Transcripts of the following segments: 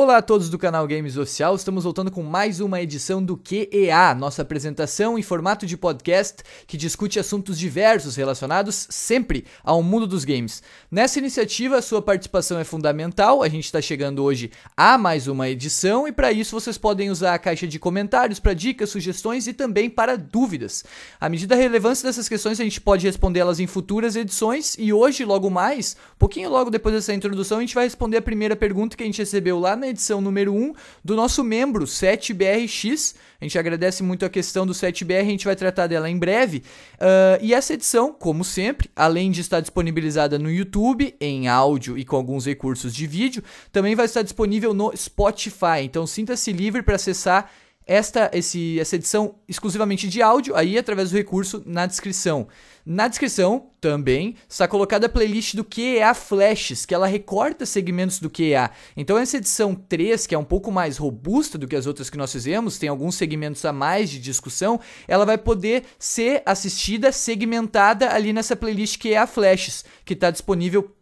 Olá a todos do canal Games Oficial, estamos voltando com mais uma edição do QEA, nossa apresentação em formato de podcast que discute assuntos diversos relacionados sempre ao mundo dos games. Nessa iniciativa, a sua participação é fundamental, a gente está chegando hoje a mais uma edição e para isso vocês podem usar a caixa de comentários para dicas, sugestões e também para dúvidas. À medida da relevância dessas questões, a gente pode respondê-las em futuras edições e hoje, logo mais, pouquinho logo depois dessa introdução, a gente vai responder a primeira pergunta que a gente recebeu lá na edição número 1 do nosso membro 7BRX. A gente agradece muito a questão do 7BR, a gente vai tratar dela em breve. Uh, e essa edição, como sempre, além de estar disponibilizada no YouTube, em áudio e com alguns recursos de vídeo, também vai estar disponível no Spotify. Então sinta-se livre para acessar esta esse, essa edição exclusivamente de áudio, aí através do recurso na descrição. Na descrição também está colocada a playlist do QEA Flashes, que ela recorta segmentos do QEA. Então essa edição 3, que é um pouco mais robusta do que as outras que nós fizemos, tem alguns segmentos a mais de discussão, ela vai poder ser assistida segmentada ali nessa playlist QEA Flashes, que está disponível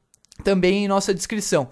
também em nossa descrição.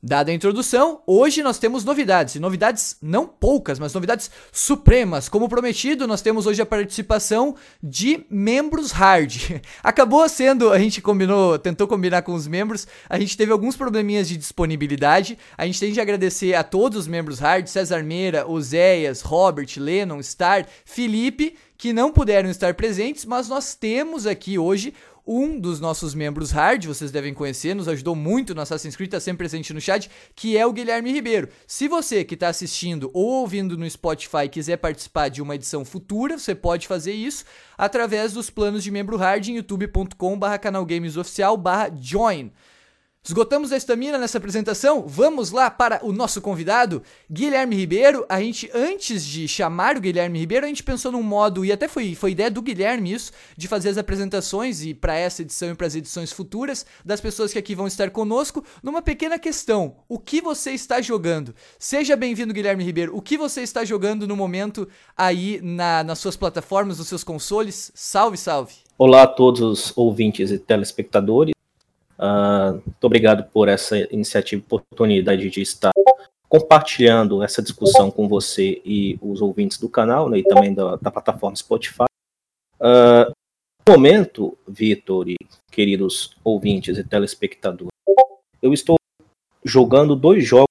Dada a introdução, hoje nós temos novidades, e novidades não poucas, mas novidades supremas. Como prometido, nós temos hoje a participação de membros hard. Acabou sendo, a gente combinou, tentou combinar com os membros, a gente teve alguns probleminhas de disponibilidade. A gente tem de agradecer a todos os membros hard, César Meira, Oséias, Robert, Lennon, Star, Felipe, que não puderam estar presentes, mas nós temos aqui hoje um dos nossos membros hard, vocês devem conhecer, nos ajudou muito no Assassin's Creed, está sempre presente no chat, que é o Guilherme Ribeiro. Se você que está assistindo ou ouvindo no Spotify quiser participar de uma edição futura, você pode fazer isso através dos planos de membro hard em youtube.com/barra canalgamesoficial/join. Esgotamos a estamina nessa apresentação? Vamos lá para o nosso convidado, Guilherme Ribeiro. A gente, antes de chamar o Guilherme Ribeiro, a gente pensou num modo, e até foi, foi ideia do Guilherme isso, de fazer as apresentações, e para essa edição e para as edições futuras, das pessoas que aqui vão estar conosco, numa pequena questão. O que você está jogando? Seja bem-vindo, Guilherme Ribeiro. O que você está jogando no momento aí na, nas suas plataformas, nos seus consoles? Salve, salve! Olá a todos os ouvintes e telespectadores. Uh, muito obrigado por essa iniciativa, oportunidade de estar compartilhando essa discussão com você e os ouvintes do canal né, e também da, da plataforma Spotify. Uh, no momento, Vitor e queridos ouvintes e telespectadores, eu estou jogando dois jogos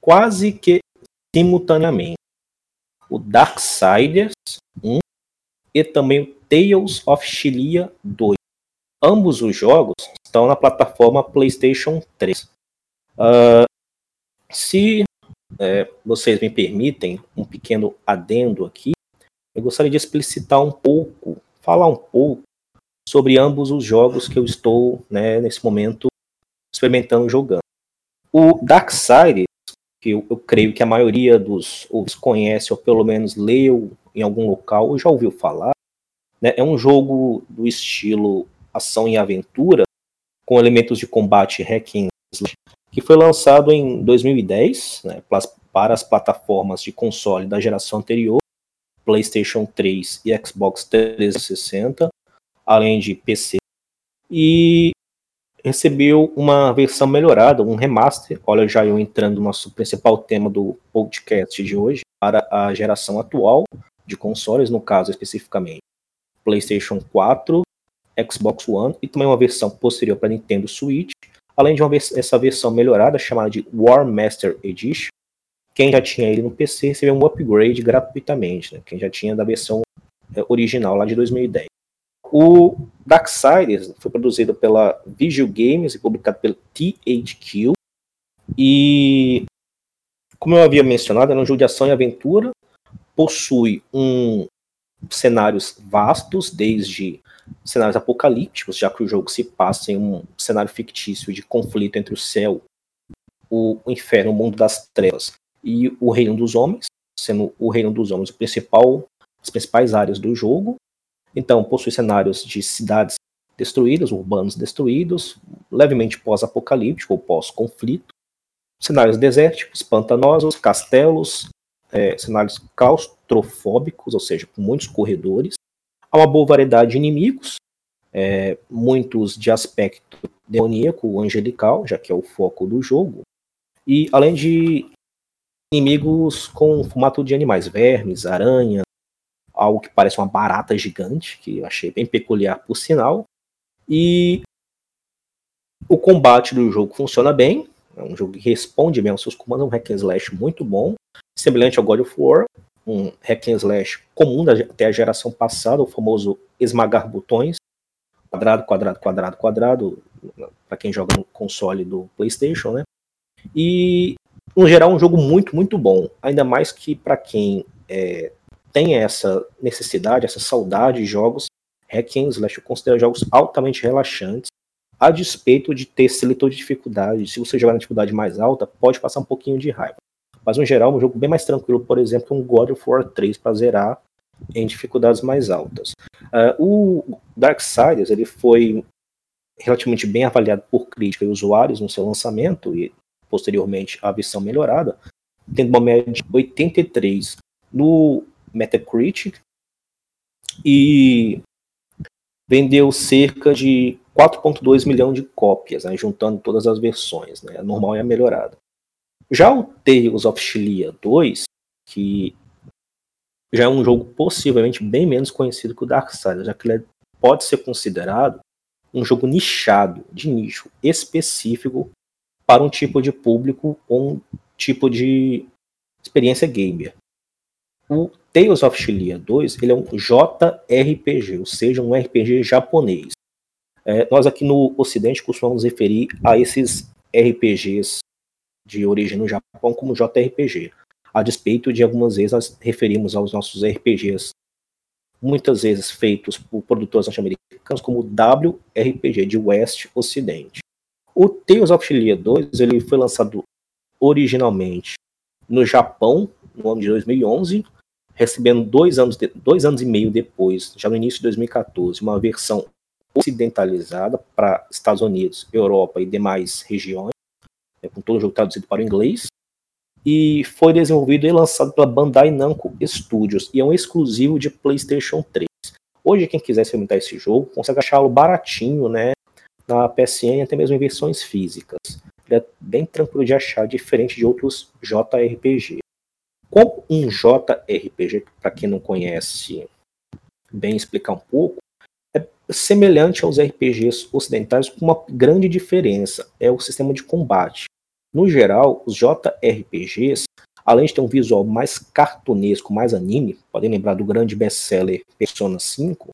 quase que simultaneamente. O Darksiders 1 e também o Tales of Chilia 2. Ambos os jogos estão na plataforma PlayStation 3. Uh, ah, se é, vocês me permitem um pequeno adendo aqui, eu gostaria de explicitar um pouco, falar um pouco sobre ambos os jogos que eu estou né, nesse momento experimentando jogando. O Darksiders, que eu, eu, creio que a maioria dos ouvintes conhece ou pelo menos leu em algum local ou já ouviu falar, né, é um jogo do estilo ação e aventura, com elementos de combate hack and slash, que foi lançado em 2010 né, para as plataformas de console da geração anterior, PlayStation 3 e Xbox 360, além de PC, e recebeu uma versão melhorada, um remaster. Olha, já eu entrando no nosso principal tema do podcast de hoje, para a geração atual de consoles, no caso especificamente PlayStation 4 Xbox One e também uma versão posterior para Nintendo Switch, além de uma essa versão melhorada chamada de War Master Edition. Quem já tinha ele no PC recebeu um upgrade gratuitamente, né? quem já tinha da versão é, original lá de 2010. O Darksiders foi produzido pela Visual Games e publicado pela THQ. E, como eu havia mencionado, é um jogo de ação e aventura. Possui um cenários vastos, desde cenários apocalípticos, já que o jogo se passa em um cenário fictício de conflito entre o céu, o, inferno, o mundo das trevas e o reino dos homens, sendo o reino dos homens o principal, as principais áreas do jogo. Então, possui cenários de cidades destruídas, urbanos destruídos, levemente pós-apocalíptico ou pós-conflito, cenários desérticos, pantanosos, castelos, é, cenários claustrofóbicos, ou seja, com muitos corredores, Há uma boa variedade de inimigos, é, muitos de aspecto demoníaco, angelical, já que é o foco do jogo. E além de inimigos com formato de animais, vermes, aranha, algo que parece uma barata gigante, que eu achei bem peculiar por sinal. E o combate do jogo funciona bem, é um jogo que responde bem aos seus comandos, é um hack and slash muito bom, semelhante ao God of War, um hack and slash comum da, até a geração passada, o famoso esmagar botões, quadrado, quadrado, quadrado, quadrado, para quem joga no console do PlayStation, né? E no geral um jogo muito, muito bom, ainda mais que para quem é, tem essa necessidade, essa saudade de jogos, hack and slash eu considero jogos altamente relaxantes, a despeito de ter seletor de dificuldade. Se você jogar na dificuldade mais alta, pode passar um pouquinho de raiva. Mas no geral, é um jogo bem mais tranquilo, por exemplo, um God of War 3 para zerar em dificuldades mais altas. Uh, o Darksiders ele foi relativamente bem avaliado por crítica e usuários no seu lançamento e posteriormente a versão melhorada, tendo uma média de 83 no Metacritic e vendeu cerca de 4.2 milhão de cópias, né, juntando todas as versões, né, a normal e a melhorada. Já o Tales of Xillia 2, que já é um jogo possivelmente bem menos conhecido que o Darksiders, já que ele é, pode ser considerado um jogo nichado, de nicho específico para um tipo de público ou um tipo de experiência gamer. O Tales of Xillia 2 ele é um JRPG, ou seja, um RPG japonês. É, nós aqui no Ocidente costumamos referir a esses RPGs de origem no Japão como JRPG. A despeito de algumas vezes nós referimos aos nossos RPGs, muitas vezes feitos por produtores norte-americanos, como WRPG, de West Ocidente. O Tales of Xillia 2 ele foi lançado originalmente no Japão, no ano de 2011, recebendo dois anos, de, dois anos e meio depois, já no início de 2014, uma versão ocidentalizada para Estados Unidos, Europa e demais regiões, com todo o jogo traduzido para o inglês, e foi desenvolvido e lançado pela Bandai Namco Studios, e é um exclusivo de PlayStation 3. Hoje, quem quiser experimentar esse jogo, consegue achá-lo baratinho, né, na PSN até mesmo em versões físicas. Ele é bem tranquilo de achar, diferente de outros JRPG. Como um JRPG, para quem não conhece, bem explicar um pouco, é semelhante aos RPGs ocidentais com uma grande diferença, é o sistema de combate. No geral, os JRPGs, além de ter um visual mais cartunesco, mais anime, podem lembrar do grande best-seller Persona 5,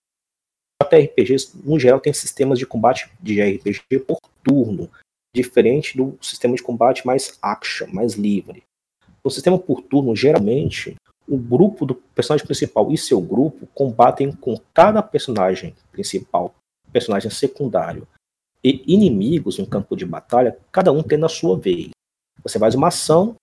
JRPGs, no geral, têm sistemas de combate de RPG por turno, diferente do sistema de combate mais action, mais livre. No sistema por turno, geralmente, o grupo do personagem principal e seu grupo combatem com cada personagem principal, personagem secundário e inimigos no campo de batalha, cada um tendo a sua vez. Você faz uma ação,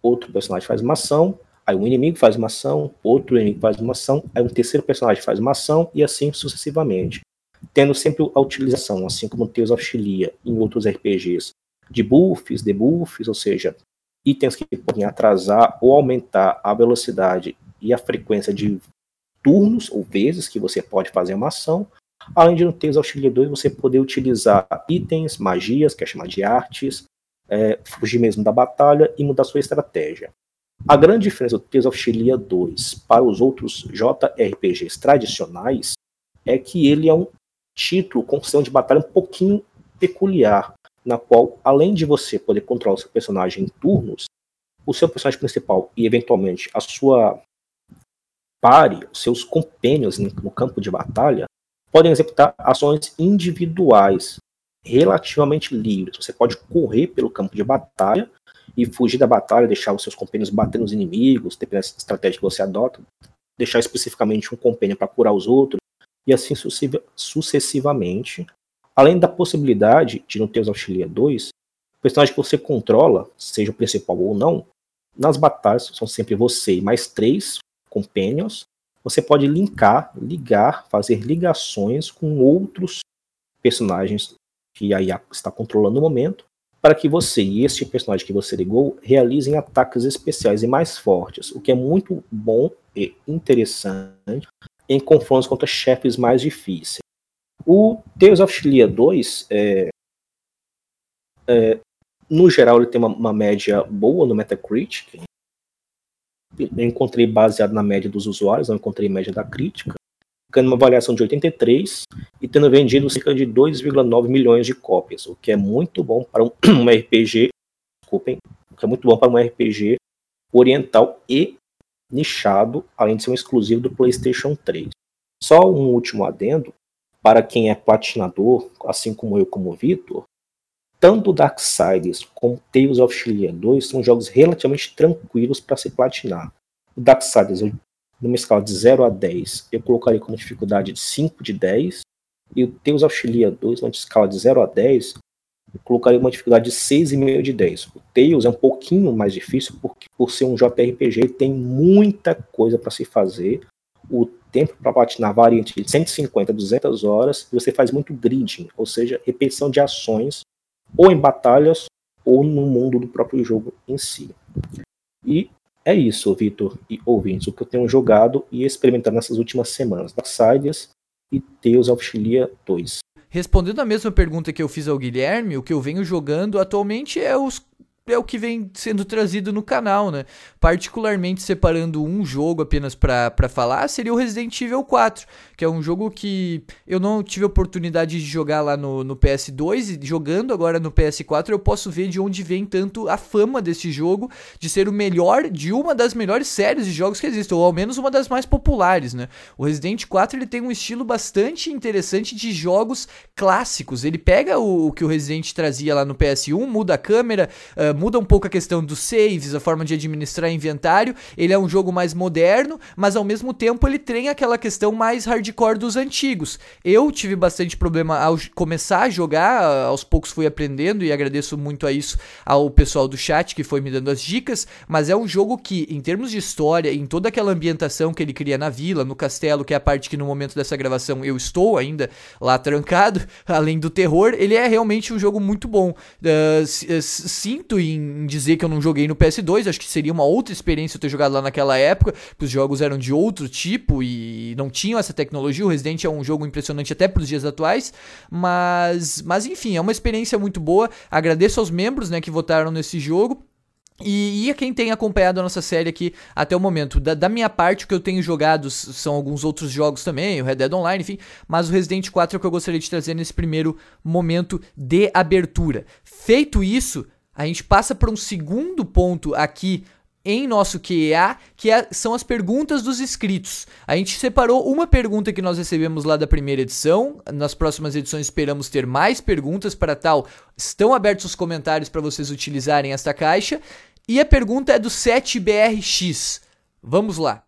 outro personagem faz uma ação, aí um inimigo faz uma ação, outro inimigo faz uma ação, aí um terceiro personagem faz uma ação e assim sucessivamente. Tendo sempre a utilização, assim como Tales of Xillia em outros RPGs, de buffs, debuffs, ou seja, itens que podem atrasar ou aumentar a velocidade e a frequência de turnos ou vezes que você pode fazer uma ação, além de no Tales Xillia 2 você poder utilizar itens, magias, que é chamado de artes, é, fugir mesmo da batalha e mudar sua estratégia. A grande diferença do Tales of Xillia 2 para os outros JRPGs tradicionais é que ele é um título com sistema de batalha um pouquinho peculiar na qual, além de você poder controlar o seu personagem em turnos, o seu personagem principal e, eventualmente, a sua pare, os seus compênios no campo de batalha, podem executar ações individuais, relativamente livres. Você pode correr pelo campo de batalha e fugir da batalha, deixar os seus companheiros bater nos inimigos, dependendo da estratégia que você adota, deixar especificamente um companheiro para curar os outros, e assim sucessivamente, Além da possibilidade de no Tales of Xillia 2, o personagem que você controla, seja o principal ou não, nas batalhas são sempre você e mais três companions. Você pode linkar, ligar, fazer ligações com outros personagens que a IA está controlando no momento, para que você e este personagem que você ligou realizem ataques especiais e mais fortes, o que é muito bom e interessante em confrontos contra chefes mais difíceis. O Tales of Xillia 2, é, é, no geral, ele tem uma, uma, média boa no Metacritic, eu encontrei baseado na média dos usuários, não encontrei média da crítica, ficando uma avaliação de 83 e tendo vendido cerca de 2,9 milhões de cópias, o que é muito bom para um, um RPG, desculpem, o que é muito bom para um RPG oriental e nichado, além de ser um exclusivo do PlayStation 3. Só um último adendo, para quem é platinador, assim como eu como o Vitor, tanto Darksiders como Tales of Xillia 2 são jogos relativamente tranquilos para se platinar. O Darksiders, numa escala de 0 a 10, eu colocaria como dificuldade de 5 de 10, e o Tales of Xillia 2, numa escala de 0 a 10, eu colocaria uma dificuldade de 6,5 de 10. O Tales é um pouquinho mais difícil, porque por ser um JRPG tem muita coisa para se fazer. O tempo para platinar varia entre 150 a 200 horas, e você faz muito griding, ou seja, repetição de ações ou em batalhas ou no mundo do próprio jogo em si. E é isso, Vitor e ouvintes, o que eu tenho jogado e experimentado nessas últimas semanas, Darksiders e Tales of Xillia 2. Respondendo a mesma pergunta que eu fiz ao Guilherme, o que eu venho jogando atualmente é os é o que vem sendo trazido no canal, né? Particularmente separando um jogo apenas para falar, seria o Resident Evil 4, que é um jogo que eu não tive oportunidade de jogar lá no, no PS2 e jogando agora no PS4 eu posso ver de onde vem tanto a fama desse jogo de ser o melhor de uma das melhores séries de jogos que existem, ou ao menos uma das mais populares, né? O Resident 4 ele tem um estilo bastante interessante de jogos clássicos. Ele pega o, o que o Resident trazia lá no PS1, muda a câmera, uh, muda um pouco a questão dos saves, a forma de administrar inventário. Ele é um jogo mais moderno, mas ao mesmo tempo ele tem aquela questão mais hardcore dos antigos. Eu tive bastante problema ao começar a jogar, aos poucos fui aprendendo e agradeço muito a isso ao pessoal do chat que foi me dando as dicas, mas é um jogo que, em termos de história, em toda aquela ambientação que ele cria na vila, no castelo, que é a parte que no momento dessa gravação eu estou ainda lá trancado, além do terror, ele é realmente um jogo muito bom. Uh, sinto e em dizer que eu não joguei no PS2, acho que seria uma outra experiência eu ter jogado lá naquela época, porque os jogos eram de outro tipo e não tinham essa tecnologia. O Resident é um jogo impressionante até para os dias atuais, mas, mas enfim, é uma experiência muito boa. Agradeço aos membros né, que votaram nesse jogo. E, e, a quem tem acompanhado a nossa série aqui até o momento. Da, da, minha parte, o que eu tenho jogado são alguns outros jogos também, o Red Dead Online, enfim. Mas o Resident 4 é o que eu gostaria de trazer nesse primeiro momento de abertura. Feito isso, a gente passa para um segundo ponto aqui em nosso QA, que é, são as perguntas dos inscritos. A gente separou uma pergunta que nós recebemos lá da primeira edição. Nas próximas edições esperamos ter mais perguntas para tal. Estão abertos os comentários para vocês utilizarem esta caixa. E a pergunta é do 7BRX. Vamos lá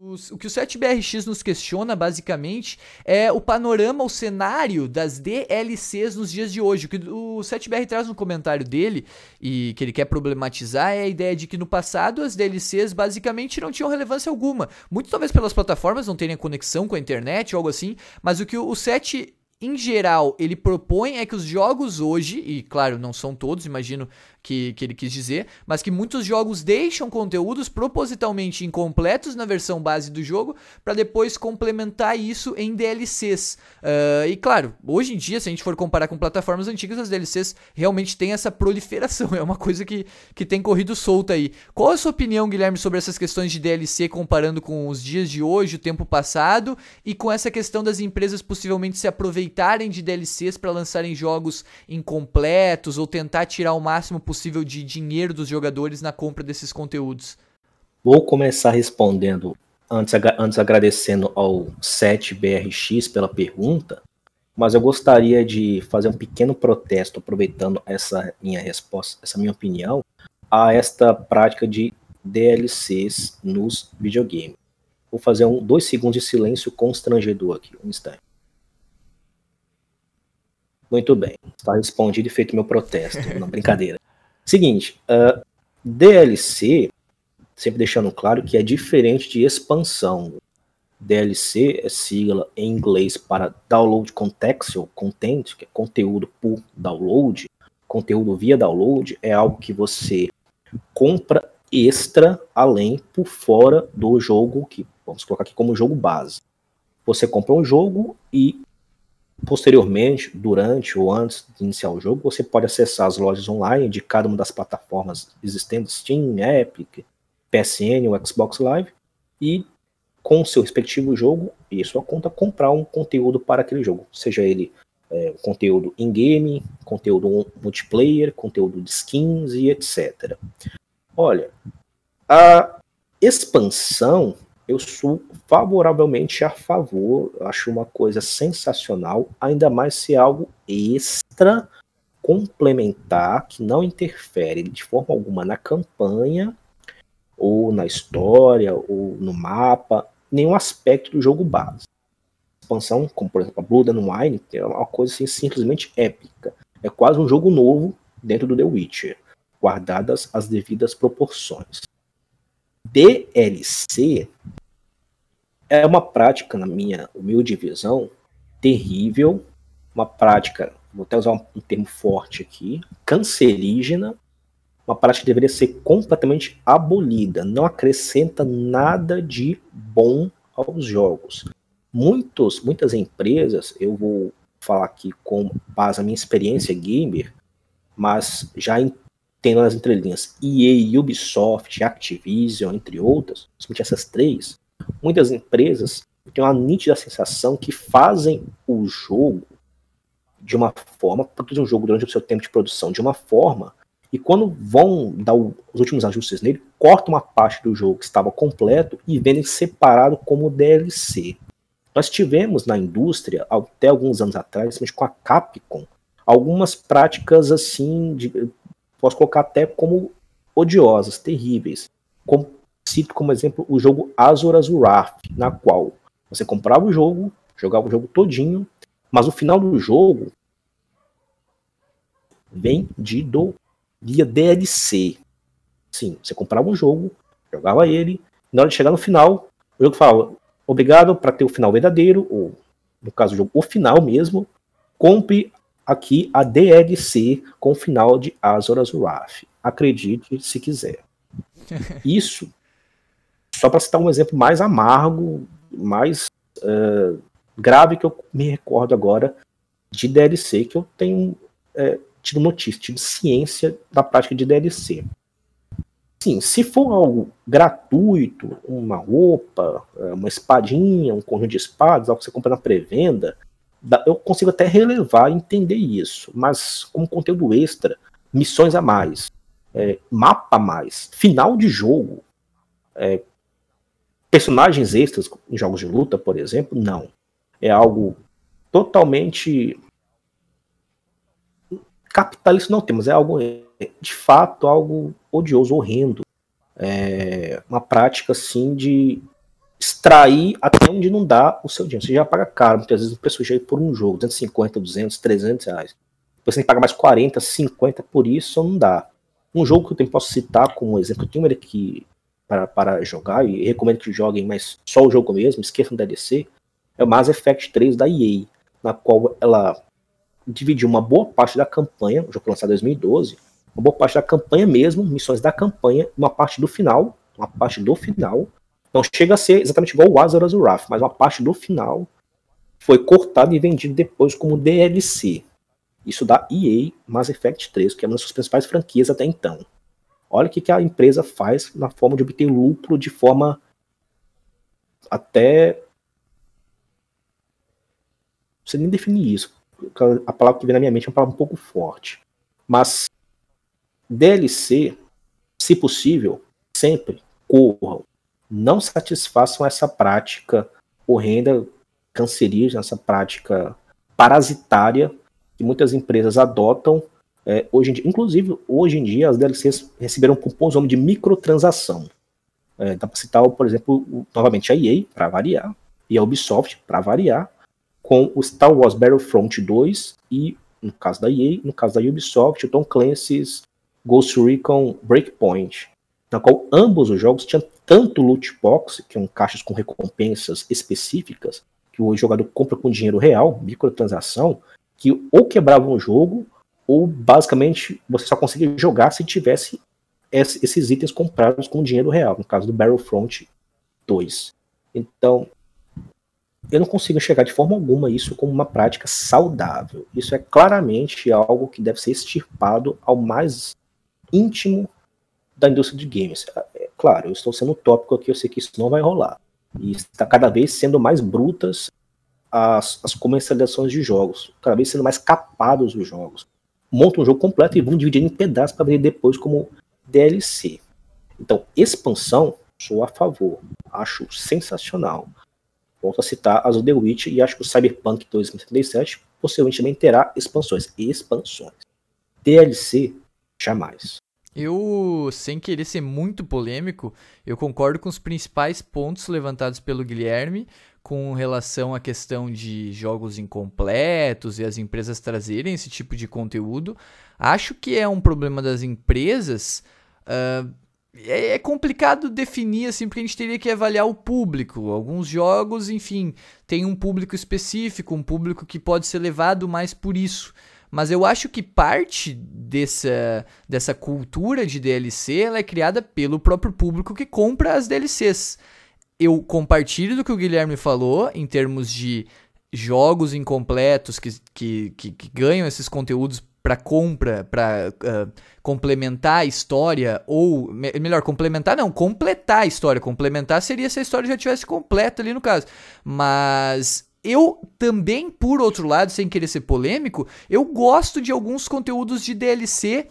o que o 7BRX nos questiona, basicamente, é o panorama, o cenário das DLCs nos dias de hoje. O que o 7BR traz no comentário dele, e que ele quer problematizar, é a ideia de que no passado as DLCs basicamente não tinham relevância alguma. Muito talvez pelas plataformas não terem conexão com a internet ou algo assim, mas o que o 7 em geral, ele propõe é que os jogos hoje, e claro, não são todos, imagino que, que ele quis dizer, mas que muitos jogos deixam conteúdos propositalmente incompletos na versão base do jogo para depois complementar isso em DLCs. Uh, ah, e claro, hoje em dia, se a gente for comparar com plataformas antigas, as DLCs realmente têm essa proliferação, é uma coisa que, que tem corrido solta aí. Qual a sua opinião, Guilherme, sobre essas questões de DLC comparando com os dias de hoje, o tempo passado, e com essa questão das empresas possivelmente se aproveitarem de DLCs para lançarem jogos incompletos ou tentar tirar o máximo possível de dinheiro dos jogadores na compra desses conteúdos? Vou começar respondendo, antes, antes agradecendo ao 7BRX pela pergunta, mas eu gostaria de fazer um pequeno protesto, aproveitando essa minha resposta, essa minha opinião, a esta prática de DLCs nos videogames. Vou fazer um, dois segundos de silêncio constrangedor aqui, um instante. Muito bem, está respondido e feito meu protesto, não brincadeira. Seguinte, uh, DLC, sempre deixando claro que é diferente de expansão. DLC é sigla em inglês para Download Contextual Content, que é conteúdo por download. Conteúdo via download é algo que você compra extra, além, por fora do jogo, que vamos colocar aqui como jogo base. Você compra um jogo e posteriormente, durante ou antes de iniciar o jogo, você pode acessar as lojas online de cada uma das plataformas existentes, Steam, Epic, PSN ou Xbox Live, e com seu respectivo jogo e sua conta comprar um conteúdo para aquele jogo, seja ele é, conteúdo in-game, conteúdo multiplayer, conteúdo de skins e etc. Olha, a expansão eu sou favoravelmente a favor, acho uma coisa sensacional, ainda mais se é algo extra, complementar, que não interfere de forma alguma na campanha, ou na história, ou no mapa, nenhum aspecto do jogo base. Expansão, como por exemplo a Blood and Wine, é uma coisa assim, simplesmente épica. É quase um jogo novo dentro do The Witcher, guardadas as devidas proporções. DLC é uma prática, na minha humilde visão, terrível, uma prática, vou até usar um, termo forte aqui, cancerígena, uma prática que deveria ser completamente abolida, não acrescenta nada de bom aos jogos. Muitos, muitas empresas, eu vou falar aqui com base na minha experiência gamer, mas já tendo nas entrelinhas EA, Ubisoft, Activision, entre outras, somente essas três, muitas empresas têm uma nítida sensação que fazem o jogo de uma forma, produzem um jogo durante o seu tempo de produção de uma forma, e quando vão dar os últimos ajustes nele, cortam uma parte do jogo que estava completo e vendem separado como DLC. Nós tivemos na indústria, até alguns anos atrás, principalmente com a Capcom, algumas práticas assim, de, posso colocar até como odiosas, terríveis, como cito como exemplo o jogo Azura's Wrath, na qual você comprava o jogo, jogava o jogo todinho, mas o final do jogo vendido via DLC. Sim, você comprava um jogo, jogava ele, na hora de chegar no final, o jogo falava, obrigado para ter o final verdadeiro, ou no caso do jogo, o final mesmo, compre aqui a DLC com o final de Azura's Wrath. Acredite se quiser. Isso só para citar um exemplo mais amargo, mais uh, grave que eu me recordo agora de DLC, que eu tenho é, tido notícia, tido ciência da prática de DLC. Sim, se for algo gratuito, uma roupa, é, uma espadinha, um conjunto de espadas, algo que você compra na pré-venda, eu consigo até relevar e entender isso. Mas como conteúdo extra, missões a mais, é, mapa a mais, final de jogo, é, personagens extras em jogos de luta, por exemplo, não. É algo totalmente capitalista não temos, é algo de fato algo odioso, horrendo. É uma prática assim de extrair até onde não dá o seu dinheiro. Você já paga caro, muitas vezes o preço chega por um jogo, 250, 200, 300 reais. Depois você tem que pagar mais 40, 50 por isso, não dá. Um jogo que eu posso citar como exemplo, eu tenho ele aqui para, para jogar, e recomendo que joguem, mas só o jogo mesmo, esqueçam da DLC, é o Mass Effect 3 da EA, na qual ela dividiu uma boa parte da campanha, o jogo lançado em 2012, uma boa parte da campanha mesmo, missões da campanha, uma parte do final, uma parte do final, não chega a ser exatamente igual o Azura's Wrath, mas uma parte do final foi cortada e vendida depois como DLC. Isso da EA Mass Effect 3, que é uma das suas principais franquias até então. Olha o que, que a empresa faz na forma de obter lucro de forma até. Você nem definir isso. A palavra que vem na minha mente é uma palavra um pouco forte. Mas DLC, se possível, sempre corram. Não satisfaçam essa prática horrenda, cancerígena, essa prática parasitária que muitas empresas adotam é, hoje dia, inclusive, hoje em dia, as DLCs receberam cupons de microtransação. É, dá para citar, por exemplo, novamente a EA, para variar, e a Ubisoft, para variar, com o Star Wars Battlefront 2 e, no caso da EA, no caso da Ubisoft, o Tom Clancy's Ghost Recon Breakpoint, na qual ambos os jogos tinham tanto loot box, que são caixas com recompensas específicas, que o jogador compra com dinheiro real, microtransação, que ou quebravam o jogo ou basicamente você só conseguia jogar se tivesse esses itens comprados com dinheiro real, no caso do Battlefront 2. Então, eu não consigo enxergar de forma alguma isso como uma prática saudável. Isso é claramente algo que deve ser extirpado ao mais íntimo da indústria de games. É, claro, eu estou sendo utópico aqui, eu sei que isso não vai rolar. E está cada vez sendo mais brutas as, as comercializações de jogos, cada vez sendo mais capados os jogos. Montam um jogo completo e vão dividir em pedaços para vender depois como DLC. Então, expansão, sou a favor. Acho sensacional. Volto a citar as The Witch e acho que o Cyberpunk 2077 possivelmente também terá expansões. Expansões. DLC, jamais. Eu, sem querer ser muito polêmico, eu concordo com os principais pontos levantados pelo Guilherme com relação à questão de jogos incompletos e as empresas trazerem esse tipo de conteúdo. Acho que é um problema das empresas. Uh, é, complicado definir assim, porque a gente teria que avaliar o público. Alguns jogos, enfim, tem um público específico, um público que pode ser levado mais por isso. Mas eu acho que parte dessa, dessa cultura de DLC ela é criada pelo próprio público que compra as DLCs. Eu compartilho do que o Guilherme falou em termos de jogos incompletos que, que, que, que ganham esses conteúdos para compra, para uh, ah, complementar a história, ou me melhor, complementar não, completar a história. Complementar seria se a história já tivesse completa ali no caso. Mas eu também, por outro lado, sem querer ser polêmico, eu gosto de alguns conteúdos de DLC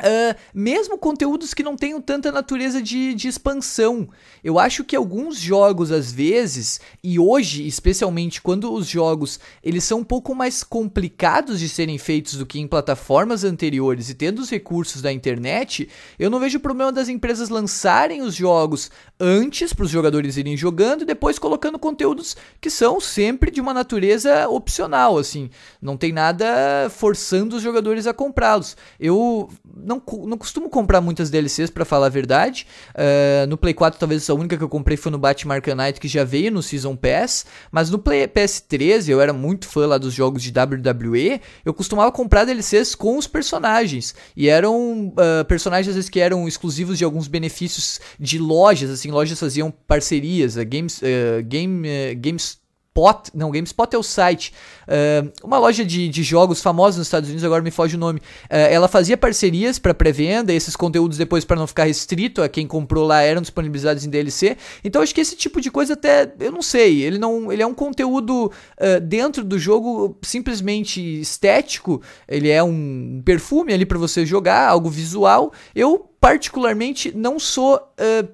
Uh, mesmo conteúdos que não tenham tanta natureza de, de, expansão. Eu acho que alguns jogos, às vezes, e hoje, especialmente quando os jogos eles são um pouco mais complicados de serem feitos do que em plataformas anteriores e tendo os recursos da internet, eu não vejo problema das empresas lançarem os jogos antes para os jogadores irem jogando e depois colocando conteúdos que são sempre de uma natureza opcional, assim. Não tem nada forçando os jogadores a comprá-los. Eu não, não costumo comprar muitas DLCs para falar a verdade. Uh, no Play 4, talvez a única que eu comprei foi no Batman Arkham Knight, que já veio no Season Pass. Mas no Play PS13, eu era muito fã lá dos jogos de WWE. Eu costumava comprar DLCs com os personagens. E eram uh, personagens, às vezes, que eram exclusivos de alguns benefícios de lojas. Assim, lojas faziam parcerias. A Games, uh, Game, Games GameSpot, não, GameSpot é o site, uh, uma loja de, de jogos famosa nos Estados Unidos, agora me foge o nome. Uh, ela fazia parcerias para pré-venda, esses conteúdos depois para não ficar restrito a quem comprou lá eram disponibilizados em DLC. Então acho que esse tipo de coisa até, eu não sei, ele não, ele é um conteúdo uh, dentro do jogo simplesmente estético, ele é um perfume ali para você jogar, algo visual. Eu particularmente não sou uh,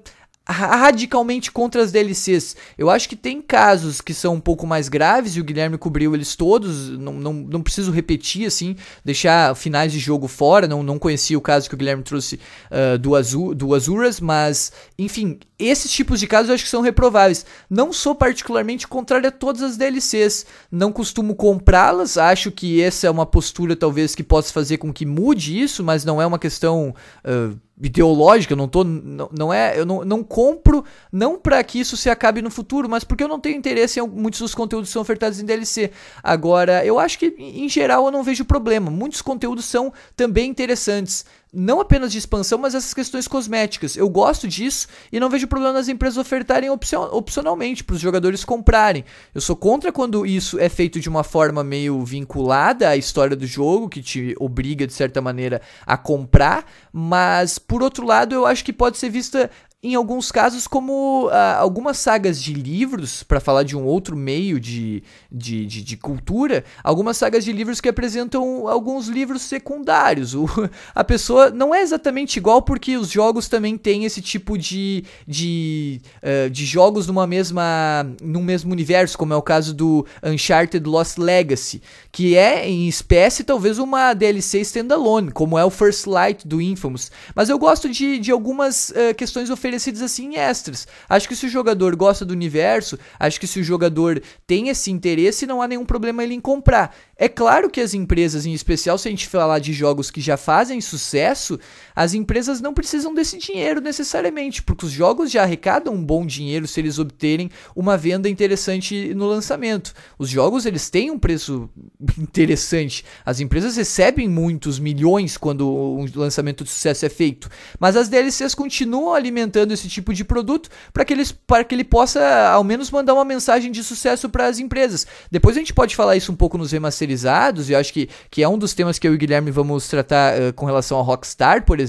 radicalmente contra as DLCs. Eu acho que tem casos que são um pouco mais graves e o Guilherme cobriu eles todos. Não, não, não preciso repetir, assim, deixar finais de jogo fora. Não, não conhecia o caso que o Guilherme trouxe uh, do, Azul, do Azuras, mas, enfim, esses tipos de casos eu acho que são reprováveis. Não sou particularmente contrário a todas as DLCs. Não costumo comprá-las. Acho que essa é uma postura, talvez, que possa fazer com que mude isso, mas não é uma questão. Uh, ideológica, eu não tô não, não é, eu não, não compro não para que isso se acabe no futuro, mas porque eu não tenho interesse em muitos dos conteúdos que são ofertados em DLC. Agora, eu acho que em geral eu não vejo problema. Muitos conteúdos são também interessantes não apenas de expansão, mas essas questões cosméticas. Eu gosto disso e não vejo problema nas empresas ofertarem opcion opcionalmente para os jogadores comprarem. Eu sou contra quando isso é feito de uma forma meio vinculada à história do jogo, que te obriga de certa maneira a comprar, mas por outro lado, eu acho que pode ser vista em alguns casos, como ah, algumas sagas de livros, para falar de um outro meio de, de, de, de, cultura, algumas sagas de livros que apresentam alguns livros secundários. O, a pessoa não é exatamente igual, porque os jogos também têm esse tipo de, de, uh, de jogos numa mesma, num mesmo universo, como é o caso do Uncharted Lost Legacy, que é, em espécie, talvez uma DLC standalone, como é o First Light do Infamous. Mas eu gosto de, de algumas uh, questões oferecidas oferecidos assim extras. Acho que se o jogador gosta do universo, acho que se o jogador tem esse interesse, não há nenhum problema ele em comprar. É claro que as empresas, em especial se a gente falar de jogos que já fazem sucesso, as empresas não precisam desse dinheiro necessariamente, porque os jogos já arrecadam um bom dinheiro se eles obterem uma venda interessante no lançamento. Os jogos eles têm um preço interessante. As empresas recebem muitos milhões quando um lançamento de sucesso é feito, mas as DLCs continuam alimentando esse tipo de produto para que, eles, que ele possa ao menos mandar uma mensagem de sucesso para as empresas. Depois a gente pode falar isso um pouco nos remasterizados, e acho que, que é um dos temas que eu e o Guilherme vamos tratar uh, com relação ao Rockstar, por exemplo,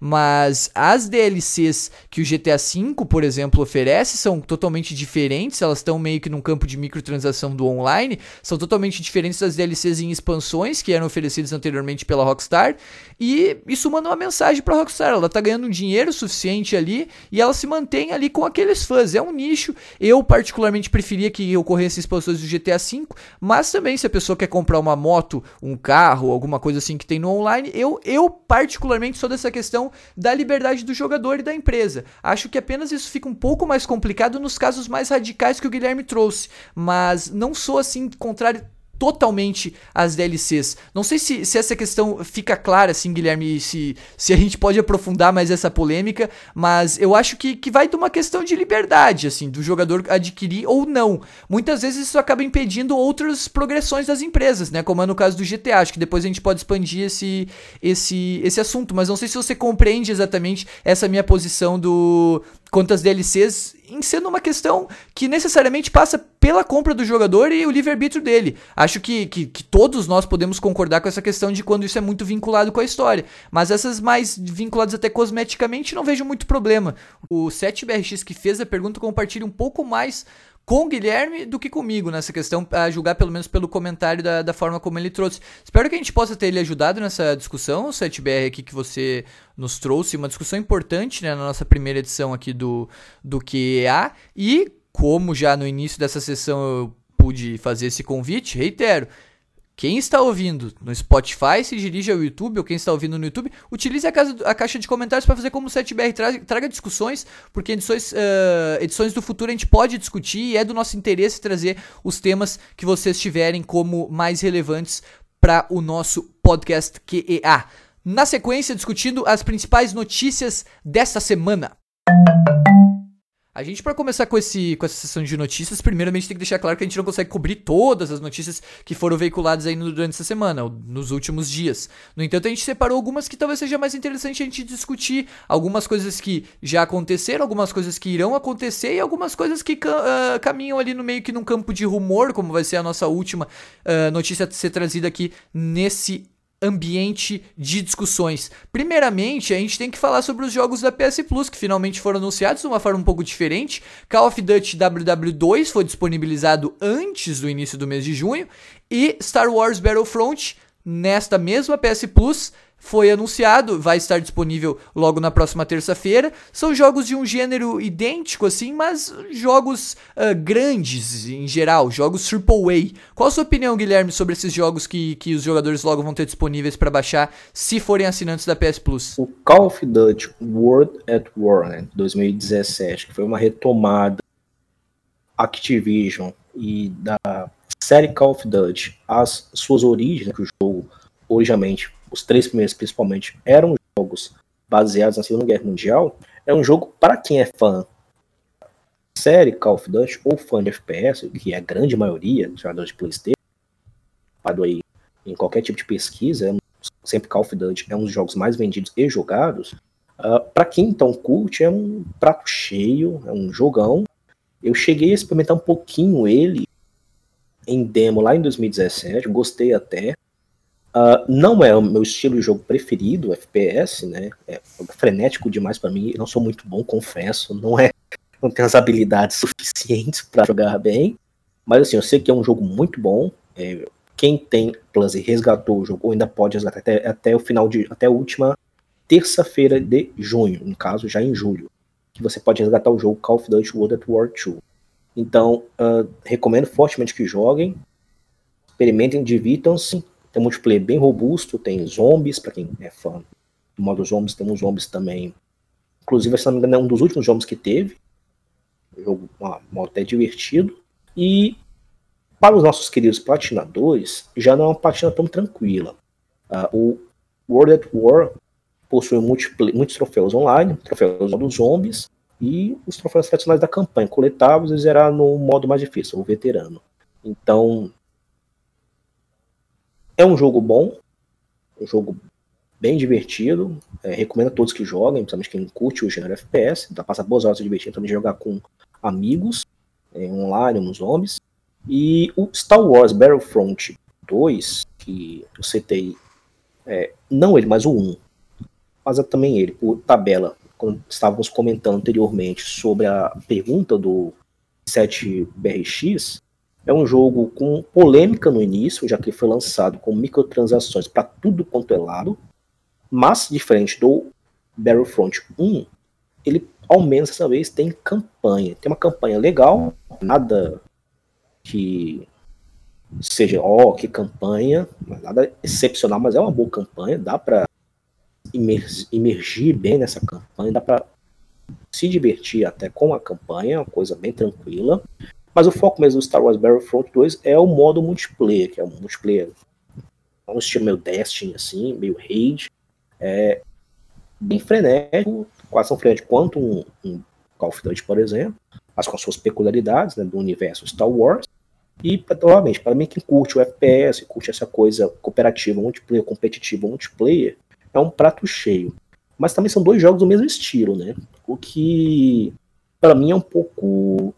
mas as DLCs que o GTA V, por exemplo, oferece são totalmente diferentes, elas estão meio que num campo de microtransação do online, são totalmente diferentes das DLCs em expansões que eram oferecidas anteriormente pela Rockstar, e isso manda uma mensagem para Rockstar, ela tá ganhando dinheiro suficiente ali e ela se mantém ali com aqueles fãs. É um nicho. Eu particularmente preferia que ocorressem expansões do GTA V, mas também se a pessoa quer comprar uma moto, um carro, alguma coisa assim que tem no online, eu eu particularmente sou dessa questão da liberdade do jogador e da empresa. Acho que apenas isso fica um pouco mais complicado nos casos mais radicais que o Guilherme trouxe, mas não sou assim contrário totalmente as DLCs. Não sei se, se essa questão fica clara, assim, Guilherme, se, se a gente pode aprofundar mais essa polêmica, mas eu acho que, que vai de uma questão de liberdade, assim, do jogador adquirir ou não. Muitas vezes isso acaba impedindo outras progressões das empresas, né? Como é no caso do GTA. Acho que depois a gente pode expandir esse, esse, esse assunto, mas não sei se você compreende exatamente essa minha posição do quanto às DLCs em sendo uma questão que necessariamente passa pela compra do jogador e o livre-arbítrio dele. Acho que, que, que, todos nós podemos concordar com essa questão de quando isso é muito vinculado com a história. Mas essas mais vinculadas até cosmeticamente não vejo muito problema. O 7BRX que fez a pergunta compartilha um pouco mais com o Guilherme do que comigo nessa questão, a julgar pelo menos pelo comentário da, da forma como ele trouxe. Espero que a gente possa ter ele ajudado nessa discussão, o 7BR aqui que você nos trouxe, uma discussão importante né, na nossa primeira edição aqui do, do QEA. E como já no início dessa sessão eu pude fazer esse convite, reitero, quem está ouvindo no Spotify se dirige ao YouTube, ou quem está ouvindo no YouTube, utilize a, casa, a caixa de comentários para fazer como o 7BR traga, traga discussões, porque edições, uh, edições do futuro a gente pode discutir e é do nosso interesse trazer os temas que vocês tiverem como mais relevantes para o nosso podcast QEA. Na sequência, discutindo as principais notícias desta semana. A gente, para começar com, esse, com essa sessão de notícias, primeiramente tem que deixar claro que a gente não consegue cobrir todas as notícias que foram veiculadas aí durante essa semana, ou nos últimos dias. No entanto, a gente separou algumas que talvez seja mais interessante a gente discutir. Algumas coisas que já aconteceram, algumas coisas que irão acontecer e algumas coisas que uh, caminham ali no meio que num campo de rumor, como vai ser a nossa última uh, notícia a ser trazida aqui nesse ambiente de discussões. Primeiramente, a gente tem que falar sobre os jogos da PS Plus que finalmente foram anunciados de uma forma um pouco diferente. Call of Duty WW2 foi disponibilizado antes do início do mês de junho e Star Wars Battlefront nesta mesma PS Plus foi anunciado, vai estar disponível logo na próxima terça-feira. São jogos de um gênero idêntico, assim, mas jogos uh, grandes em geral, jogos AAA. Qual a sua opinião, Guilherme, sobre esses jogos que, que os jogadores logo vão ter disponíveis para baixar se forem assinantes da PS Plus? O Call of Duty World at War, né, 2017, que foi uma retomada Activision e da série Call of Duty, as suas origens, né, que o jogo originalmente os três primeiros principalmente, eram jogos baseados na Segunda Guerra Mundial, é um jogo para quem é fã série Call of Duty ou fã de FPS, que é a grande maioria dos jogadores de PlayStation, aí em qualquer tipo de pesquisa, sempre Call of Duty é um dos jogos mais vendidos e jogados. Uh, para quem então curte, é um prato cheio, é um jogão. Eu cheguei a experimentar um pouquinho ele em demo lá em 2017, gostei até. Uh, não é o meu estilo de jogo preferido, FPS, né? É frenético demais para mim. Não sou muito bom, confesso. Não é, não tenho as habilidades suficientes para jogar bem. Mas assim, eu sei que é um jogo muito bom. É, quem tem Plus e resgatou o jogo ainda pode resgatar até, até o final de, até a última terça-feira de junho, no caso já em julho, que você pode resgatar o jogo Call of Duty World at War 2. Então, uh, recomendo fortemente que joguem, experimentem, divirtam-se tem um multiplayer bem robusto, tem zombies, para quem é fã do modo zombies, temos zombies também. Inclusive, se não me engano, é um dos últimos zombies que teve. jogo uma, modo até divertido. E para os nossos queridos platinadores, já não é uma platina tão tranquila. Uh, o World at War possui muitos troféus online, troféus dos zombies, e os troféus tradicionais da campanha, coletáveis e zerar no modo mais difícil, o veterano. Então, é um jogo bom, um jogo bem divertido. É, recomendo a todos que joguem, principalmente quem curte o gênero FPS. Dá passa boas horas se divertindo também jogar com amigos, é, online, nos zombies. E o Star Wars Battlefront 2, que eu citei, é, não ele, mas o 1, mas é também ele, por tabela, quando estávamos comentando anteriormente sobre a pergunta do 7BRX, é um jogo com polêmica no início, já que foi lançado com microtransações para tudo quanto é lado, mas diferente do Battlefront 1, ele ao menos dessa vez tem campanha. Tem uma campanha legal, nada que seja, ó, oh, que campanha, nada excepcional, mas é uma boa campanha, dá para imergir bem nessa campanha, dá para se divertir até com a campanha, uma coisa bem tranquila. Mas o foco mesmo do Star Wars Battlefront 2 é o modo multiplayer, que é um multiplayer é um estilo meio Destiny, assim, meio Raid. É bem frenético, quase tão frenético quanto um, um Call of Duty, por exemplo, mas com as suas peculiaridades né, do universo Star Wars. E, novamente, para mim, quem curte o FPS, curte essa coisa cooperativa, multiplayer, competitiva, multiplayer, é um prato cheio. Mas também são dois jogos do mesmo estilo, né? O que, para mim, é um pouco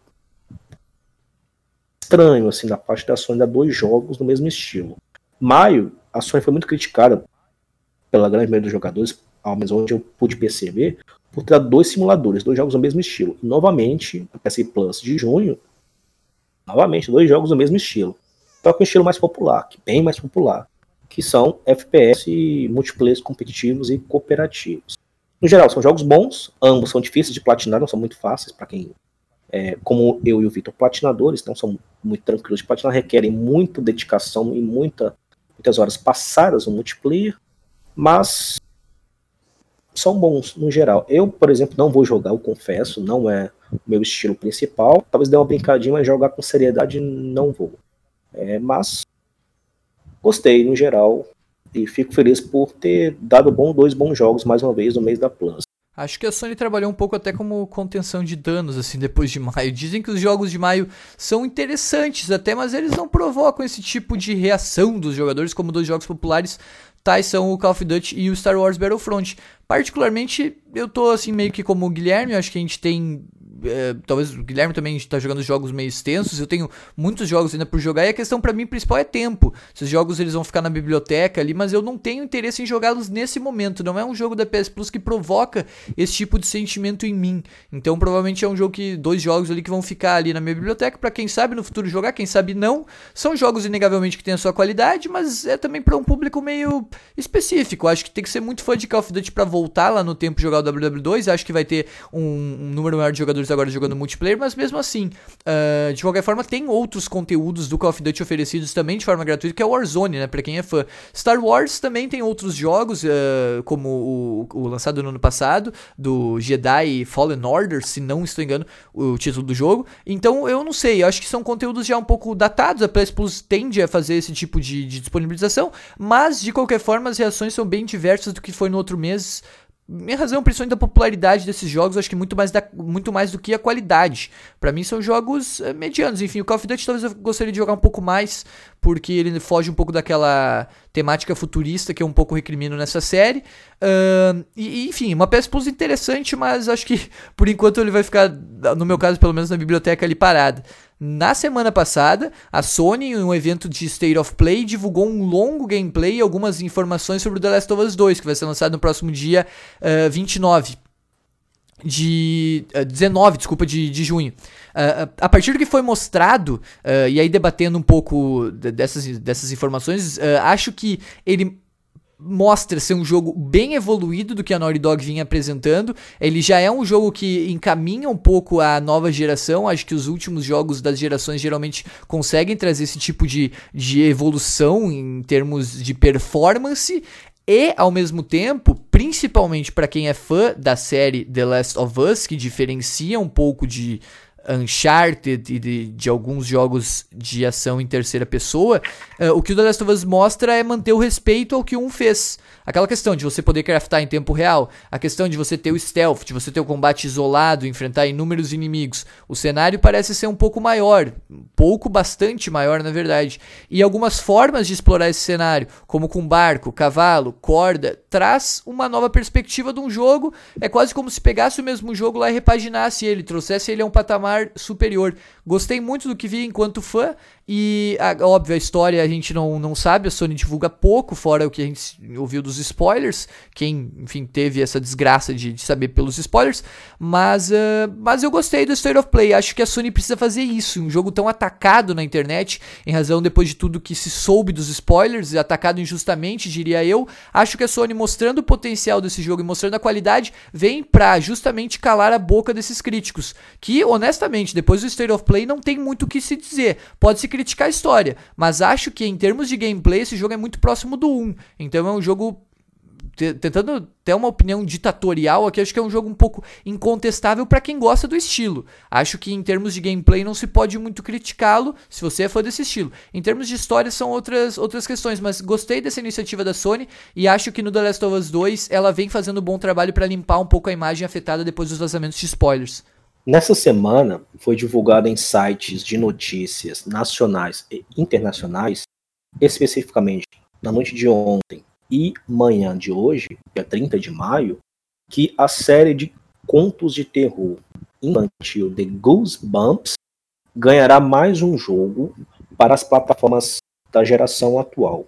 estranho, assim, da parte da Sony, dar dois jogos do mesmo estilo. Maio, a Sony foi muito criticada pela grande maioria dos jogadores, ao menos onde eu pude perceber, por ter dois simuladores, dois jogos do mesmo estilo. E, novamente, a PS Plus de junho, novamente, dois jogos do mesmo estilo. Só com um estilo mais popular, bem mais popular, que são FPS multiplayer competitivos e cooperativos. No geral, são jogos bons, ambos são difíceis de platinar, não são muito fáceis para quem é, como eu e o Vitor, platinadores, não são muito tranquilos de platinar, requerem muita dedicação e muita, muitas horas passadas no multiplayer, mas são bons no geral. Eu, por exemplo, não vou jogar, eu confesso, não é o meu estilo principal. Talvez dê uma brincadinha, mas jogar com seriedade não vou. É, mas gostei no geral e fico feliz por ter dado bom dois bons jogos mais uma vez no mês da Plus. Acho que a Sony trabalhou um pouco até como contenção de danos, assim, depois de maio. Dizem que os jogos de maio são interessantes até, mas eles não provocam esse tipo de reação dos jogadores, como dois jogos populares, tais são o Call of Duty e o Star Wars Battlefront. Particularmente, eu tô assim meio que como o Guilherme, acho que a gente tem é, talvez o Guilherme também está jogando jogos meio extensos. Eu tenho muitos jogos ainda por jogar e a questão para mim principal é tempo. Esses jogos eles vão ficar na biblioteca ali, mas eu não tenho interesse em jogá-los nesse momento. Não é um jogo da PS Plus que provoca esse tipo de sentimento em mim. Então provavelmente é um jogo que dois jogos ali que vão ficar ali na minha biblioteca para quem sabe no futuro jogar, quem sabe não. São jogos inegavelmente que têm a sua qualidade, mas é também para um público meio específico. Acho que tem que ser muito fã de Call of Duty para voltar lá no tempo jogar o WW2. Acho que vai ter um, um número maior de jogadores agora jogando multiplayer, mas mesmo assim, uh, de qualquer forma, tem outros conteúdos do Call of Duty oferecidos também de forma gratuita, que é o Warzone, né? Pra quem é fã. Star Wars também tem outros jogos, uh, como o, o, lançado no ano passado, do Jedi Fallen Order, se não estou engano, o título do jogo. Então, eu não sei, eu acho que são conteúdos já um pouco datados, a PS Plus tende a fazer esse tipo de, de disponibilização, mas de qualquer forma, as reações são bem diversas do que foi no outro mês minha razão, principalmente da popularidade desses jogos, acho que muito mais, da, muito mais do que a qualidade. Para mim são jogos uh, medianos. Enfim, o Call of Duty talvez eu gostaria de jogar um pouco mais, porque ele foge um pouco daquela temática futurista que eu um pouco recrimino nessa série. Uh, e, enfim, uma PS Plus interessante, mas acho que por enquanto ele vai ficar, no meu caso, pelo menos na biblioteca ali parada. Na semana passada, a Sony, em um evento de State of Play, divulgou um longo gameplay e algumas informações sobre o The Last of Us 2, que vai ser lançado no próximo dia uh, 29 de uh, 19, desculpa, de, de junho. Uh, a partir do que foi mostrado, uh, e aí debatendo um pouco dessas, dessas informações, acho que ele mostra ser um jogo bem evoluído do que a Naughty Dog vinha apresentando. Ele já é um jogo que encaminha um pouco a nova geração. Acho que os últimos jogos das gerações geralmente conseguem trazer esse tipo de, de evolução em termos de performance. E, ao mesmo tempo, principalmente para quem é fã da série The Last of Us, que diferencia um pouco de Uncharted e de, de, alguns jogos de ação em terceira pessoa, uh, o que o The Last of Us mostra é manter o respeito ao que um fez. Aquela questão de você poder craftar em tempo real, a questão de você ter o stealth, de você ter o combate isolado, enfrentar inúmeros inimigos. O cenário parece ser um pouco maior, pouco bastante maior na verdade. E algumas formas de explorar esse cenário, como com barco, cavalo, corda, traz uma nova perspectiva de um jogo. É quase como se pegasse o mesmo jogo lá e repaginasse ele, trouxesse ele a um patamar superior. Gostei muito do que vi enquanto fã e, óbvio, a história a gente não, não sabe, a Sony divulga pouco, fora o que a gente ouviu dos spoilers. Quem, enfim, teve essa desgraça de, de saber pelos spoilers. Mas, uh, mas eu gostei do State of Play. Acho que a Sony precisa fazer isso. Um jogo tão atacado na internet, em razão depois de tudo que se soube dos spoilers, atacado injustamente, diria eu. Acho que a Sony, mostrando o potencial desse jogo e mostrando a qualidade, vem pra justamente calar a boca desses críticos. Que, honestamente, depois do State of Play, não tem muito o que se dizer. Pode se criticar a história, mas acho que em termos de gameplay esse jogo é muito próximo do 1. Então é um jogo tentando ter uma opinião ditatorial aqui, acho que é um jogo um pouco incontestável para quem gosta do estilo. Acho que em termos de gameplay não se pode muito criticá-lo se você é fã desse estilo. Em termos de história são outras, outras questões, mas gostei dessa iniciativa da Sony e acho que no The Last of Us 2 ela vem fazendo um bom trabalho para limpar um pouco a imagem afetada depois dos vazamentos de spoilers. Nessa semana, foi divulgado em sites de notícias nacionais e internacionais, especificamente na noite de ontem e manhã de hoje, dia 30 de maio, que a série de contos de terror infantil The Goosebumps ganhará mais um jogo para as plataformas da geração atual: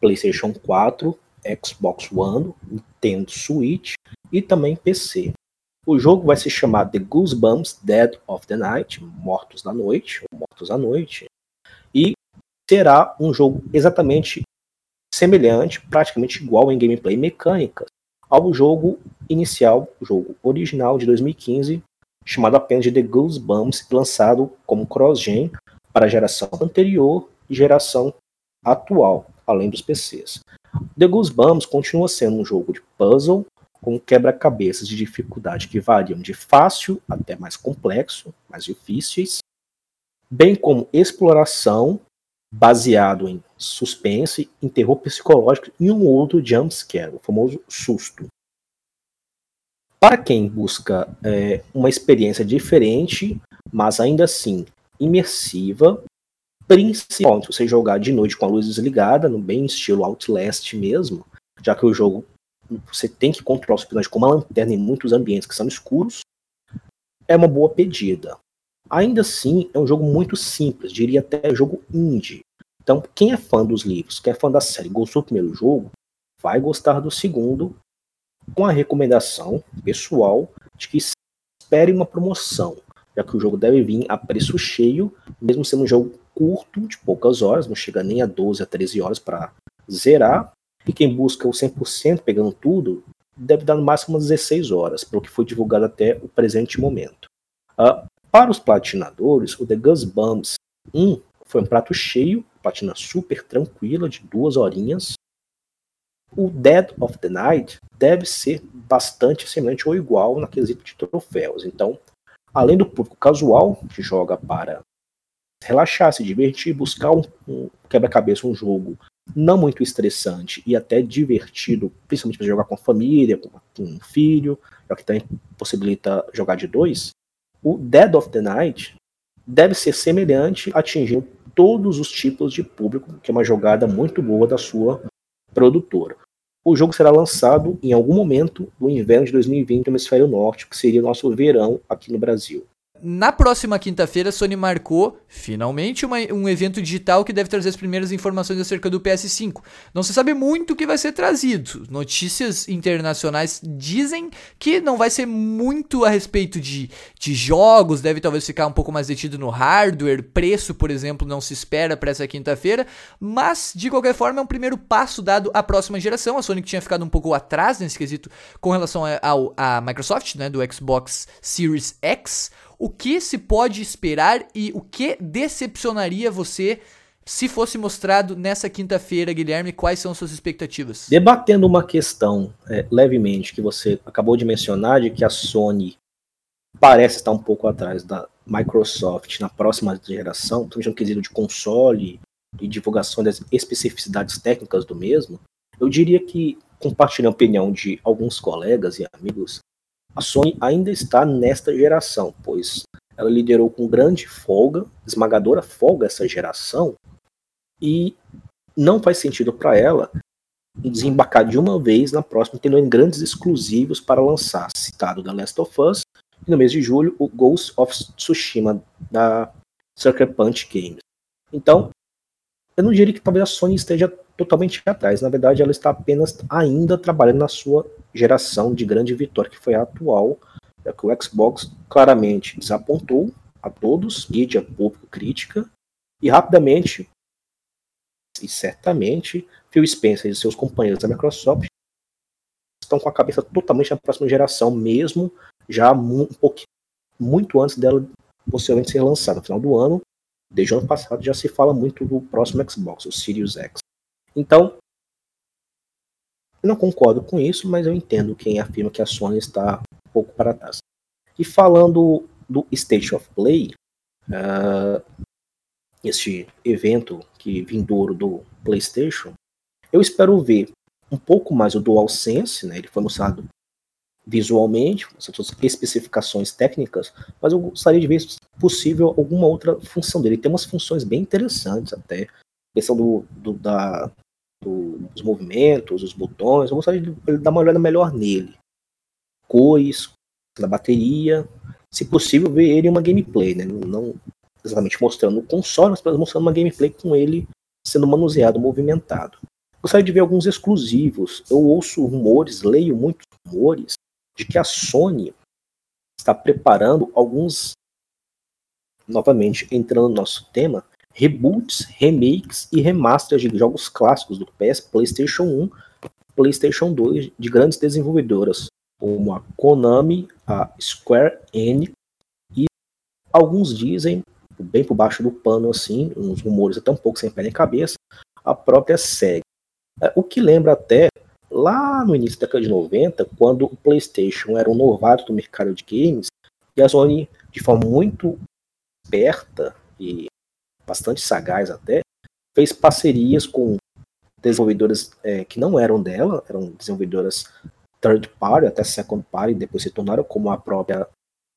PlayStation 4, Xbox One, Nintendo Switch e também PC. O jogo vai se chamar The Goosebumps Dead of the Night, Mortos da Noite, Mortos à Noite, e será um jogo exatamente semelhante, praticamente igual em gameplay mecânicas, ao jogo inicial, o jogo original de 2015, chamado apenas de The Goosebumps, lançado como cross-gen para a geração anterior e geração atual, além dos PCs. The Goosebumps continua sendo um jogo de puzzle com quebra-cabeças de dificuldade que variam de fácil até mais complexo, mais difíceis, bem como exploração baseado em suspense, terror psicológico e um outro jumpscare, o famoso susto. Para quem busca é, uma experiência diferente, mas ainda assim imersiva, principalmente se você jogar de noite com a luz desligada, no bem estilo Outlast mesmo, já que o jogo você tem que controlar os personagens com uma lanterna em muitos ambientes que são escuros, é uma boa pedida. Ainda assim, é um jogo muito simples, diria até jogo indie. Então, quem é fã dos livros, quem é fã da série, gostou do primeiro jogo, vai gostar do segundo, com a recomendação pessoal de que espere uma promoção, já que o jogo deve vir a preço cheio, mesmo sendo um jogo curto, de poucas horas, não chega nem a 12 a 13 horas para zerar, e quem busca o 100% pegando tudo, deve dar no máximo umas 16 horas, pelo que foi divulgado até o presente momento. Uh, para os platinadores, o The Goosebumps 1 foi um prato cheio, platina super tranquila, de duas horinhas. O Dead of the Night deve ser bastante semelhante ou igual na quesito de troféus. Então, além do público casual, que joga para relaxar, se divertir, buscar um, um quebra-cabeça, um jogo não muito estressante e até divertido, principalmente para jogar com a família, com, um filho, é o que também possibilita jogar de dois, o Dead of the Night deve ser semelhante, atingindo todos os tipos de público, que é uma jogada muito boa da sua produtora. O jogo será lançado em algum momento do inverno de 2020 no hemisfério norte, que seria o nosso verão aqui no Brasil na próxima quinta-feira, a Sony marcou, finalmente, uma, um evento digital que deve trazer as primeiras informações acerca do PS5. Não se sabe muito o que vai ser trazido. Notícias internacionais dizem que não vai ser muito a respeito de, de jogos, deve talvez ficar um pouco mais detido no hardware. Preço, por exemplo, não se espera para essa quinta-feira. Mas, de qualquer forma, é um primeiro passo dado à próxima geração. A Sony que tinha ficado um pouco atrás nesse quesito com relação à Microsoft, né, do Xbox Series X o que se pode esperar e o que decepcionaria você se fosse mostrado nessa quinta-feira, Guilherme? Quais são suas expectativas? Debatendo uma questão é, levemente que você acabou de mencionar, de que a Sony parece estar um pouco atrás da, Microsoft na próxima geração, principalmente no quesito de console e divulgação das especificidades técnicas do mesmo, eu diria que, compartilhando a opinião de alguns colegas e amigos, a Sony ainda está nesta geração, pois ela liderou com grande folga, esmagadora folga essa geração, e não faz sentido para ela desembarcar de uma vez na próxima, tendo grandes exclusivos para lançar, citado The Last of Us, e no mês de julho o Ghost of Tsushima da Sucker Punch Games. Então, eu não diria que talvez a Sony esteja totalmente atrás, na verdade ela está apenas ainda trabalhando na sua geração de grande vitória, que foi a atual, é que o Xbox claramente desapontou a todos, mídia, público, crítica, e rapidamente e certamente Phil Spencer e seus companheiros da Microsoft estão com a cabeça totalmente na próxima geração, mesmo já um pouquinho, muito antes dela possivelmente ser lançada. No final do ano, desde o ano passado, já se fala muito do próximo Xbox, o Series X. Então, eu não concordo com isso, mas eu entendo quem afirma que a Sony está um pouco para trás. E falando do State of Play, uh, este evento que vindouro do PlayStation, eu espero ver um pouco mais o DualSense, né? Ele foi mostrado visualmente, essas especificações técnicas, mas eu gostaria de ver, se possível, alguma outra função dele. Ele tem umas funções bem interessantes até. A questão do, do da, dos movimentos, os botões. Eu de dar uma olhada melhor nele. Cores, da bateria. Se possível, ver ele em uma gameplay, né? Não exatamente mostrando o console, mas mostrando uma gameplay com ele sendo manuseado, movimentado. Gostaria de ver alguns exclusivos. Eu ouço rumores, leio muitos rumores de que a Sony está preparando alguns, novamente entrando no nosso tema, reboots, remakes e remasters de jogos clássicos do PS, PlayStation 1, PlayStation 2 de grandes desenvolvedoras como a Konami, a Square Enix e alguns dizem bem por baixo do pano, assim, uns rumores até um pouco sem pé nem cabeça, a própria SEGA. É, o que lembra até lá no início da década de 90, quando o PlayStation era um novato do mercado de games, e a Sony, de forma muito esperta e bastante sagaz até, fez parcerias com desenvolvedoras é, que não eram dela, eram desenvolvedoras third party, até second party, depois se tornaram como a própria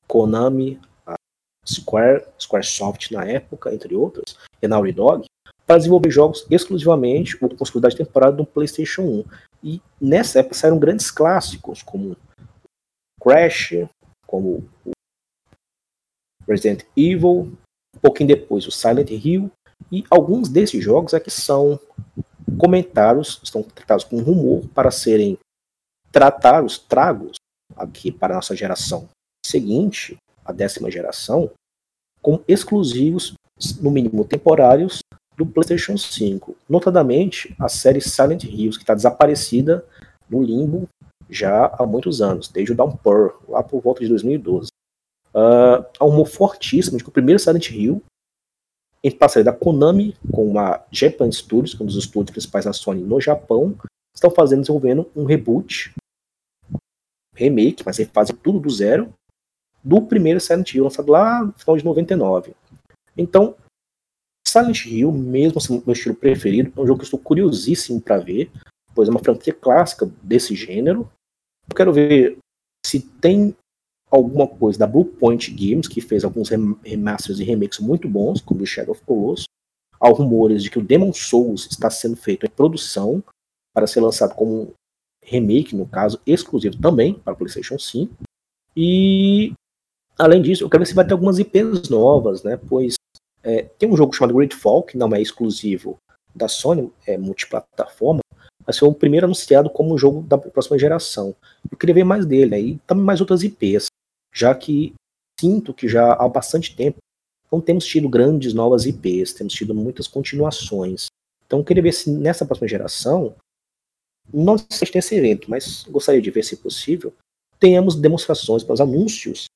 Konami, Square, Squaresoft na época, entre outras, e Naughty Dog, para desenvolver jogos exclusivamente ou com exclusividade temporária do PlayStation 1. E nessa época saíram grandes clássicos, como Crash, como Resident Evil, um pouquinho depois o Silent Hill, e alguns desses jogos aqui são comentários, estão tratados com rumor para serem tratados, tragos aqui para a nossa geração seguinte, a décima geração, como exclusivos, no mínimo temporários, do PlayStation 5. Notadamente, a série Silent Hills, que está desaparecida no limbo já há muitos anos, desde o Downpour, lá por volta de 2012. Uh, há um fortíssimo de que o primeiro Silent Hill, em parceria da Konami com a Japan Studios, que é um dos estúdios principais da Sony no Japão, estão fazendo, desenvolvendo um reboot, remake, mas eles tudo do zero, do primeiro Silent Hill, lançado lá no final de 99. Então, Silent Hill, mesmo sendo meu estilo preferido, é um jogo que eu estou curiosíssimo para ver, pois é uma franquia clássica desse gênero. Eu quero ver se tem alguma coisa da Bluepoint Games, que fez alguns remasters e remakes muito bons, como o Shadow of Colossus. Há rumores de que o Demon Souls está sendo feito em produção para ser lançado como remake, no caso, exclusivo também para PlayStation 5. E Além disso, eu quero ver se vai ter algumas IPs novas, né? Pois é, tem um jogo chamado Gridfall, que não é exclusivo da Sony, é multiplataforma, mas foi o primeiro anunciado como um jogo da próxima geração. Eu queria ver mais dele, aí né? também mais outras IPs, já que sinto que já há bastante tempo não temos tido grandes novas IPs, temos tido muitas continuações. Então queria ver se nessa próxima geração, não sei se tem esse evento, mas gostaria de ver se possível, tenhamos demonstrações para os anúncios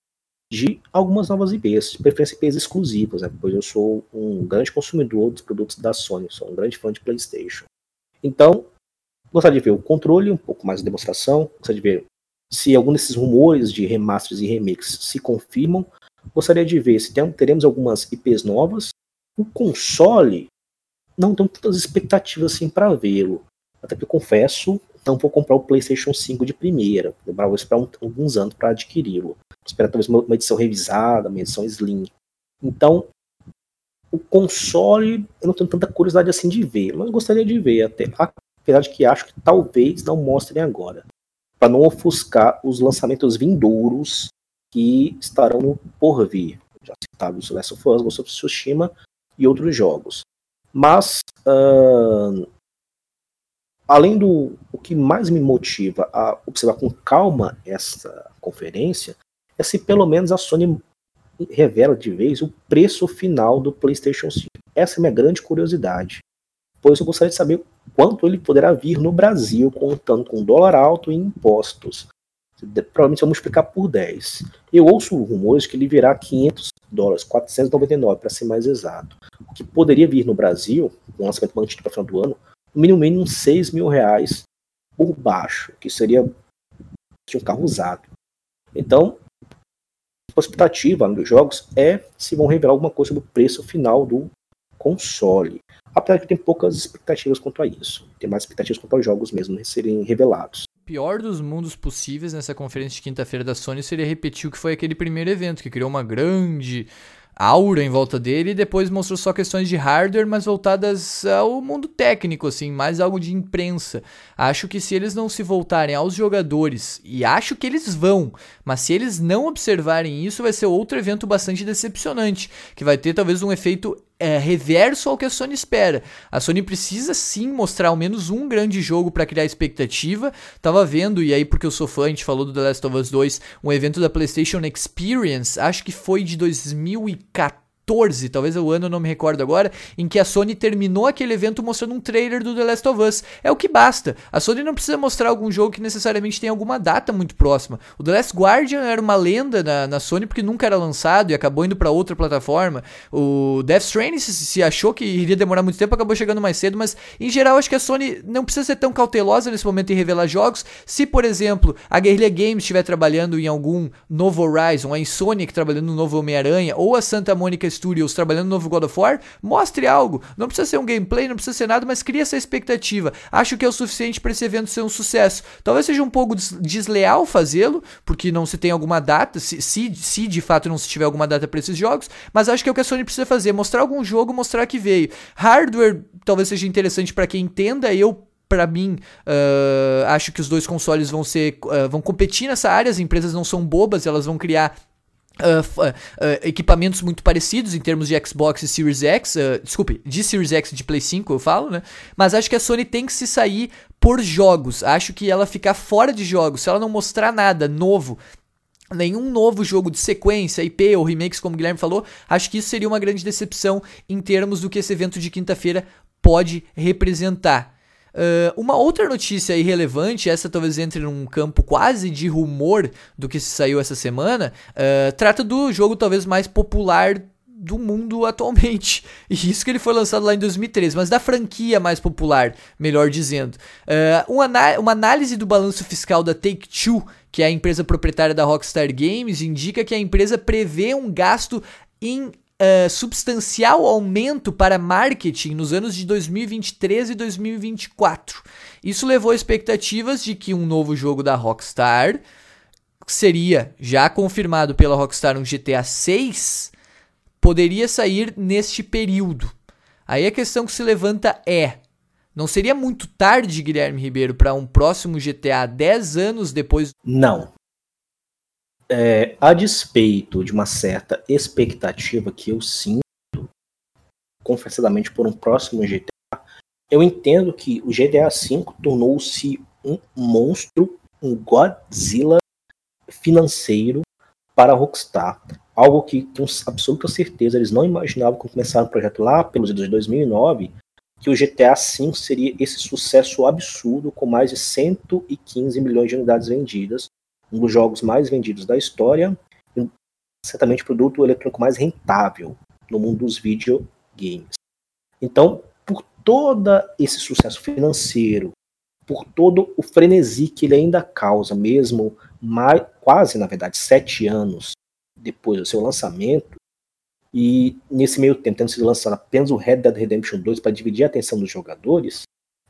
de algumas novas IPs, de preferência IPs exclusivas, né? pois eu sou um grande consumidor dos produtos da Sony, sou um grande fã de PlayStation. Então, gostaria de ver o controle, um pouco mais de demonstração, gostaria de ver se algum desses rumores de remasters e remakes se confirmam, Gostaria de ver se teremos algumas IPs novas. O console, não tenho tantas expectativas assim para vê-lo. Até que eu confesso, não vou comprar o PlayStation 5 de primeira. Eu vou esperar um, alguns anos para adquiri-lo. Esperar talvez uma, uma edição revisada, uma edição Slim. Então, o console, eu não tenho tanta curiosidade assim de ver, mas gostaria de ver até. Apesar de que acho que talvez não mostrem agora. Para não ofuscar os lançamentos vindouros que estarão por vir. Já citados o Last of Us, Ghost of Tsushima e outros jogos. Mas, uh, além do o que mais me motiva a observar com calma essa conferência, é se pelo menos a Sony revela de vez o preço final do PlayStation 5. Essa é a minha grande curiosidade, pois eu gostaria de saber quanto ele poderá vir no Brasil, contando com dólar alto e impostos. Provavelmente vamos multiplicar por 10. Eu ouço rumores que ele virá 500 dólares, 499 para ser mais exato. O que poderia vir no Brasil, com um lançamento mantido para final do ano, no mínimo, mínimo 6 mil reais por baixo, que seria um carro usado. Então, a expectativa dos jogos é se vão revelar alguma coisa sobre o preço final do console. Apesar que tem poucas expectativas quanto a isso. Tem mais expectativas quanto aos jogos mesmo serem revelados. O pior dos mundos possíveis nessa conferência de quinta-feira da Sony seria repetir o que foi aquele primeiro evento, que criou uma grande aura em volta dele e depois mostrou só questões de hardware, mas voltadas ao mundo técnico, assim, mais algo de imprensa. Acho que se eles não se voltarem aos jogadores, e acho que eles vão, mas se eles não observarem isso, vai ser outro evento bastante decepcionante, que vai ter talvez um efeito é, reverso ao que a Sony espera. A Sony precisa sim mostrar ao menos um grande jogo para criar expectativa. Tava vendo, e aí porque eu sou fã, a gente falou do The Last of Us 2, um evento da PlayStation Experience, acho que foi de 2014 2014, talvez o ano eu não me recordo agora, em que a Sony terminou aquele evento mostrando um trailer do The Last of Us. É o que basta. A Sony não precisa mostrar algum jogo que necessariamente tem alguma data muito próxima. O The Last Guardian era uma lenda na, na Sony porque nunca era lançado e acabou indo para outra plataforma. O Death Stranding se, se, achou que iria demorar muito tempo, acabou chegando mais cedo, mas em geral acho que a Sony não precisa ser tão cautelosa nesse momento em revelar jogos. Se, por exemplo, a Guerrilla Games estiver trabalhando em algum novo Horizon, a Insomniac trabalhando no novo Homem-Aranha, ou a Santa Monica Studios trabalhando no novo God of War, mostre algo. Não precisa ser um gameplay, não precisa ser nada, mas cria essa expectativa. Acho que é o suficiente para esse evento ser um sucesso. Talvez seja um pouco desleal fazê-lo, porque não se tem alguma data, se, se, se de fato não se tiver alguma data para esses jogos, mas acho que é o que a Sony precisa fazer, mostrar algum jogo, mostrar que veio. Hardware talvez seja interessante para quem entenda, eu para mim, uh, acho que os dois consoles vão ser uh, vão competir nessa área. As empresas não são bobas, elas vão criar Uh, uh, equipamentos muito parecidos em termos de Xbox e Series X, desculpe, de Series X de Play 5 eu falo, né? Mas acho que a Sony tem que se sair por jogos. Acho que ela ficar fora de jogos, se ela não mostrar nada novo, nenhum novo jogo de sequência, IP ou remakes, como o Guilherme falou, acho que isso seria uma grande decepção em termos do que esse evento de quinta-feira pode representar. Uh, uma outra notícia irrelevante, essa talvez entre num campo quase de rumor do que saiu essa semana, uh, trata do jogo talvez mais popular do mundo atualmente. E isso que ele foi lançado lá em 2013, mas da franquia mais popular, melhor dizendo. Uh, uma, uma análise do balanço fiscal da Take-Two, que é a empresa proprietária da Rockstar Games, indica que a empresa prevê um gasto em uh, substancial aumento para marketing nos anos de 2023 e 2024. Isso levou a expectativas de que um novo jogo da Rockstar seria já confirmado pela Rockstar um GTA 6 poderia sair neste período. Aí a questão que se levanta é: não seria muito tarde, Guilherme Ribeiro, para um próximo GTA 10 anos depois? Não é, a despeito de uma certa expectativa que eu sinto, confessadamente, por um próximo GTA, eu entendo que o GTA V tornou-se um monstro, um Godzilla financeiro para a Rockstar. Algo que, com absoluta certeza, eles não imaginavam quando começaram o projeto lá pelos anos de 2009, que o GTA V seria esse sucesso absurdo com mais de 115 milhões de unidades vendidas, um dos jogos mais vendidos da história, e certamente o produto eletrônico mais rentável no mundo dos videogames. Então, por todo esse sucesso financeiro, por todo o frenesi que ele ainda causa, mesmo mais, quase, na verdade, sete anos depois do seu lançamento, e nesse meio tempo, tendo sido lançado apenas o Red Dead Redemption 2 para dividir a atenção dos jogadores,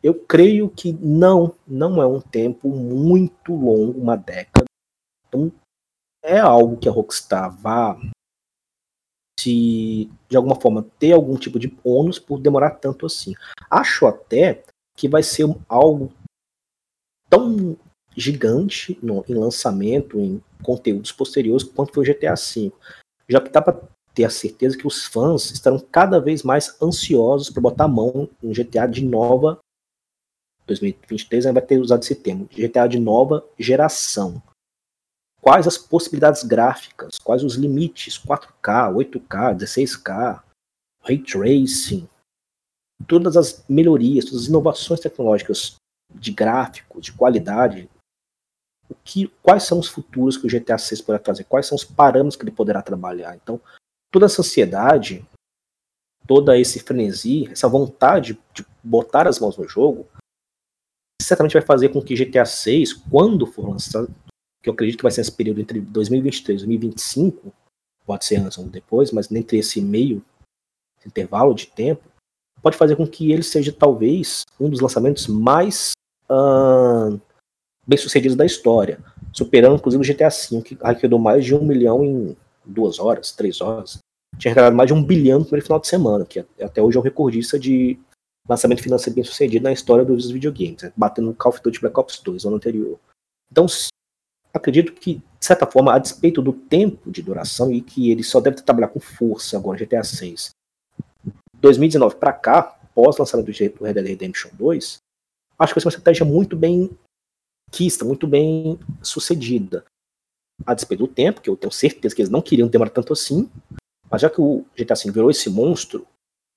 eu creio que não, não é um tempo muito longo, uma década. Então, é algo que a Rockstar vá se de alguma forma ter algum tipo de ônus por demorar tanto assim. Acho até que vai ser algo tão gigante no, em lançamento, em conteúdos posteriores, quanto foi o GTA V. Já que dá para ter a certeza que os fãs estarão cada vez mais ansiosos para botar a mão em GTA de nova 2023 vai ter usado esse termo, GTA de nova geração. Quais as possibilidades gráficas, quais os limites, 4K, 8K, 16K, Ray Tracing, todas as melhorias, todas as inovações tecnológicas de gráfico, de qualidade, o que, quais são os futuros que o GTA 6 poderá trazer, quais são os parâmetros que ele poderá trabalhar. Então, toda essa ansiedade, toda esse frenesi, essa vontade de botar as mãos no jogo, certamente vai fazer com que GTA 6, quando for lançado, que eu acredito que vai ser esse período entre 2023 e 2025, pode ser antes ou depois, mas entre esse meio esse intervalo de tempo, pode fazer com que ele seja talvez um dos lançamentos mais uh, bem sucedidos da história, superando inclusive o GTA V, que arrecadou mais de um milhão em duas horas, três horas. Tinha arrecadado mais de um bilhão no primeiro final de semana, que até hoje é o recordista de lançamento financeiro bem sucedido na história dos videogames, né? batendo no Call of Duty Black Ops 2 ano anterior. Então, acredito que, de certa forma, a despeito do tempo de duração e que ele só deve trabalhar com força agora GTA 6, 2019 para cá, pós lançamento do Red Dead Redemption 2, acho que ser uma estratégia muito bem quista, muito bem sucedida. A despeito do tempo, que eu tenho certeza que eles não queriam demorar tanto assim, mas já que o GTA V virou esse monstro,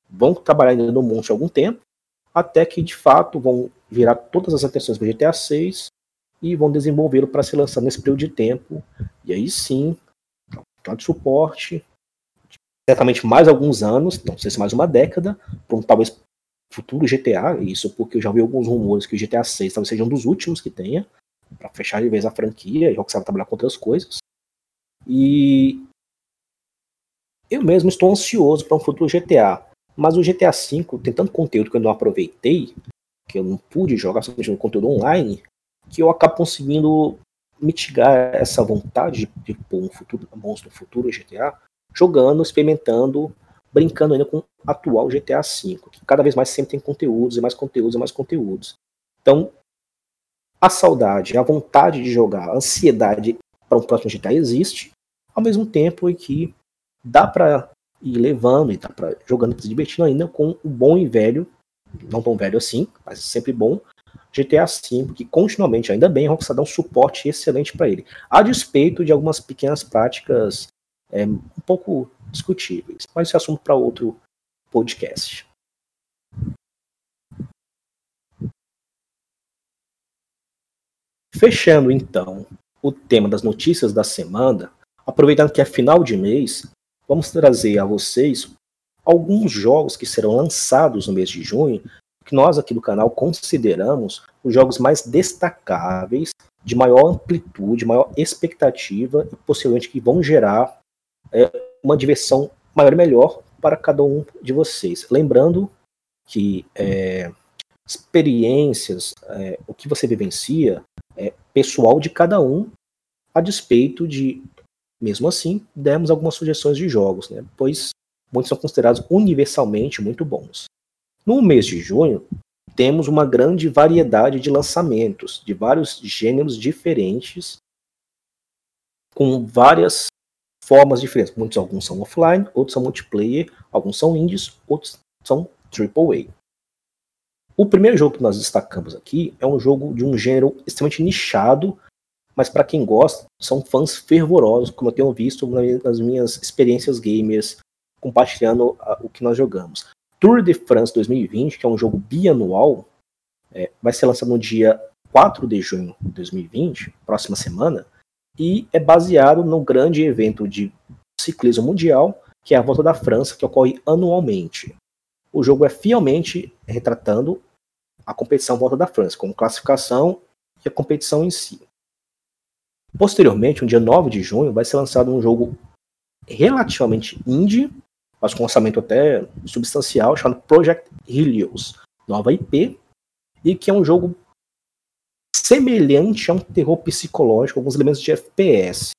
vão trabalhar ainda no monstro algum tempo, até que de fato vão virar todas as atenções do GTA 6 e vão desenvolvê-lo para ser lançado nesse período de tempo. E aí sim, de suporte, certamente mais alguns anos, não sei se mais uma década, para um talvez futuro GTA, isso porque eu já vi alguns rumores que o GTA 6 talvez seja um dos últimos que tenha, para fechar de vez a franquia, e Rockstar trabalhar com outras coisas. E eu mesmo estou ansioso para um futuro GTA. Mas o GTA V tem tanto conteúdo que eu não aproveitei, que eu não pude jogar somente no conteúdo online, que eu acabo conseguindo mitigar essa vontade de pôr um futuro monstro no futuro GTA, jogando, experimentando, brincando ainda com o atual GTA V, que cada vez mais sempre tem conteúdos e mais conteúdos e mais conteúdos. Então, a saudade, a vontade de jogar, a ansiedade para um próximo GTA existe, ao mesmo tempo em que dá para ir levando e tá pra, jogando se divertindo ainda com o bom e velho, não tão velho assim, mas sempre bom, GTA V, que continuamente, ainda bem, Rockstar dá um suporte excelente para ele, a despeito de algumas pequenas práticas é, um pouco discutíveis, mas esse é assunto para outro podcast. Fechando então o tema das notícias da semana, aproveitando que é final de mês, vamos trazer a vocês alguns jogos que serão lançados no mês de junho, que nós aqui do canal consideramos os jogos mais destacáveis, de maior amplitude, maior expectativa e possivelmente que vão gerar é, uma diversão maior e melhor para cada um de vocês. Lembrando que é, experiências, é, o que você vivencia, é pessoal de cada um, a despeito de mesmo assim, demos algumas sugestões de jogos, né, pois muitos são considerados universalmente muito bons. No mês de junho, temos uma grande variedade de lançamentos de vários gêneros diferentes, com várias formas diferentes. Muitos alguns são offline, outros são multiplayer, alguns são indies, outros são AAA. O primeiro jogo que nós destacamos aqui é um jogo de um gênero extremamente nichado, mas para quem gosta, são fãs fervorosos, como eu tenho visto nas minhas experiências gamers, compartilhando o que nós jogamos. Tour de France 2020, que é um jogo bianual, é, vai ser lançado no dia 4 de junho de 2020, próxima semana, e é baseado no grande evento de ciclismo mundial, que é a Volta da França, que ocorre anualmente. O jogo é fielmente retratando a competição Volta da França, como classificação e a competição em si. Posteriormente, no dia 9 de junho, vai ser lançado um jogo relativamente indie, mas com um orçamento até substancial, chamado Project Helios, nova IP, e que é um jogo semelhante a um terror psicológico, alguns elementos de FPS.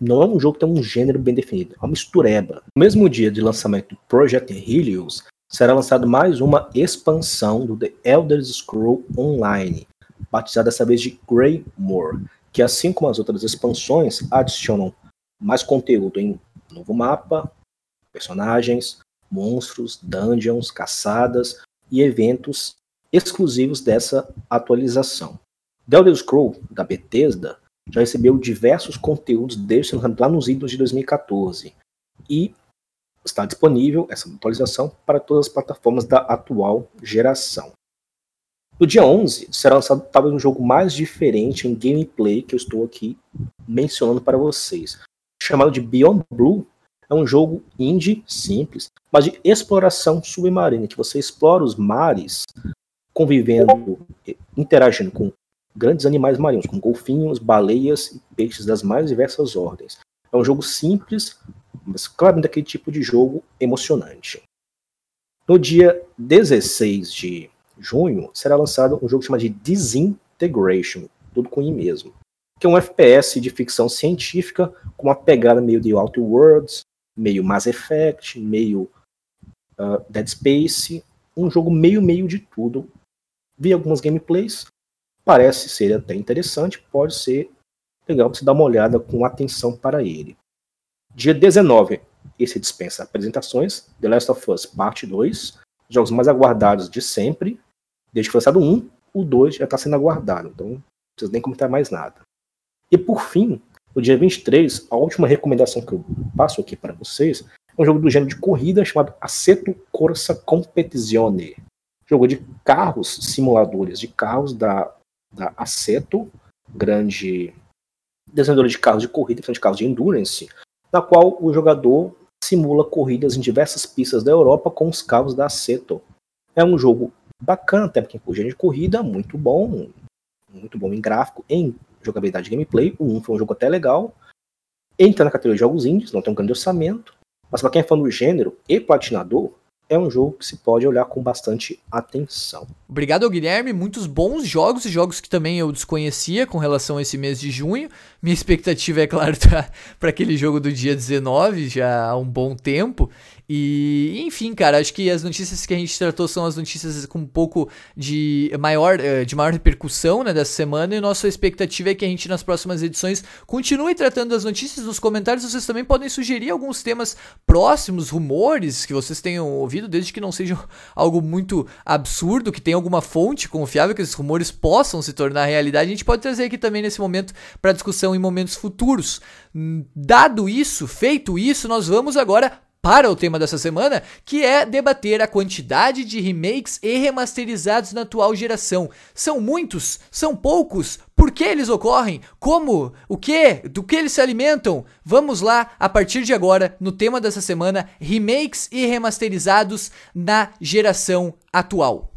Não é um jogo que tem um gênero bem definido, é uma mistureba. No mesmo dia de lançamento do Project Helios, será lançado mais uma expansão do The Elder Scrolls Online, batizada dessa vez de Greymore, que assim como as outras expansões, adicionam mais conteúdo em novo mapa, personagens, monstros, dungeons, caçadas e eventos exclusivos dessa atualização. The Elder da Bethesda, já recebeu diversos conteúdos desde lá nos idos de 2014 e está disponível essa atualização para todas as plataformas da atual geração. No dia 11 será lançado talvez um jogo mais diferente em gameplay que eu estou aqui mencionando para vocês, chamado de Beyond Blue. É um jogo indie simples, mas de exploração submarina, que você explora os mares convivendo, interagindo com grandes animais marinhos, como golfinhos, baleias e peixes das mais diversas ordens. É um jogo simples, mas claramente daquele tipo de jogo emocionante. No dia 16 de junho, será lançado um jogo chamado de Disintegration, tudo com I mesmo, que é um FPS de ficção científica com uma pegada meio de Outer Worlds, meio Mass Effect, meio uh, Dead Space, um jogo meio meio de tudo. Vi algumas gameplays, parece ser até interessante, pode ser legal você dar uma olhada com atenção para ele. Dia 19, esse dispensa apresentações, The Last of Us Parte 2, jogos mais aguardados de sempre, desde que foi lançado um, o 2 já está sendo aguardado, então não precisa nem comentar mais nada. E por fim, no dia 23, a última recomendação que eu passo aqui para vocês é um jogo do gênero de corrida chamado Assetto Corsa Competizione. Jogo de carros, simuladores de carros da da Aceto, grande desenvolvedora de carros de corrida, de carros de endurance, na qual o jogador simula corridas em diversas pistas da Europa com os carros da Aceto. É um jogo bacana, até porque é de corrida, muito bom, muito bom em gráfico, em jogabilidade de gameplay. O 1 foi um jogo até legal. Entra na categoria de jogos indies, não tem um grande orçamento, mas para quem é fã do gênero e platinador, é um jogo que se pode olhar com bastante atenção. Obrigado, Guilherme. Muitos bons jogos e jogos que também eu desconhecia com relação a esse mês de junho. Minha expectativa, é claro, tá para aquele jogo do dia 19, já há um bom tempo. E, enfim, cara, acho que as notícias que a gente tratou são as notícias com um pouco de maior, eh, de maior repercussão né, dessa semana. E nossa expectativa é que a gente, nas próximas edições, continue tratando as notícias. Nos comentários, vocês também podem sugerir alguns temas próximos, rumores que vocês tenham ouvido, desde que não sejam algo muito absurdo, que tenha alguma fonte confiável que esses rumores possam se tornar realidade. A gente pode trazer aqui também nesse momento para discussão em momentos futuros. Dado isso, feito isso, nós vamos agora para o tema dessa semana, que é debater a quantidade de remakes e remasterizados na atual geração. São muitos? São poucos? Por que eles ocorrem? Como? O que? Do que eles se alimentam? Vamos lá, a partir de agora, no tema dessa semana, remakes e remasterizados na geração atual.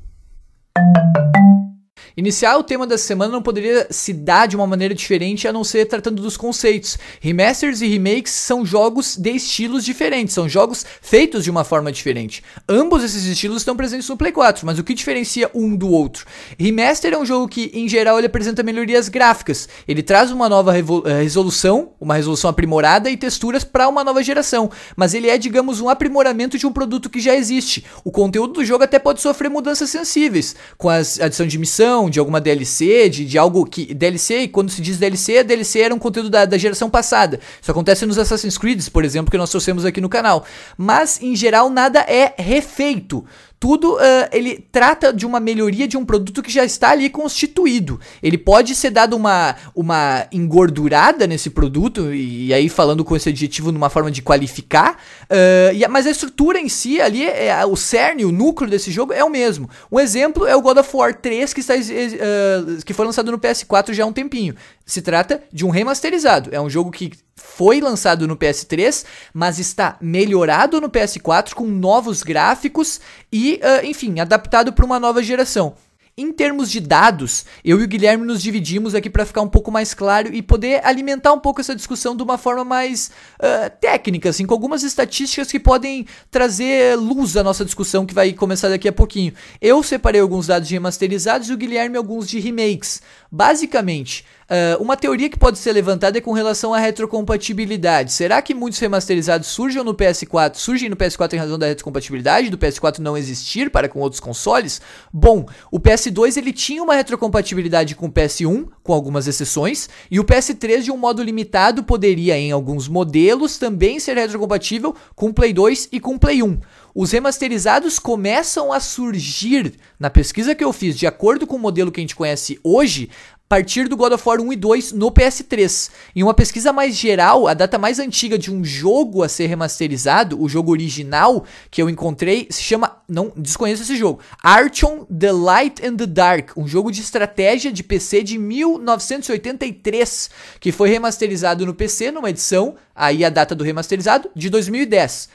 Iniciar o tema da semana não poderia se dar de uma maneira diferente a não ser tratando dos conceitos. Remasters e remakes são jogos de estilos diferentes, são jogos feitos de uma forma diferente. Ambos esses estilos estão presentes no Play 4, mas o que diferencia um do outro? Remaster é um jogo que, em geral, ele apresenta melhorias gráficas. Ele traz uma nova eh, resolução, uma resolução aprimorada e texturas para uma nova geração, mas ele é, digamos, um aprimoramento de um produto que já existe. O conteúdo do jogo até pode sofrer mudanças sensíveis, com a adição de missão, de alguma DLC, de, de algo que. DLC, e quando se diz DLC, DLC era um conteúdo da, da geração passada. Isso acontece nos Assassin's Creed, por exemplo, que nós trouxemos aqui no canal. Mas, em geral, nada é refeito tudo uh, ele trata de uma melhoria de um produto que já está ali constituído. Ele pode ser dado uma, uma engordurada nesse produto, e, e aí falando com esse adjetivo numa forma de qualificar, uh, e, mas a estrutura em si, ali, é, o cerne, o núcleo desse jogo é o mesmo. Um exemplo é o God of War 3, que, está, uh, que foi lançado no PS4 já há um tempinho. Se trata de um remasterizado. É um jogo que foi lançado no PS3, mas está melhorado no PS4 com novos gráficos e, uh, enfim, adaptado para uma nova geração. Em termos de dados, eu e o Guilherme nos dividimos aqui para ficar um pouco mais claro e poder alimentar um pouco essa discussão de uma forma mais uh, técnica, assim, com algumas estatísticas que podem trazer luz à nossa discussão que vai começar daqui a pouquinho. Eu separei alguns dados de remasterizados e o Guilherme alguns de remakes. Basicamente, Uh, uma teoria que pode ser levantada é com relação à retrocompatibilidade. Será que muitos remasterizados surgem no PS4, surgem no PS4 em razão da retrocompatibilidade, do PS4 não existir para com outros consoles? Bom, o PS2 ele tinha uma retrocompatibilidade com o PS1, com algumas exceções, e o PS3 de um modo limitado poderia em alguns modelos também ser retrocompatível com o Play 2 e com o Play 1. Os remasterizados começam a surgir na pesquisa que eu fiz, de acordo com o modelo que a gente conhece hoje, partir do God of War 1 e 2 no PS3. Em uma pesquisa mais geral, a data mais antiga de um jogo a ser remasterizado, o jogo original que eu encontrei, se chama, não desconheço esse jogo, Archon The Light and the Dark, um jogo de estratégia de PC de 1983, que foi remasterizado no PC numa edição, aí a data do remasterizado, de 2010.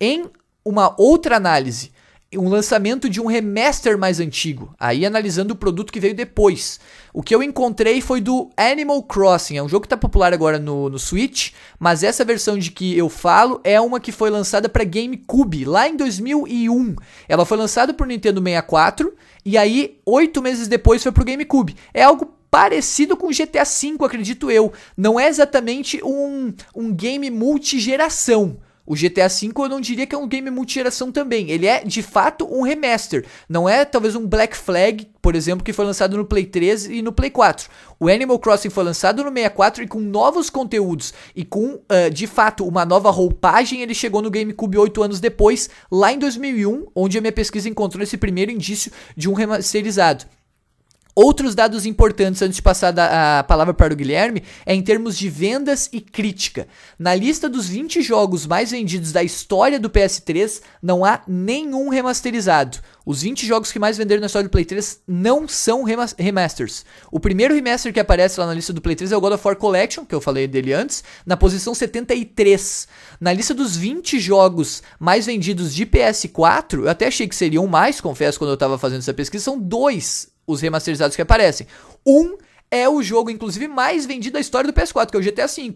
Em uma outra análise, um lançamento de um remaster mais antigo, aí analisando o produto que veio depois. O que eu encontrei foi do Animal Crossing, é um jogo que está popular agora no, no Switch, mas essa versão de que eu falo é uma que foi lançada para GameCube lá em 2001. Ela foi lançada para o Nintendo 64 e aí oito meses depois foi para o GameCube. É algo parecido com GTA V, acredito eu. Não é exatamente um, um game multigeração. O GTA V eu não diria que é um game multigeração também. Ele é de fato um remaster. Não é talvez um Black Flag, por exemplo, que foi lançado no Play 3 e no Play 4. O Animal Crossing foi lançado no 64 e com novos conteúdos e com uh, de fato uma nova roupagem. Ele chegou no GameCube 8 anos depois, lá em 2001, onde a minha pesquisa encontrou esse primeiro indício de um remasterizado. Outros dados importantes antes de passar a palavra para o Guilherme é em termos de vendas e crítica. Na lista dos 20 jogos mais vendidos da história do PS3, não há nenhum remasterizado. Os 20 jogos que mais venderam na história do Play 3 não são remasters. O primeiro remaster que aparece lá na lista do Play 3 é o God of War Collection, que eu falei dele antes, na posição 73. Na lista dos 20 jogos mais vendidos de PS4, eu até achei que seriam mais, confesso, quando eu estava fazendo essa pesquisa, são dois os remasterizados que aparecem. Um é o jogo, inclusive, mais vendido da história do PS4, que é o GTA V.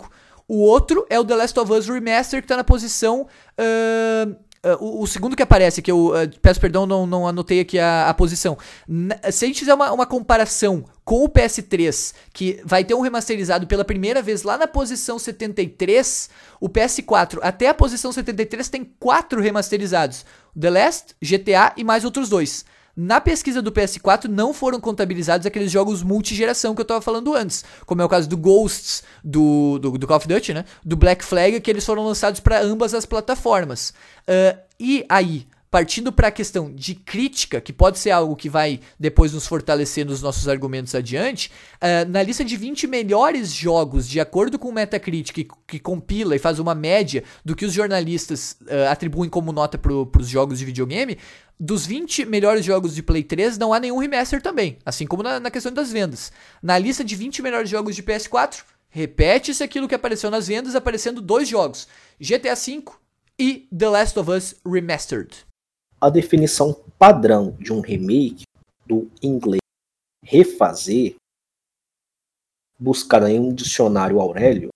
O outro é o The Last of Us Remaster, que está na posição. Uh, uh, o, o, segundo que aparece, que eu uh, peço perdão, não, não anotei aqui a, a posição. Na, se a gente fizer uma, uma comparação com o PS3, que vai ter um remasterizado pela primeira vez lá na posição 73, o PS4 até a posição 73 tem quatro remasterizados: The Last, GTA e mais outros dois. Na pesquisa do PS4 não foram contabilizados aqueles jogos multigeração que eu estava falando antes, como é o caso do Ghosts, do, do, do, Call of Duty, né? Do Black Flag, que eles foram lançados para ambas as plataformas. Uh, e aí, partindo para a questão de crítica, que pode ser algo que vai depois nos fortalecer nos nossos argumentos adiante, uh, na lista de 20 melhores jogos, de acordo com o Metacritic, que, que compila e faz uma média do que os jornalistas uh, atribuem como nota para os jogos de videogame, dos 20 melhores jogos de Play 3, não há nenhum remaster também, assim como na, na questão das vendas. Na lista de 20 melhores jogos de PS4, repete-se aquilo que apareceu nas vendas, aparecendo dois jogos: GTA V e The Last of Us Remastered. A definição padrão de um remake do inglês refazer, buscada em um dicionário Aurélio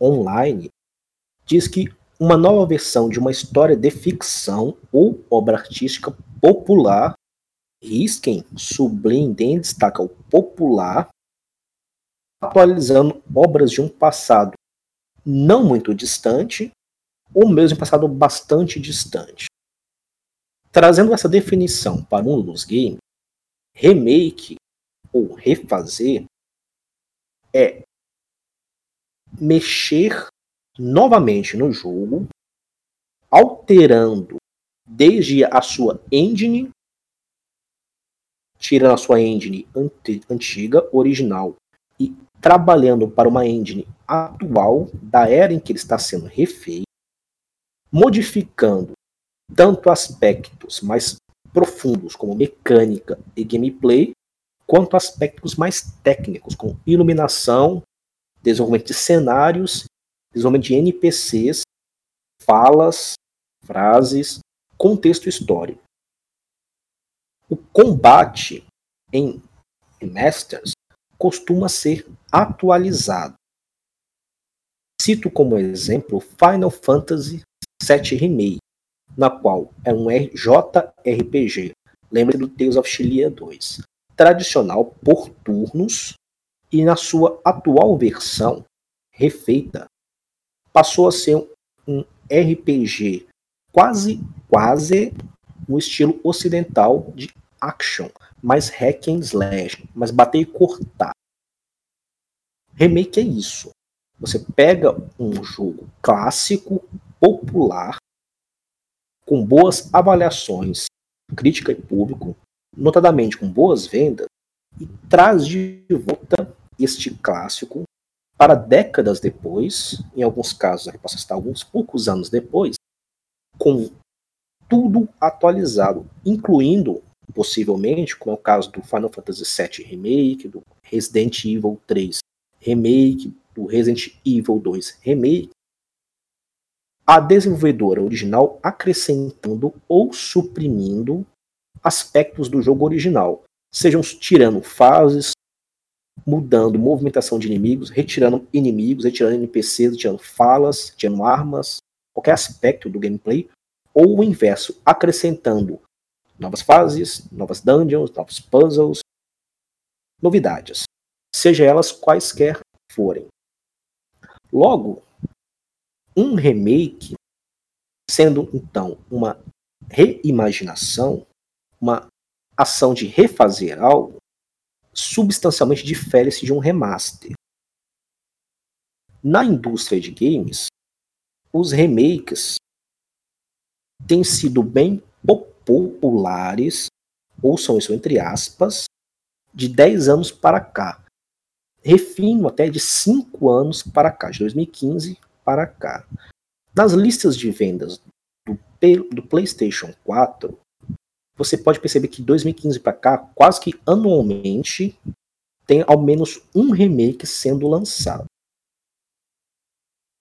online, diz que uma nova versão de uma história de ficção ou obra artística popular. Risken sublinha destaca o popular, atualizando obras de um passado não muito distante, ou mesmo passado bastante distante. Trazendo essa definição para um dos games, remake ou refazer é mexer novamente no jogo, alterando desde a sua engine, tirando a sua engine antiga, original, e trabalhando para uma engine atual, da era em que ele está sendo refeito, modificando tanto aspectos mais profundos, como mecânica e gameplay, quanto aspectos mais técnicos, como iluminação, desenvolvimento de cenários desenvolvimento de NPCs, falas, frases, contexto histórico. O combate em remasters costuma ser atualizado. Cito como exemplo Final Fantasy VII Remake, na qual é um JRPG, lembre do Tales of Xillia 2, tradicional por turnos e na sua atual versão refeita passou a ser um RPG quase quase no estilo ocidental de action, mais hack and slash, mas bater e cortar. Remake é isso. Você pega um jogo clássico, popular, com boas avaliações, crítica e público, notadamente com boas vendas, e traz de volta este clássico para décadas depois, em alguns casos, eu posso estar alguns poucos anos depois, com tudo atualizado, incluindo, possivelmente, como é o caso do Final Fantasy VII Remake, do Resident Evil 3 Remake, do Resident Evil 2 Remake, a desenvolvedora original acrescentando ou suprimindo aspectos do jogo original, sejam tirando fases, mudando movimentação de inimigos, retirando inimigos, retirando NPCs, retirando falas, retirando armas, qualquer aspecto do gameplay, ou o inverso, acrescentando novas fases, novas dungeons, novos puzzles, novidades, seja elas quaisquer forem. Logo, um remake, sendo então uma reimaginação, uma ação de refazer algo, substancialmente difere-se de um remaster. Na indústria de games, os remakes têm sido bem populares, ouçam isso entre aspas, de 10 anos para cá. Refino até de 5 anos para cá, de 2015 para cá. Nas listas de vendas do, do PlayStation 4, você pode perceber que de 2015 para cá, quase que anualmente, tem ao menos um remake sendo lançado.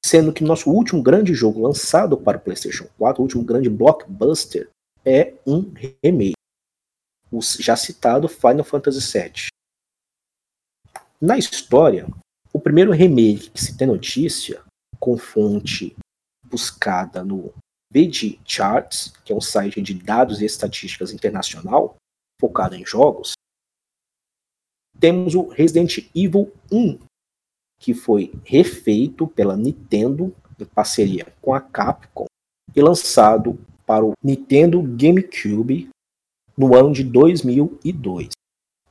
Sendo que nosso último grande jogo lançado para o PlayStation 4, o último grande blockbuster, é um remake. O já citado Final Fantasy VII. Na história, o primeiro remake que se tem notícia, com fonte buscada no VG Charts, que é um site de dados e estatísticas internacional focado em jogos, temos o Resident Evil 1, que foi refeito pela Nintendo em parceria com a Capcom e lançado para o Nintendo GameCube no ano de 2002.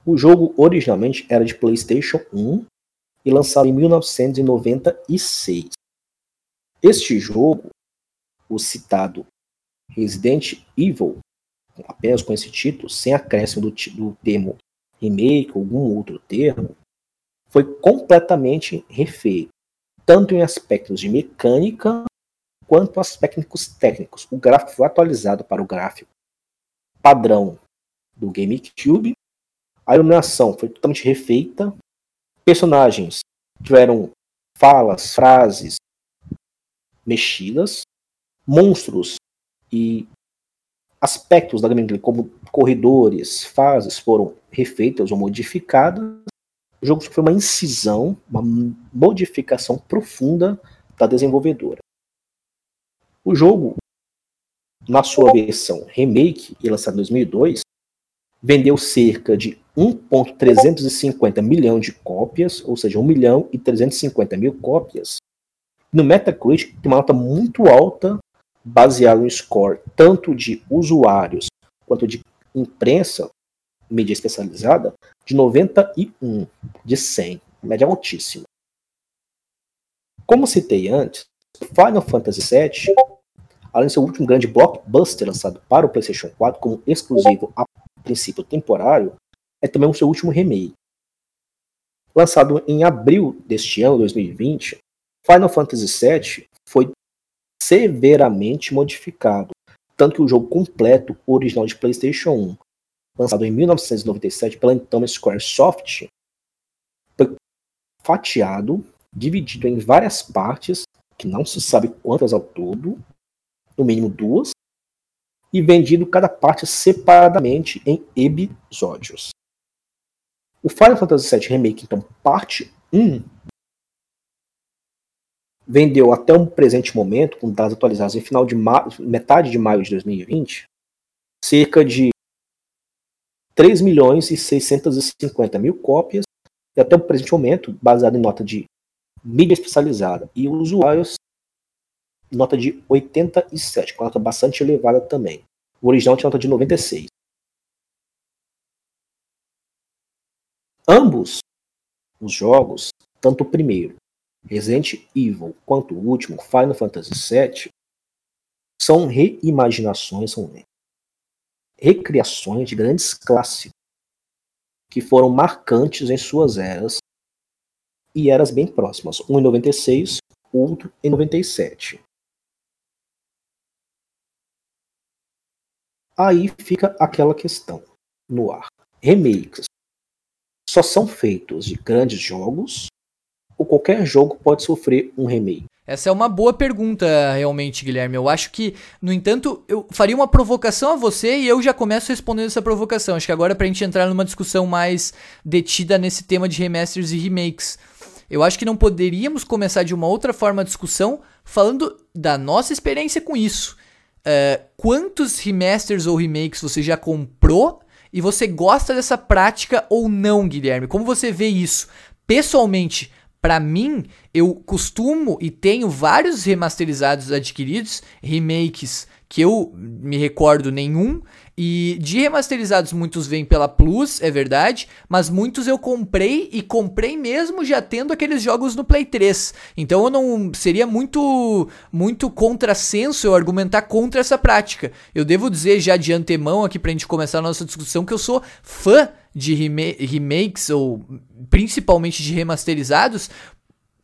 O jogo originalmente era de PlayStation 1 e lançado em 1996. Este jogo o citado Resident Evil, apenas com esse título, sem acréscimo do, do termo remake ou algum outro termo, foi completamente refeito, tanto em aspectos de mecânica quanto aspectos técnicos. O gráfico foi atualizado para o gráfico padrão do GameCube, a iluminação foi totalmente refeita, personagens tiveram falas, frases mexidas, monstros e aspectos da gameplay, como corredores, fases, foram refeitas ou modificadas. O jogo foi uma incisão, uma modificação profunda da desenvolvedora. O jogo, na sua versão remake e lançado em 2002, vendeu cerca de 1.350 milhão de cópias, ou seja, 1 milhão e 350 mil cópias. No Metacritic tem uma nota muito alta baseado em score tanto de usuários quanto de imprensa, mídia especializada, de 91 de 100, média altíssima. Como citei antes, Final Fantasy VII, além de ser o último grande blockbuster lançado para o PlayStation 4 como exclusivo a princípio temporário, é também o seu último remake. Lançado em abril deste ano, 2020, Final Fantasy VII foi severamente modificado, tanto que o jogo completo, original de PlayStation 1, lançado em 1997 pela então Squaresoft, foi fatiado, dividido em várias partes, que não se sabe quantas ao todo, no mínimo duas, e vendido cada parte separadamente em episódios. O Final Fantasy VII Remake, então, parte 1, vendeu até um presente momento, com dados atualizados em final de metade de maio de 2020, cerca de 3 milhões e 650 mil cópias, e até o presente momento, baseado em nota de mídia especializada e usuários, nota de 87, com nota bastante elevada também. O original tinha nota de 96. Ambos os jogos, tanto o primeiro, Resident Evil, quanto o último, Final Fantasy VII, são reimaginações, são recriações de grandes clássicos que foram marcantes em suas eras e eras bem próximas, um em 96, outro em 97. Aí fica aquela questão no ar. Remakes só são feitos de grandes jogos ou qualquer jogo pode sofrer um remake? Essa é uma boa pergunta, realmente, Guilherme. Eu acho que, no entanto, eu faria uma provocação a você e eu já começo respondendo essa provocação. Acho que agora é pra gente entrar numa discussão mais detida nesse tema de remasters e remakes. Eu acho que não poderíamos começar de uma outra forma a discussão falando da nossa experiência com isso. Uh, quantos remasters ou remakes você já comprou e você gosta dessa prática ou não, Guilherme? Como você vê isso? Pessoalmente, para mim, eu costumo e tenho vários remasterizados adquiridos, remakes que eu me recordo nenhum, e de remasterizados, muitos vêm pela Plus, é verdade, mas muitos eu comprei e comprei mesmo já tendo aqueles jogos no Play 3. Então eu não seria muito muito contrassenso eu argumentar contra essa prática. Eu devo dizer já de antemão aqui pra gente começar a nossa discussão que eu sou fã de remakes ou principalmente de remasterizados,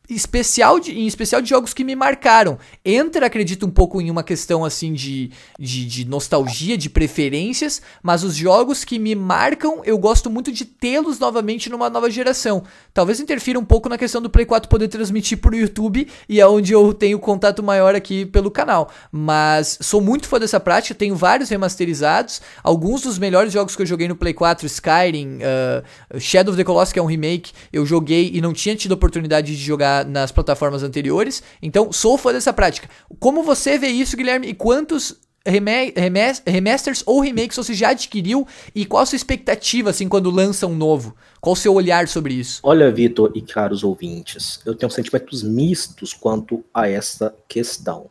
especial de, em especial de jogos que me marcaram. Entra, acredito, um pouco em uma questão assim de, de, de, nostalgia, de preferências, mas os jogos que me marcam, eu gosto muito de tê-los novamente numa nova geração. Talvez interfira um pouco na questão do Play 4 poder transmitir pro YouTube e é onde eu tenho contato maior aqui pelo canal. Mas sou muito fã dessa prática, tenho vários remasterizados, alguns dos melhores jogos que eu joguei no Play 4, Skyrim, uh, Shadow of the Colossus, que é um remake, eu joguei e não tinha tido oportunidade de jogar nas plataformas anteriores. Então, sou fã dessa prática. Como você vê isso, Guilherme? E quantos remasters ou remakes você já adquiriu e qual a sua expectativa assim quando lança um novo? Qual o seu olhar sobre isso? Olha, Vitor e caros ouvintes, eu tenho sentimentos mistos quanto a essa questão.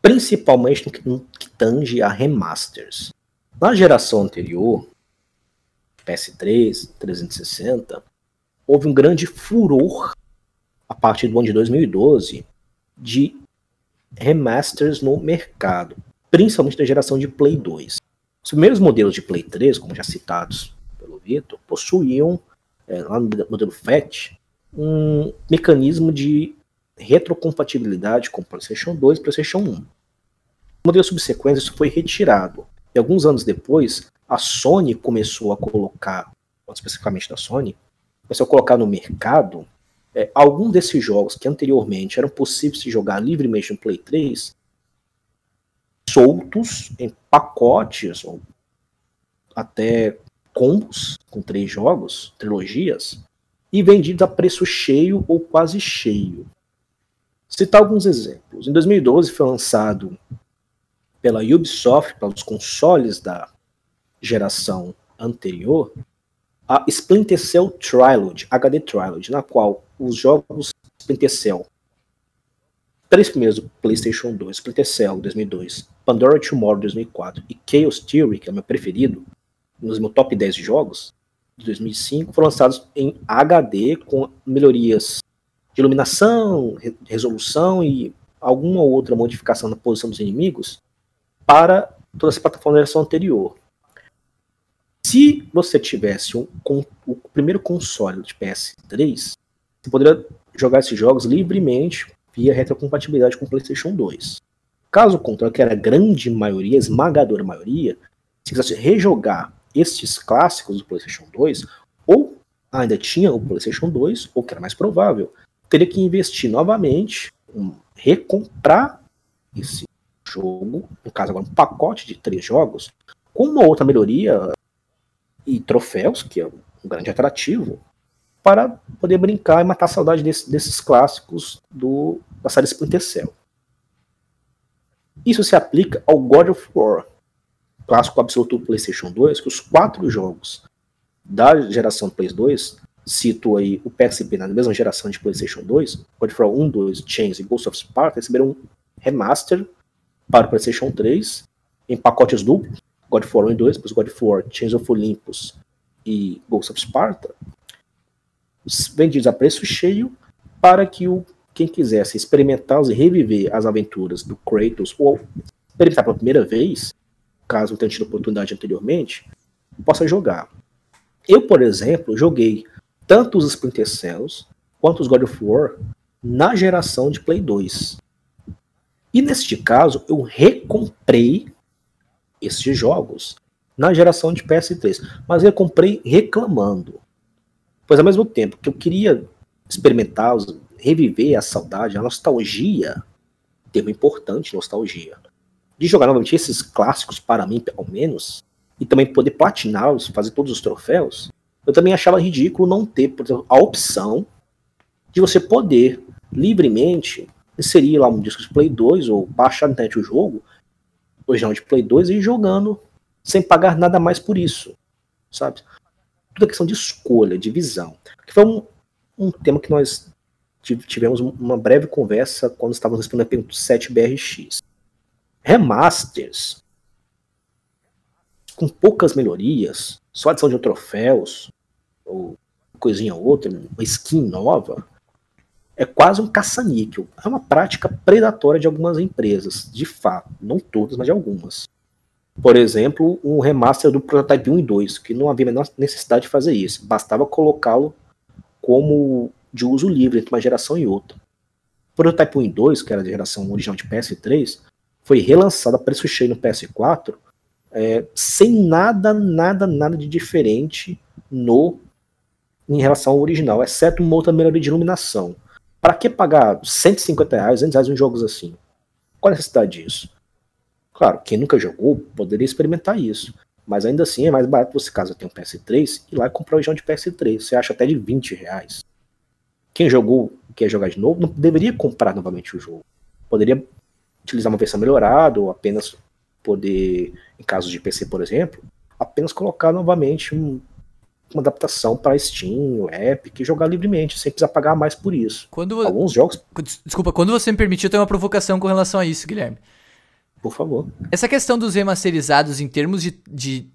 Principalmente no que, tange a remasters. Na geração anterior, PS3, 360, houve um grande furor a partir do ano de 2012 de remasters no mercado, principalmente da geração de Play 2. Os primeiros modelos de Play 3, como já citados pelo Vitor, possuíam, é, lá no modelo FAT, um mecanismo de retrocompatibilidade com PlayStation 2 e PlayStation 1. No modelo subsequente, isso foi retirado. E alguns anos depois, a Sony começou a colocar, especificamente da Sony, se eu colocar no mercado, é, algum desses jogos que anteriormente eram possíveis de jogar livremente no Play 3, soltos em pacotes ou até combos com três jogos, trilogias, e vendidos a preço cheio ou quase cheio. Citar alguns exemplos. Em 2012 foi lançado pela Ubisoft para os consoles da geração anterior a Splinter Cell Trilogy, HD Trilogy, na qual os jogos Splinter Cell, três primeiros do PlayStation 2, Splinter Cell 2002, Pandora Tomorrow 2004 e Chaos Theory, que é o meu preferido, nos meus top 10 de jogos, de 2005, foram lançados em HD com melhorias de iluminação, resolução e alguma outra modificação na posição dos inimigos para toda essa plataforma da versão anterior. Se você tivesse um, com, o primeiro console de PS3, você poderia jogar esses jogos livremente via retrocompatibilidade com o PlayStation 2. Caso contrário, que era a grande maioria, esmagadora maioria, se quisesse rejogar estes clássicos do PlayStation 2, ou ainda tinha o PlayStation 2, ou que era mais provável, teria que investir novamente, um, recomprar esse jogo, no caso agora um pacote de três jogos, com uma outra melhoria e troféus, que é um grande atrativo, para poder brincar e matar a saudade desse, desses clássicos do, da série Splinter Cell. Isso se aplica ao God of War, clássico absoluto do PlayStation 2, que os quatro jogos da geração do PS 2, cito aí o PSP na mesma geração de PlayStation 2, God of War 1, 2, Chains e Ghost of Sparta, receberam um remaster para o PlayStation 3 em pacotes duplos, God of War 1 e 2, depois God of War, Chains of Olympus e Ghost of Sparta, vendidos a preço cheio para que o quem quisesse experimentar e reviver as aventuras do Kratos ou experimentar pela primeira vez, caso não tenha tido oportunidade anteriormente, possa jogar. Eu, por exemplo, joguei tanto os Splinter Cells quanto os God of War na geração de Play 2. E neste caso, eu recomprei esses jogos na geração de PS3, mas eu comprei reclamando. Pois ao mesmo tempo que eu queria experimentar, reviver a saudade, a nostalgia, termo importante, nostalgia, de jogar novamente esses clássicos para mim, pelo menos, e também poder platiná-los, fazer todos os troféus, eu também achava ridículo não ter, por exemplo, a opção de você poder livremente inserir lá um disco de Play 2 ou baixar na internet o jogo, original de Play 2 e jogando sem pagar nada mais por isso, sabe? Tudo é questão de escolha, de visão. Que foi um, um tema que nós tivemos uma breve conversa quando estávamos respondendo a pergunta 7BRX. Remasters com poucas melhorias, só adição de troféus, ou coisinha outra, uma skin nova, é quase um caça-níquel. É uma prática predatória de algumas empresas, de fato. Não todas, mas de algumas. Por exemplo, um remaster do Prototype 1 e 2, que não havia a menor necessidade de fazer isso. Bastava colocá-lo como de uso livre entre uma geração e outra. O Prototype 1 e 2, que era da geração original de PS3, foi relançado a preço cheio no PS4, é, sem nada, nada, nada de diferente no em relação ao original, exceto uma outra melhoria de iluminação. Para que pagar 150 reais, 200 reais em jogos assim? Qual a necessidade disso? Claro, quem nunca jogou poderia experimentar isso. Mas ainda assim é mais barato você, caso tenha um PS3, ir lá e comprar o original de PS3. Você acha até de 20 reais. Quem jogou quer jogar de novo, não deveria comprar novamente o jogo. Poderia utilizar uma versão melhorada, ou apenas poder, em caso de PC, por exemplo, apenas colocar novamente um, uma adaptação para Steam, Epic, jogar livremente, sem precisar pagar mais por isso. Quando, Alguns jogos. Desculpa, quando você me permitiu, eu tenho uma provocação com relação a isso, Guilherme. Por favor. Essa questão dos remasterizados em termos de, de,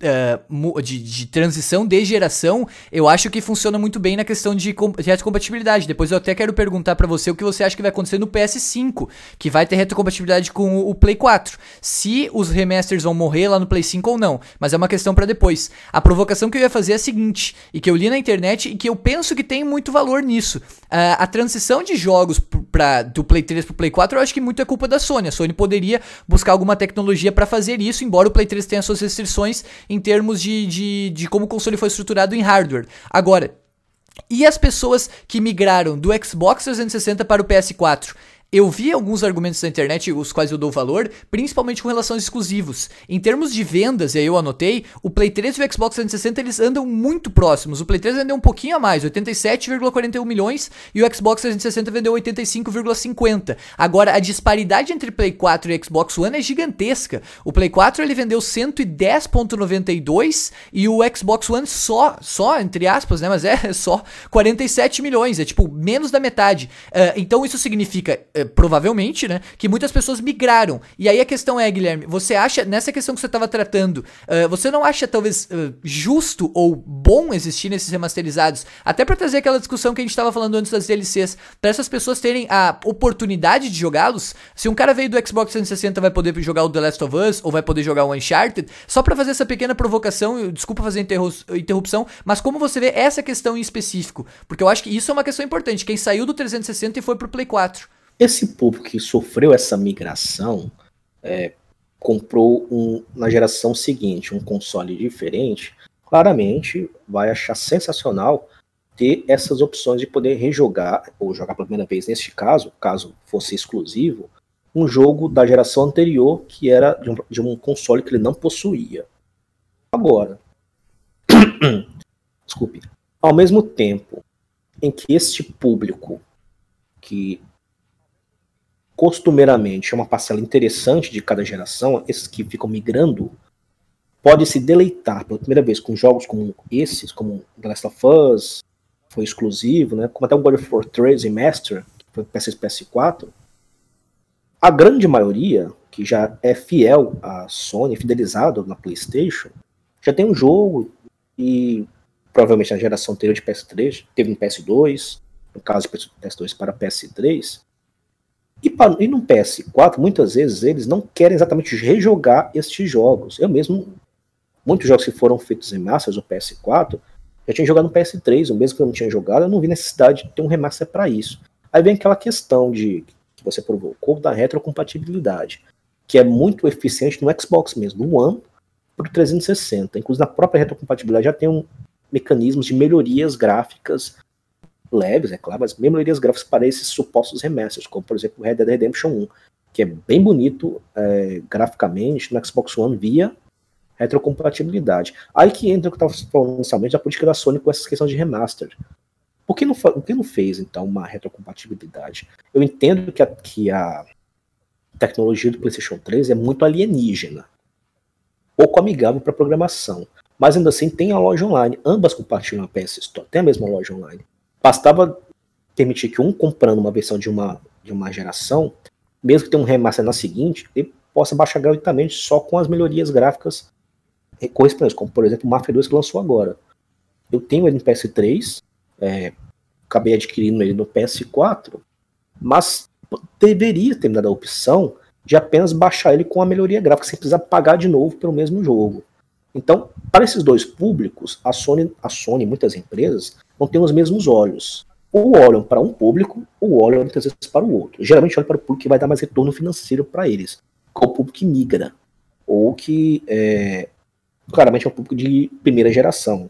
uh, de, de, transição de geração, eu acho que funciona muito bem na questão de, de retrocompatibilidade. Depois eu até quero perguntar para você o que você acha que vai acontecer no PS5, que vai ter retrocompatibilidade com o Play 4. Se os remasters vão morrer lá no Play 5 ou não, mas é uma questão para depois. A provocação que eu ia fazer é a seguinte, e que eu li na internet e que eu penso que tem muito valor nisso. Uh, a transição de jogos pra, do Play 3 pro Play 4, eu acho que muito é culpa da Sony. A Sony poderia buscar alguma tecnologia para fazer isso, embora o Play 3 tenha suas restrições em termos de, de, de como o console foi estruturado em hardware. Agora, e as pessoas que migraram do Xbox 360 para o PS4? Eu vi alguns argumentos na internet, os quais eu dou valor, principalmente com relação aos exclusivos. Em termos de vendas, e aí eu anotei, o Play 3 e o Xbox 360 eles andam muito próximos. O Play 3 vendeu um pouquinho a mais, 87,41 milhões, e o Xbox 360 vendeu 85,50. Agora, a disparidade entre Play 4 e Xbox One é gigantesca. O Play 4 ele vendeu 110,92 e o Xbox One só, só, entre aspas, né, mas é só 47 milhões, é tipo menos da metade. Uh, então isso significa. Uh, provavelmente, né, que muitas pessoas migraram. E aí a questão é, Guilherme, você acha, nessa questão que você estava tratando, uh, você não acha talvez uh, justo ou bom existir nesses remasterizados? Até para trazer aquela discussão que a gente estava falando antes das DLCs, para essas pessoas terem a oportunidade de jogá-los. Se um cara veio do Xbox 360 vai poder jogar o The Last of Us ou vai poder jogar o Uncharted, só para fazer essa pequena provocação, desculpa fazer interrupção, mas como você vê essa questão em específico? Porque eu acho que isso é uma questão importante. Quem saiu do 360 e foi pro Play 4. Esse público que sofreu essa migração é, comprou um, na geração seguinte um console diferente, claramente vai achar sensacional ter essas opções de poder rejogar, ou jogar pela primeira vez neste caso, caso fosse exclusivo, um jogo da geração anterior que era de um, de um console que ele não possuía. Agora, desculpe, ao mesmo tempo em que este público, que costumeiramente é uma parcela interessante de cada geração, esses que ficam migrando, pode se deleitar pela primeira vez com jogos como esses, como The Last of Us, foi exclusivo, né? como até o God of War 3 Master, que foi PS3 PS4, a grande maioria, que já é fiel à Sony, fidelizado na PlayStation, já tem um jogo e provavelmente na geração anterior de PS3, teve no PS2, no caso PS2 para PS3. E, para, e no PS4, muitas vezes eles não querem exatamente rejogar estes jogos. Eu mesmo, muitos jogos que foram feitos em Masters no PS4, já tinha jogado no PS3, o mesmo que eu não tinha jogado, eu não vi necessidade de ter um remaster para isso. Aí vem aquela questão de que você provocou da retrocompatibilidade, que é muito eficiente no Xbox mesmo, no One para o 360. Inclusive na própria retrocompatibilidade já tem um mecanismos de melhorias gráficas leves, é claro, mas melhorias gráficas para esses supostos remasters, como por exemplo Red Dead Redemption 1, que é bem bonito é, graficamente no Xbox One via retrocompatibilidade. Aí que entra o que eu estava falando inicialmente da política da Sony com essa questão de remaster. Por que não, por que não fez, então, uma retrocompatibilidade? Eu entendo que a, que a tecnologia do PlayStation 3 é muito alienígena, pouco amigável para programação, mas ainda assim tem a loja online. Ambas compartilham a PS Store, tem a mesma loja online. Bastava permitir que um comprando uma versão de uma, de uma geração, mesmo que tenha um remaster na seguinte, ele possa baixar gratuitamente só com as melhorias gráficas correspondentes, como por exemplo o Mafia 2 que lançou agora. Eu tenho ele no PS3, é, acabei adquirindo ele no PS4, mas deveria ter me dado a opção de apenas baixar ele com a melhoria gráfica, sem precisar pagar de novo pelo mesmo jogo. Então, para esses dois públicos, a Sony, a Sony muitas empresas, não têm os mesmos olhos. Ou olham para um público, ou olham muitas vezes para o outro. Geralmente olham para o público que vai dar mais retorno financeiro para eles, que é o público que migra, ou que é, claramente é um público de primeira geração,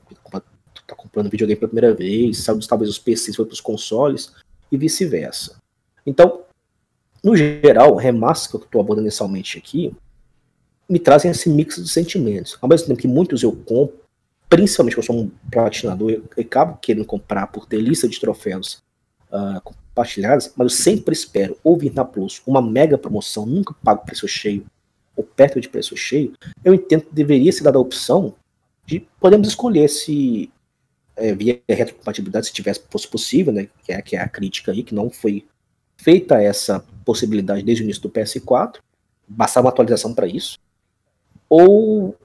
está comprando videogame pela primeira vez, sabe, talvez os PCs foi para os consoles e vice-versa. Então, no geral, o remaster que eu estou abordando inicialmente aqui me trazem esse mix de sentimentos. Ao mesmo tempo que muitos eu compro, principalmente porque eu sou um platinador, eu acabo querendo comprar por ter lista de troféus uh, compartilhadas, mas eu sempre espero ouvir na Plus uma mega promoção, nunca pago preço cheio ou perto de preço cheio, eu entendo que deveria ser dada a opção de podemos escolher se é, via retrocompatibilidade, se tivesse fosse possível, né, que é, que é a crítica aí, que não foi feita essa possibilidade desde o início do PS4, bastava uma atualização para isso, ou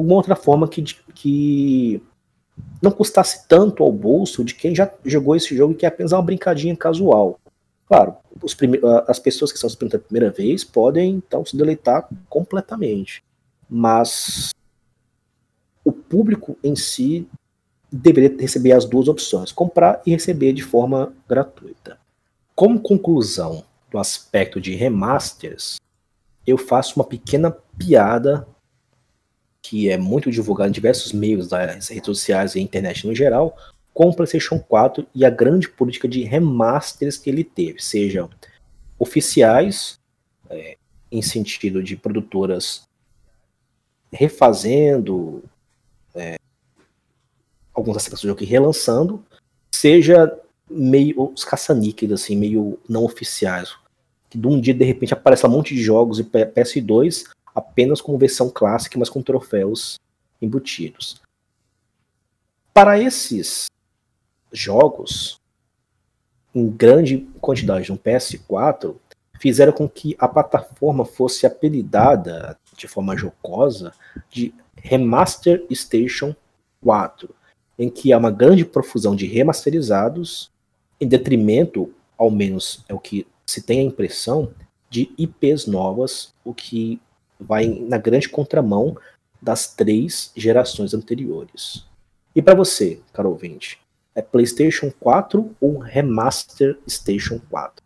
alguma outra forma que, que não custasse tanto ao bolso de quem já jogou esse jogo e que é apenas uma brincadinha casual. Claro, as pessoas que estão experimentando a primeira vez podem então se deleitar completamente, mas o público em si deveria receber as duas opções, comprar e receber de forma gratuita. Como conclusão do aspecto de remasters, eu faço uma pequena piada que é muito divulgada em diversos meios das redes sociais e internet no geral, com o PlayStation 4 e a grande política de remasters que ele teve, sejam oficiais, é, em sentido de produtoras refazendo é, alguns aspectos do jogo e relançando, seja meio os caça-níqueis, assim, meio não oficiais. Que de um dia, de repente, aparece um monte de jogos e PS2 apenas com versão clássica, mas com troféus embutidos. Para esses jogos, em grande quantidade no PS4, fizeram com que a plataforma fosse apelidada de forma jocosa de Remaster Station 4, em que há uma grande profusão de remasterizados, em detrimento, ao menos é o que se tem a impressão, de IPs novas, o que vai na grande contramão das três gerações anteriores. E para você, caro ouvinte, é PlayStation 4 ou Remaster Station 4?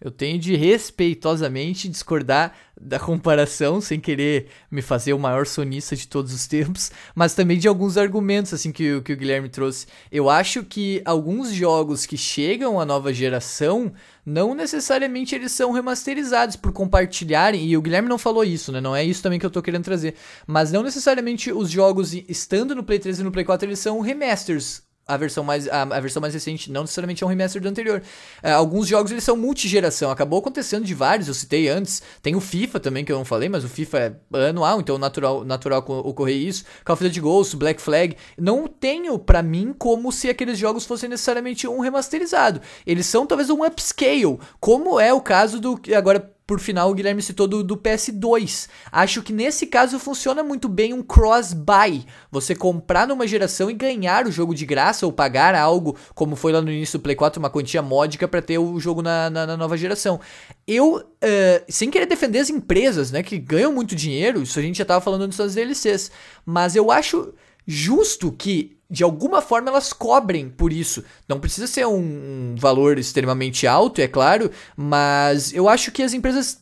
Eu tenho de respeitosamente discordar da comparação, sem querer me fazer o maior sonista de todos os tempos, mas também de alguns argumentos assim que, que o Guilherme trouxe. Eu acho que alguns jogos que chegam à nova geração não necessariamente eles são remasterizados por compartilharem, e o Guilherme não falou isso, né? Não é isso também que eu tô querendo trazer. Mas não necessariamente os jogos estando no Play 3 e no Play 4 eles são remasters a versão mais a, a, versão mais recente não necessariamente é um remaster do anterior. É, alguns jogos eles são multigeração, acabou acontecendo de vários, eu citei antes. Tem o FIFA também que eu não falei, mas o FIFA é anual, então natural natural ocorrer isso. Call of Duty Ghost, Black Flag, não tenho para mim como se aqueles jogos fossem necessariamente um remasterizado. Eles são talvez um upscale, como é o caso do agora por final, o Guilherme citou do, do, PS2. Acho que nesse caso funciona muito bem um cross-buy. Você comprar numa geração e ganhar o jogo de graça ou pagar algo, como foi lá no início do Play 4, uma quantia módica para ter o jogo na, na, na, nova geração. Eu, uh, sem querer defender as empresas, né, que ganham muito dinheiro, isso a gente já tava falando antes das DLCs, mas eu acho justo que de alguma forma elas cobrem por isso. Não precisa ser um, um valor extremamente alto, é claro, mas eu acho que as empresas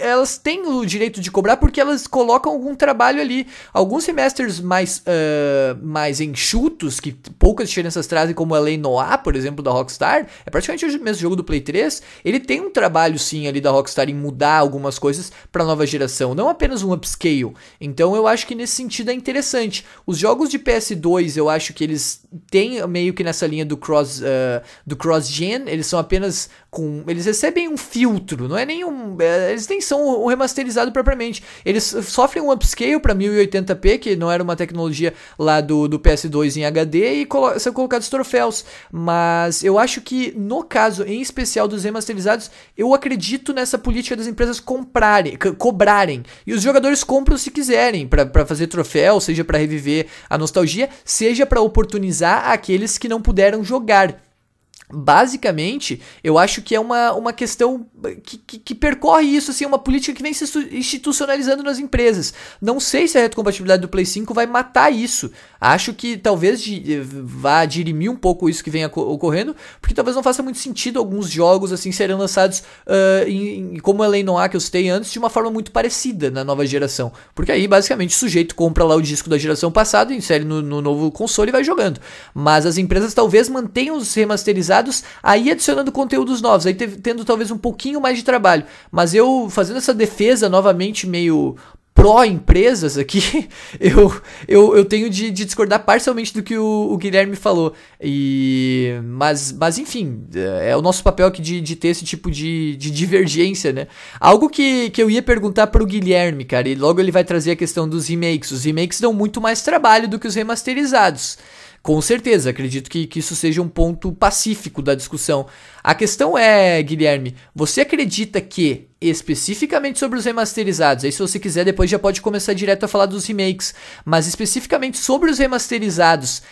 elas têm o direito de cobrar porque elas colocam algum trabalho ali. Alguns semestres mais, uh, mais enxutos, que poucas diferenças trazem, como a Lei Noir, por exemplo, da Rockstar, é praticamente o mesmo jogo do Play 3. Ele tem um trabalho, sim, ali da Rockstar em mudar algumas coisas para nova geração, não apenas um upscale. Então eu acho que nesse sentido é interessante. Os jogos de PS2, eu acho que eles têm meio que nessa linha do cross uh, do cross-gen, eles são apenas com. Eles recebem um filtro, não é nenhum. É, eles nem são um remasterizado propriamente. Eles sofrem um upscale para 1080p, que não era uma tecnologia lá do, do PS2 em HD, e colo são colocados troféus. Mas eu acho que, no caso em especial dos remasterizados, eu acredito nessa política das empresas comprarem, cobrarem. E os jogadores compram se quiserem, para fazer troféu, seja para reviver a nostalgia, seja para oportunizar aqueles que não puderam jogar. Basicamente, eu acho que é uma, uma questão que, que, que, percorre isso, assim, uma política que vem se institucionalizando nas empresas. Não sei se a retrocompatibilidade do Play 5 vai matar isso. Acho que talvez de, vá dirimir um pouco isso que vem ocorrendo, porque talvez não faça muito sentido alguns jogos assim serem lançados uh, em, em, como a Lei Noir que eu citei antes, de uma forma muito parecida na nova geração. Porque aí, basicamente, o sujeito compra lá o disco da geração passada, insere no, no novo console e vai jogando. Mas as empresas talvez mantenham os remasterizados aí adicionando conteúdos novos, aí tendo talvez um pouquinho mais de trabalho. Mas eu fazendo essa defesa novamente meio pró-empresas aqui, eu, eu, eu tenho de, de, discordar parcialmente do que o, o, Guilherme falou. E, mas, mas, enfim, é o nosso papel aqui de, de ter esse tipo de, de divergência, né? Algo que, que eu ia perguntar para o Guilherme, cara, e logo ele vai trazer a questão dos remakes. Os remakes dão muito mais trabalho do que os remasterizados. Com certeza, acredito que, que isso seja um ponto pacífico da discussão. A questão é, Guilherme, você acredita que, especificamente sobre os remasterizados, aí se você quiser depois já pode começar direto a falar dos remakes, mas especificamente sobre os remasterizados,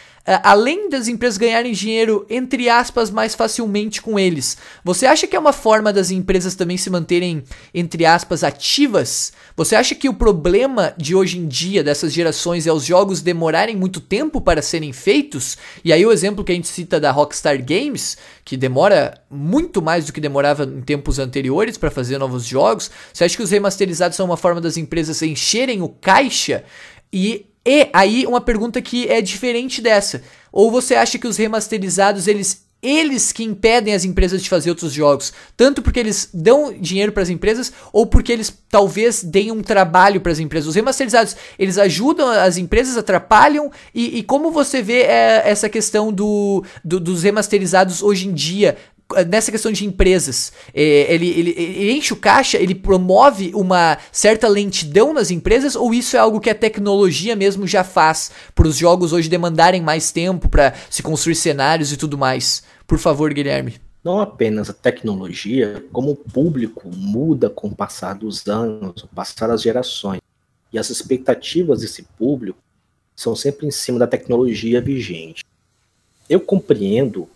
além das empresas ganharem dinheiro, entre aspas, mais facilmente com eles, você acha que é uma forma das empresas também se manterem, entre aspas, ativas? Você acha que o problema de hoje em dia, dessas gerações, é os jogos demorarem muito tempo para serem feitos? E aí o exemplo que a gente cita da Rockstar Games, que demora muito mais do que demorava em tempos anteriores para fazer novos jogos, você acha que os remasterizados são uma forma das empresas encherem o caixa? E e aí uma pergunta que é diferente dessa. Ou você acha que os remasterizados eles eles que impedem as empresas de fazer outros jogos, tanto porque eles dão dinheiro para as empresas ou porque eles talvez deem um trabalho para as empresas. Os remasterizados eles ajudam as empresas, atrapalham e, e como você vê é, essa questão do, do, dos remasterizados hoje em dia nessa questão de empresas, é, ele, ele, ele, enche o caixa, ele promove uma certa lentidão nas empresas, ou isso é algo que a tecnologia mesmo já faz para os jogos hoje demandarem mais tempo para se construir cenários e tudo mais? Por favor, Guilherme. Não apenas a tecnologia, como o público muda com o passar dos anos, o passar das gerações. E as expectativas desse público são sempre em cima da tecnologia vigente. Eu compreendo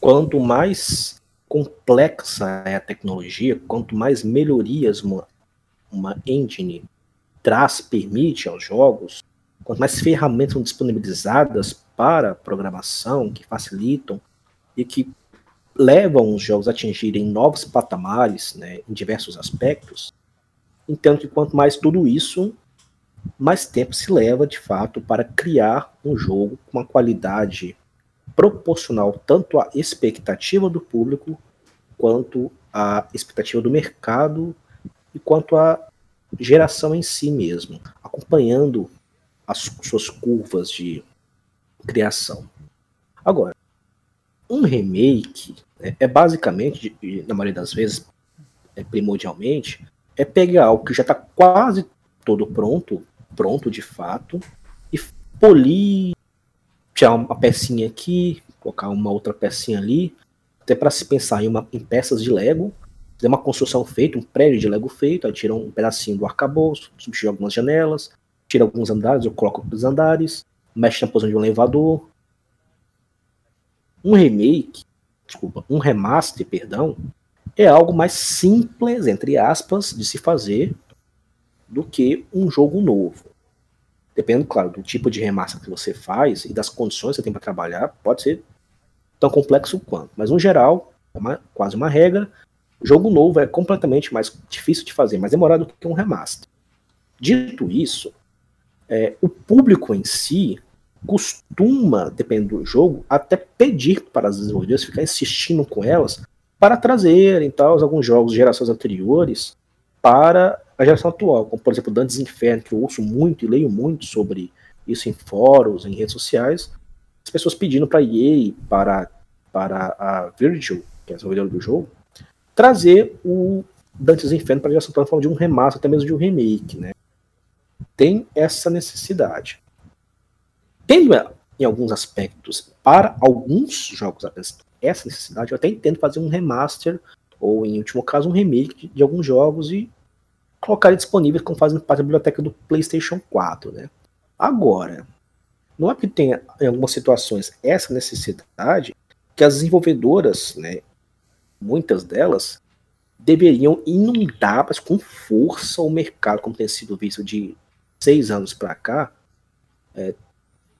quanto mais complexa é a tecnologia, quanto mais melhorias uma, uma engine traz, permite aos jogos, quanto mais ferramentas são disponibilizadas para programação, que facilitam e que levam os jogos a atingirem novos patamares né, em diversos aspectos, entendo que quanto mais tudo isso, mais tempo se leva de fato para criar um jogo com uma qualidade proporcional tanto à expectativa do público quanto à expectativa do mercado e quanto à geração em si mesmo, acompanhando as suas curvas de criação. Agora, um remake né, é basicamente, na maioria das vezes, é, primordialmente, é pegar algo que já está quase todo pronto, pronto de fato, e polir, tirar uma pecinha aqui, colocar uma outra pecinha ali, até para se pensar em, uma, em peças de Lego, fazer uma construção feita, um prédio de Lego feito, aí tira um pedacinho do arcabouço, substitui algumas janelas, tira alguns andares, eu coloco os andares, mexe na posição de um elevador. Um remake, desculpa, um remaster, perdão, é algo mais simples, entre aspas, de se fazer do que um jogo novo. Dependendo, claro, do tipo de remaster que você faz e das condições que você tem para trabalhar, pode ser tão complexo quanto. Mas, no geral, é uma, quase uma regra. Jogo novo é completamente mais difícil de fazer, mais demorado do que um remaster. Dito isso, é, o público em si costuma, dependendo do jogo, até pedir para as desenvolvedoras ficar insistindo com elas para trazerem tal, alguns jogos de gerações anteriores para a geração atual, como por exemplo Dantes Inferno, que eu ouço muito e leio muito sobre isso em fóruns, em redes sociais, as pessoas pedindo para EA, para, para a Virgil, que é a desenvolvedora do jogo, trazer o Dantes Inferno para a geração atual forma de um remaster, até mesmo de um remake, né? Tem essa necessidade. Tendo em alguns aspectos, para alguns jogos essa necessidade, eu até entendo fazer um remaster, ou em último caso, um remake de, de alguns jogos e colocar ele disponível como fazendo parte da biblioteca do PlayStation 4, né? Agora, não é que tenha em algumas situações essa necessidade que as desenvolvedoras, né, muitas delas, deveriam inundar mas com força o mercado, como tem sido visto de seis anos para cá, é,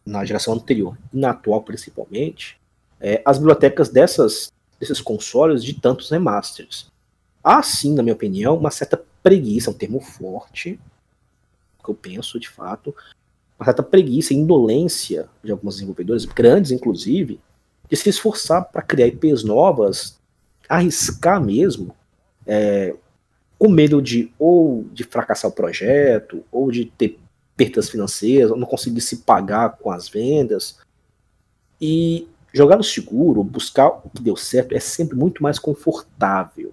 na geração anterior e na atual principalmente, é, as bibliotecas dessas, desses consoles de tantos remasters. Há sim, na minha opinião, uma certa preguiça, um termo forte, que eu penso de fato, uma certa preguiça indolência de alguns desenvolvedores, grandes inclusive, de se esforçar para criar IPs novas, arriscar mesmo, é, com medo de ou de fracassar o projeto, ou de ter perdas financeiras, ou não conseguir se pagar com as vendas. E jogar no seguro, buscar o que deu certo, é sempre muito mais confortável,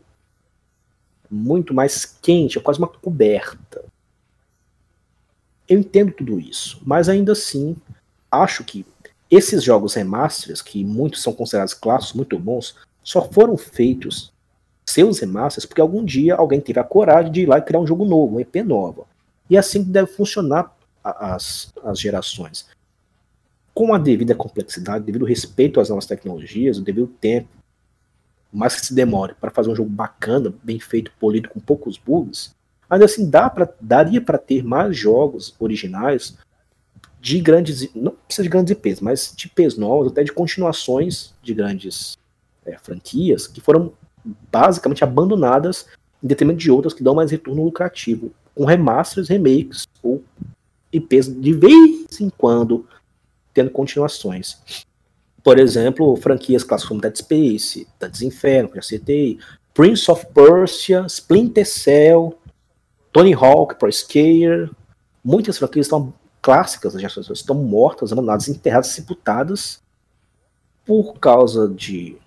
muito mais quente, é quase uma coberta. Eu entendo tudo isso, mas ainda assim, acho que esses jogos remasters, que muitos são considerados clássicos muito bons, só foram feitos seus remasters porque algum dia alguém teve a coragem de ir lá e criar um jogo novo, uma IP nova. E é assim que deve funcionar as, as gerações. Com a devida complexidade, devido respeito às novas tecnologias, o devido tempo, mais que se demore para fazer um jogo bacana, bem feito, polido, com poucos bugs, ainda assim dá pra, daria para ter mais jogos originais de grandes, não precisa de grandes IPs, mas de IPs novos, até de continuações de grandes é, franquias que foram basicamente abandonadas em detrimento de outras que dão mais retorno lucrativo, com remasters, remakes ou IPs de vez em quando tendo continuações. Por exemplo, franquias clássicas como Dead Space, Dead Inferno, que já citei, Prince of Persia, Splinter Cell, Tony Hawk, Pro Skater, muitas franquias estão clássicas, já estão mortas, abandonadas, enterradas, sepultadas por causa de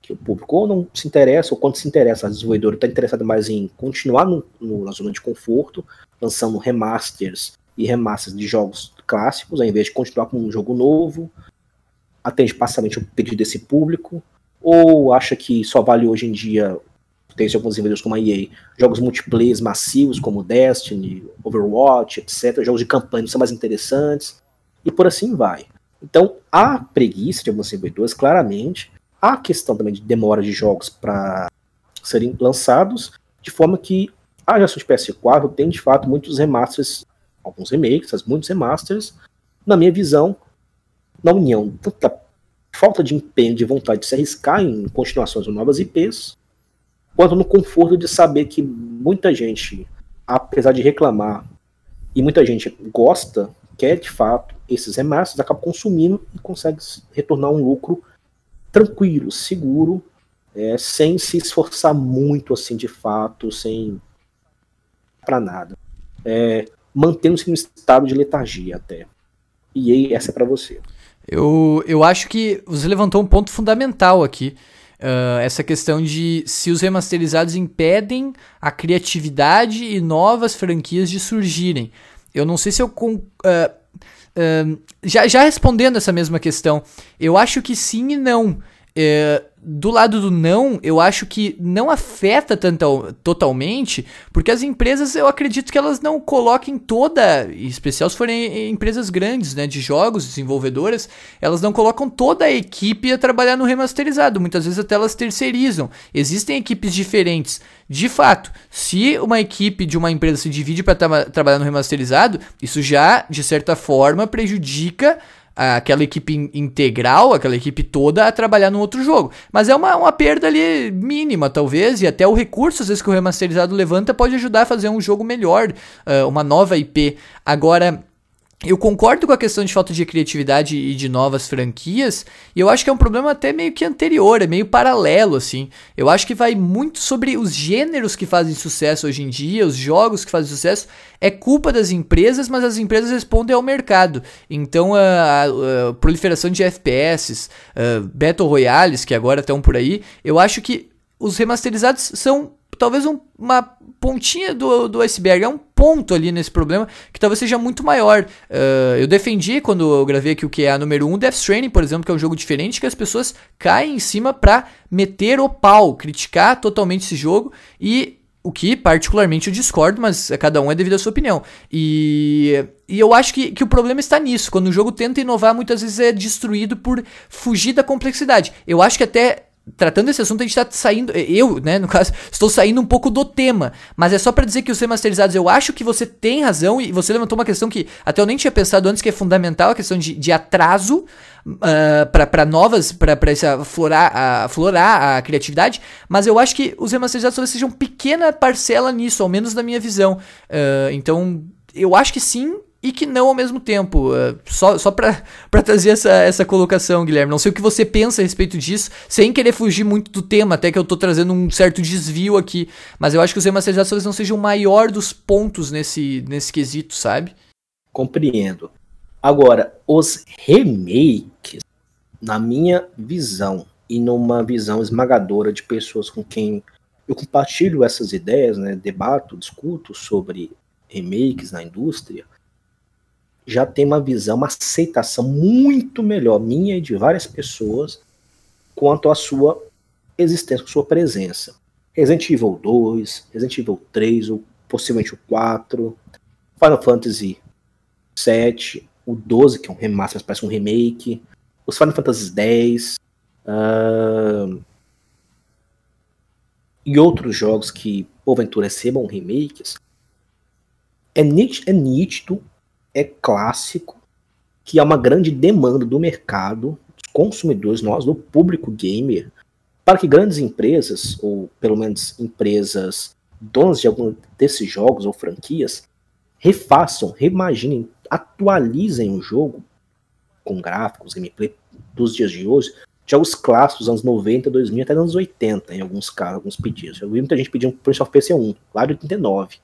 que o público ou não se interessa, ou quando se interessa, a desenvolvedora está interessada mais em continuar no, no, na zona de conforto, lançando remasters e remasters de jogos clássicos, ao invés de continuar com um jogo novo, atende parcialmente o pedido desse público, ou acha que só vale hoje em dia, tem alguns desenvolvedores como a EA, jogos multiplayer massivos como Destiny, Overwatch, etc., jogos de campanha são mais interessantes, e por assim vai. Então, há preguiça de alguns desenvolvedores, claramente, Há questão também de demora de jogos para serem lançados, de forma que a geração de PS4 tem de fato muitos remasters, alguns remakes, muitos remasters, na minha visão, na união tanto da falta de empenho, de vontade de se arriscar em continuações ou novas IPs, quanto no conforto de saber que muita gente, apesar de reclamar, e muita gente gosta, quer de fato esses remasters, acaba consumindo e consegue retornar um lucro tranquilo, seguro, é, sem se esforçar muito assim de fato, sem para nada. É, Mantendo-se em estado de letargia até. E aí, essa é para você. Eu, eu acho que você levantou um ponto fundamental aqui. Uh, essa questão de se os remasterizados impedem a criatividade e novas franquias de surgirem. Eu não sei se eu. Uh, uh, já, já respondendo essa mesma questão, eu acho que sim e não. Do lado do não, eu acho que não afeta tanto, totalmente, porque as empresas, eu acredito que elas não coloquem toda, em especial se forem empresas grandes, né, de jogos, desenvolvedoras, elas não colocam toda a equipe a trabalhar no remasterizado, muitas vezes até elas terceirizam. Existem equipes diferentes. De fato, se uma equipe de uma empresa se divide para tra trabalhar no remasterizado, isso já, de certa forma, prejudica aquela equipe integral, aquela equipe toda a trabalhar no outro jogo. Mas é uma, uma perda ali mínima, talvez, e até o recurso, às vezes, que o remasterizado levanta pode ajudar a fazer um jogo melhor, uh, uma nova IP. Agora eu concordo com a questão de falta de criatividade e de novas franquias, e eu acho que é um problema até meio que anterior, é meio paralelo, assim. Eu acho que vai muito sobre os gêneros que fazem sucesso hoje em dia, os jogos que fazem sucesso. É culpa das empresas, mas as empresas respondem ao mercado. Então a, a, a proliferação de FPS, uh, Battle Royales, que agora estão por aí, eu acho que os remasterizados são talvez um, uma pontinha do, do iceberg, é um ponto ali nesse problema que talvez seja muito maior. Uh, eu defendi quando eu gravei aqui o que é a número 1, um, Death Stranding, por exemplo, que é um jogo diferente, que as pessoas caem em cima pra meter o pau, criticar totalmente esse jogo e o que particularmente eu discordo, mas cada um é devido à sua opinião. E, e eu acho que, que o problema está nisso. Quando o jogo tenta inovar, muitas vezes é destruído por fugir da complexidade. Eu acho que até tratando esse assunto, a gente tá saindo. Eu, né, no caso, estou saindo um pouco do tema. Mas é só para dizer que os remasterizados, eu acho que você tem razão. E você levantou uma questão que até eu nem tinha pensado antes, que é fundamental a questão de, de atraso uh, ah, para novas. para aflorar, uh, aflorar a criatividade. Mas eu acho que os remasterizados talvez sejam pequena parcela nisso, ao menos na minha visão. Uh, então, eu acho que sim, e que não ao mesmo tempo. Uh, só só para trazer essa, essa colocação, Guilherme. Não sei o que você pensa a respeito disso, sem querer fugir muito do tema, até que eu tô trazendo um certo desvio aqui. Mas eu acho que os remasterizados talvez não sejam o maior dos pontos nesse, nesse quesito, sabe? Compreendo. Agora, os remakes, na minha visão, e numa visão esmagadora de pessoas com quem eu compartilho essas ideias, né, debato, discuto sobre remakes na indústria, já tem uma visão, uma aceitação muito melhor minha e de várias pessoas quanto à sua existência, sua presença. Resident Evil 2, Resident Evil 3, ou possivelmente o 4, Final Fantasy 7, o 12, que é um remaster, mas parece um remake, os Final Fantasy 10, uh, e outros jogos que porventura recebam remakes, é nítido, é nítido é clássico, que é uma grande demanda do mercado, dos consumidores, nós, do público gamer, para que grandes empresas, ou pelo menos empresas donas de algum desses jogos ou franquias, refaçam, reimaginem, atualizem o jogo com gráficos, gameplay dos dias de hoje, jogos clássicos, anos 90, 2000 até anos 80, em alguns casos, alguns pedidos. Eu vi muita gente pedindo Prince of Persia 1, lá de 89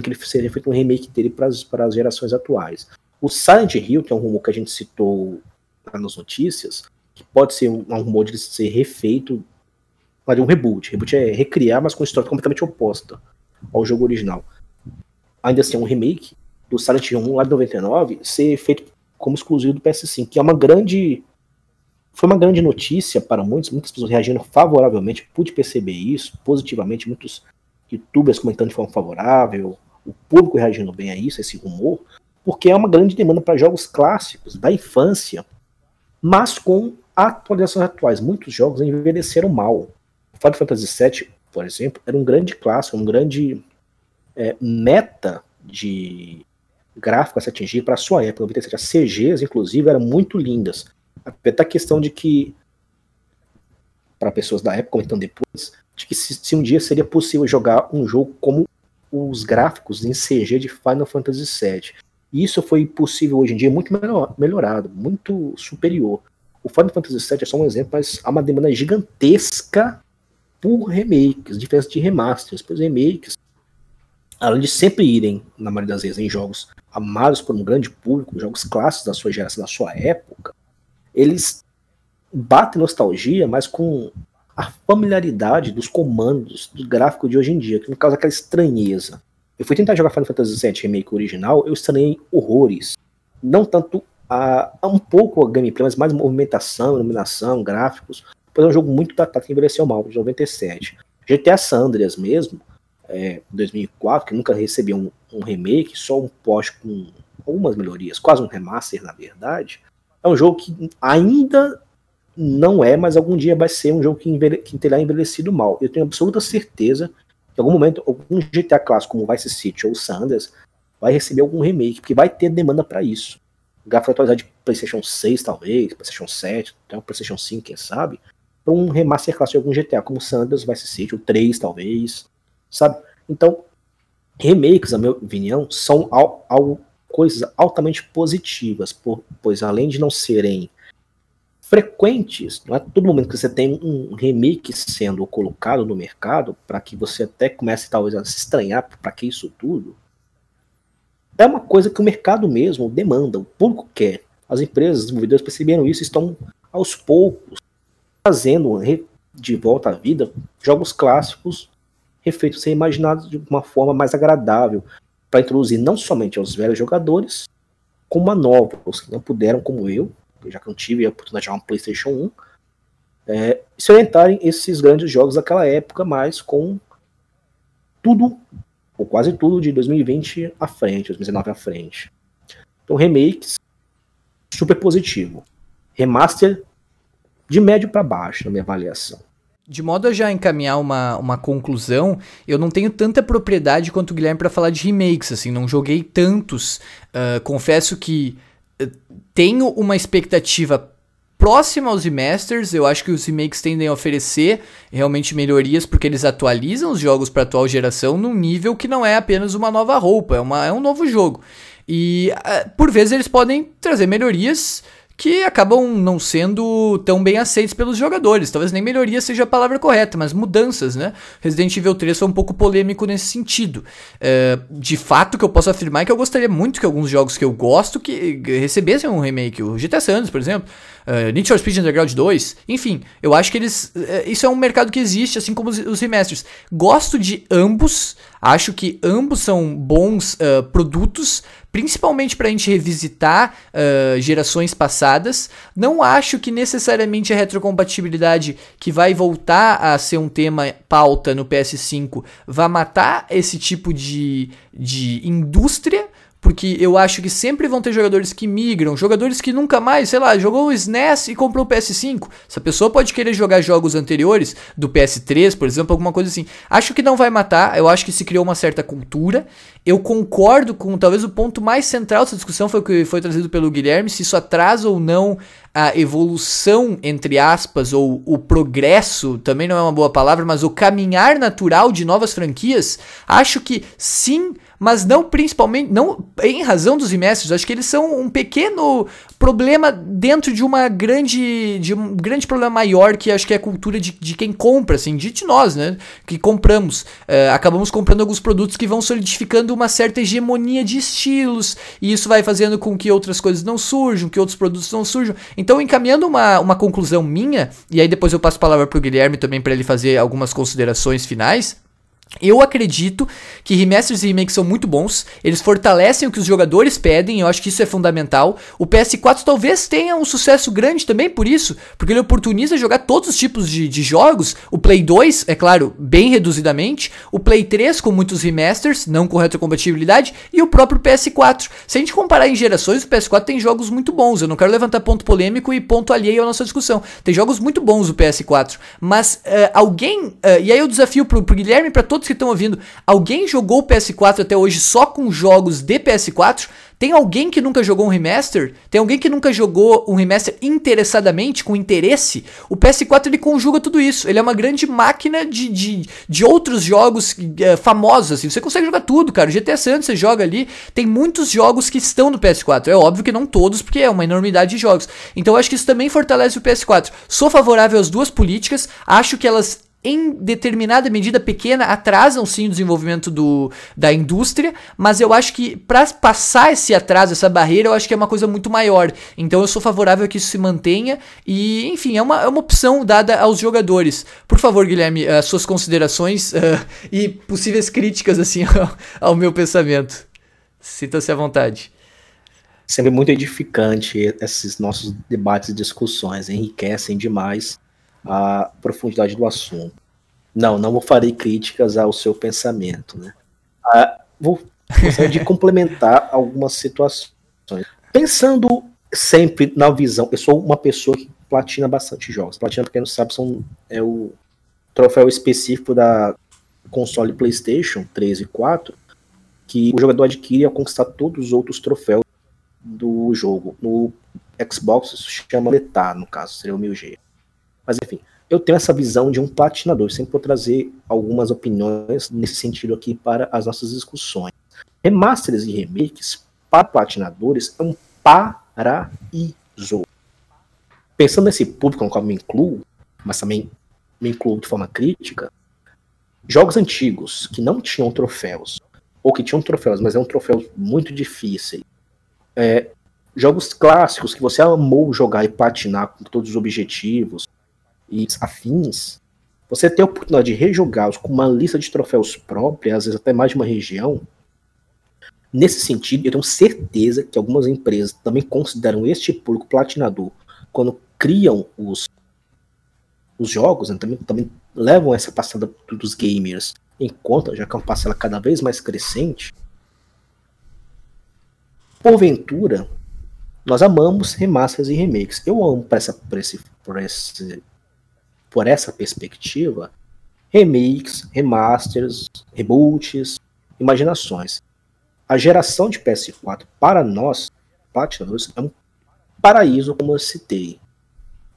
que ele seria feito um remake dele para as gerações atuais. O Silent Hill, que é um rumor que a gente citou nas notícias, que pode ser um, um rumor de ser refeito, de um reboot. Reboot é recriar, mas com história completamente oposta ao jogo original. Ainda assim, é um remake do Silent Hill 1 lá de 99 ser feito como exclusivo do PS5, que é uma grande foi uma grande notícia para muitos, muitas pessoas reagindo favoravelmente, pude perceber isso positivamente, muitos youtubers comentando de forma favorável, o público reagindo bem a isso, a esse rumor, porque é uma grande demanda para jogos clássicos da infância, mas com atualizações atuais. Muitos jogos envelheceram mal. Final Fantasy VII, por exemplo, era um grande clássico, um grande é, meta de gráfico a se atingir para a sua época. 97. As CGs, inclusive, eram muito lindas. Até a questão de que, para pessoas da época, comentando depois, de que se, se, um dia seria possível jogar um jogo como os gráficos em CG de Final Fantasy VII. E isso foi possível hoje em dia, muito melhor, melhorado, muito superior. O Final Fantasy VII é só um exemplo, mas há uma demanda gigantesca por remakes, diferença de remasters, pois remakes, além de sempre irem, na maioria das vezes, em jogos amados por um grande público, jogos clássicos da sua geração, da sua época, eles batem nostalgia, mas com a familiaridade dos comandos do gráfico de hoje em dia, que não causa aquela estranheza. Eu fui tentar jogar Final Fantasy VII Remake original, eu estranhei horrores. Não tanto a, a um pouco a gameplay, mas mais movimentação, iluminação, gráficos. Pois é um jogo muito datado que envelheceu mal, de 97. GTA San Andreas mesmo, é, 2004, que nunca recebeu um, um remake, só um post com algumas melhorias, quase um remaster na verdade. É um jogo que ainda não é, mas algum dia vai ser um jogo que, envelhe que terá envelhecido mal. Eu tenho absoluta certeza que em algum momento, algum GTA clássico como Vice City ou Sanders vai receber algum remake, porque vai ter demanda para isso. Gráfico atualizado de PlayStation 6, talvez, PlayStation 7, até o PlayStation 5, quem sabe, para um remaster clássico de algum GTA, como Sanders, Vice City, ou 3, talvez, sabe? Então, remakes, na minha opinião, são al coisas altamente positivas, por, pois além de não serem frequentes, não é todo momento que você tem um remake sendo colocado no mercado, para que você até comece talvez a se estranhar para que isso tudo, é uma coisa que o mercado mesmo demanda, o público quer. As empresas, os desenvolvedores perceberam isso, estão aos poucos trazendo de volta à vida jogos clássicos refeitos ser imaginados de uma forma mais agradável, para introduzir não somente aos velhos jogadores, como a novos que não puderam, como eu, já que não tive a oportunidade de jogar um PlayStation 1, é, se orientarem esses grandes jogos daquela época, mas com tudo, ou quase tudo, de 2020 à frente, 2019 à frente. Então, remakes, super positivo. Remaster, de médio para baixo, na minha avaliação. De modo a já encaminhar uma, uma conclusão, eu não tenho tanta propriedade quanto o Guilherme para falar de remakes, assim, não joguei tantos. Uh, confesso que tenho uma expectativa próxima aos remasters. Eu acho que os remakes tendem a oferecer realmente melhorias porque eles atualizam os jogos para atual geração num nível que não é apenas uma nova roupa, é, uma, é um novo jogo. E uh, por vezes eles podem trazer melhorias que acabam não sendo tão bem aceitos pelos jogadores. Talvez nem melhoria seja a palavra correta, mas mudanças, né? Resident Evil 3 foi um pouco polêmico nesse sentido. É, de fato, que eu posso afirmar é que eu gostaria muito que alguns jogos que eu gosto que recebessem um remake. O GTA San por exemplo. Uh, Need for Speed Underground 2, enfim, eu acho que eles. Uh, isso é um mercado que existe, assim como os, os remasters. Gosto de ambos, acho que ambos são bons uh, produtos, principalmente para a gente revisitar gerações passadas. Não acho que necessariamente a retrocompatibilidade que vai voltar a ser um tema pauta no PS5 vá matar esse tipo de, de indústria porque eu acho que sempre vão ter jogadores que migram, jogadores que nunca mais, sei lá, jogou o SNES e comprou o PS5. Essa pessoa pode querer jogar jogos anteriores, do PS3, por exemplo, alguma coisa assim. Acho que não vai matar, eu acho que se criou uma certa cultura. Eu concordo com talvez o ponto mais central dessa discussão foi o que foi trazido pelo Guilherme, se isso atrasa ou não a evolução, entre aspas, ou o progresso, também não é uma boa palavra, mas o caminhar natural de novas franquias. Acho que sim mas não principalmente, não em razão dos remasters, acho que eles são um pequeno problema dentro de uma grande, de um grande problema maior que acho que é a cultura de, de quem compra, assim, de, de nós, né, que compramos, uh, acabamos comprando alguns produtos que vão solidificando uma certa hegemonia de estilos, e isso vai fazendo com que outras coisas não surjam, que outros produtos não surjam, então encaminhando uma, uma conclusão minha, e aí depois eu passo a palavra pro Guilherme também para ele fazer algumas considerações finais, eu acredito que remasters e remakes são muito bons, eles fortalecem o que os jogadores pedem, eu acho que isso é fundamental. O PS4 talvez tenha um sucesso grande também por isso, porque ele oportuniza jogar todos os tipos de, de jogos. O Play 2, é claro, bem reduzidamente. O Play 3 com muitos remasters, não com retrocompatibilidade. E o próprio PS4. Se a gente comparar em gerações, o PS4 tem jogos muito bons. Eu não quero levantar ponto polêmico e ponto alheio à nossa discussão. Tem jogos muito bons o PS4. Mas uh, alguém. Uh, e aí eu desafio pro, pro Guilherme para todos todos que estão ouvindo, alguém jogou o PS4 até hoje só com jogos de PS4? Tem alguém que nunca jogou um remaster? Tem alguém que nunca jogou um remaster interessadamente, com interesse? O PS4 ele conjuga tudo isso. Ele é uma grande máquina de, de, de outros jogos uh, famosos. Assim. Você consegue jogar tudo, cara. O GTA San você joga ali. Tem muitos jogos que estão no PS4. É óbvio que não todos, porque é uma enormidade de jogos. Então eu acho que isso também fortalece o PS4. Sou favorável às duas políticas. Acho que elas em determinada medida pequena atrasam sim o desenvolvimento do, da indústria, mas eu acho que para passar esse atraso, essa barreira, eu acho que é uma coisa muito maior. Então eu sou favorável a que isso se mantenha e, enfim, é uma, é uma opção dada aos jogadores. Por favor, Guilherme, as suas considerações uh, e possíveis críticas assim ao, ao meu pensamento. Sinta-se à vontade. Sempre muito edificante esses nossos debates e discussões, enriquecem demais a profundidade do assunto. Não, não farei críticas ao seu pensamento, né? Ah, vou gostaria de complementar algumas situações. Pensando sempre na visão, eu sou uma pessoa que platina bastante jogos. Platina, para quem não sabe, são, é o troféu específico da console PlayStation 3 e 4 que o jogador adquire ao conquistar todos os outros troféus do jogo. No Xbox isso chama letar, no caso, seria o 1000G. Mas enfim, eu tenho essa visão de um platinador. Eu sempre vou trazer algumas opiniões nesse sentido aqui para as nossas discussões. Remasters e remakes para platinadores é um paraíso. Pensando nesse público no qual me incluo, mas também me incluo de forma crítica, jogos antigos que não tinham troféus, ou que tinham troféus, mas eram troféus muito difíceis, é, jogos clássicos que você amou jogar e platinar com todos os objetivos, e afins, você ter a oportunidade de rejogá-los com uma lista de troféus própria, às vezes até mais de uma região, nesse sentido, eu tenho certeza que algumas empresas também consideram este público platinador quando criam os, os jogos, né, também, também levam essa passada dos gamers em conta, já que é uma parcela cada vez mais crescente. Porventura, nós amamos remasters e remakes. Eu amo por, essa, esse, esse por essa perspectiva, remakes, remasters, reboots, imaginações. A geração de PS4 para nós, platinadores, é um paraíso, como eu citei.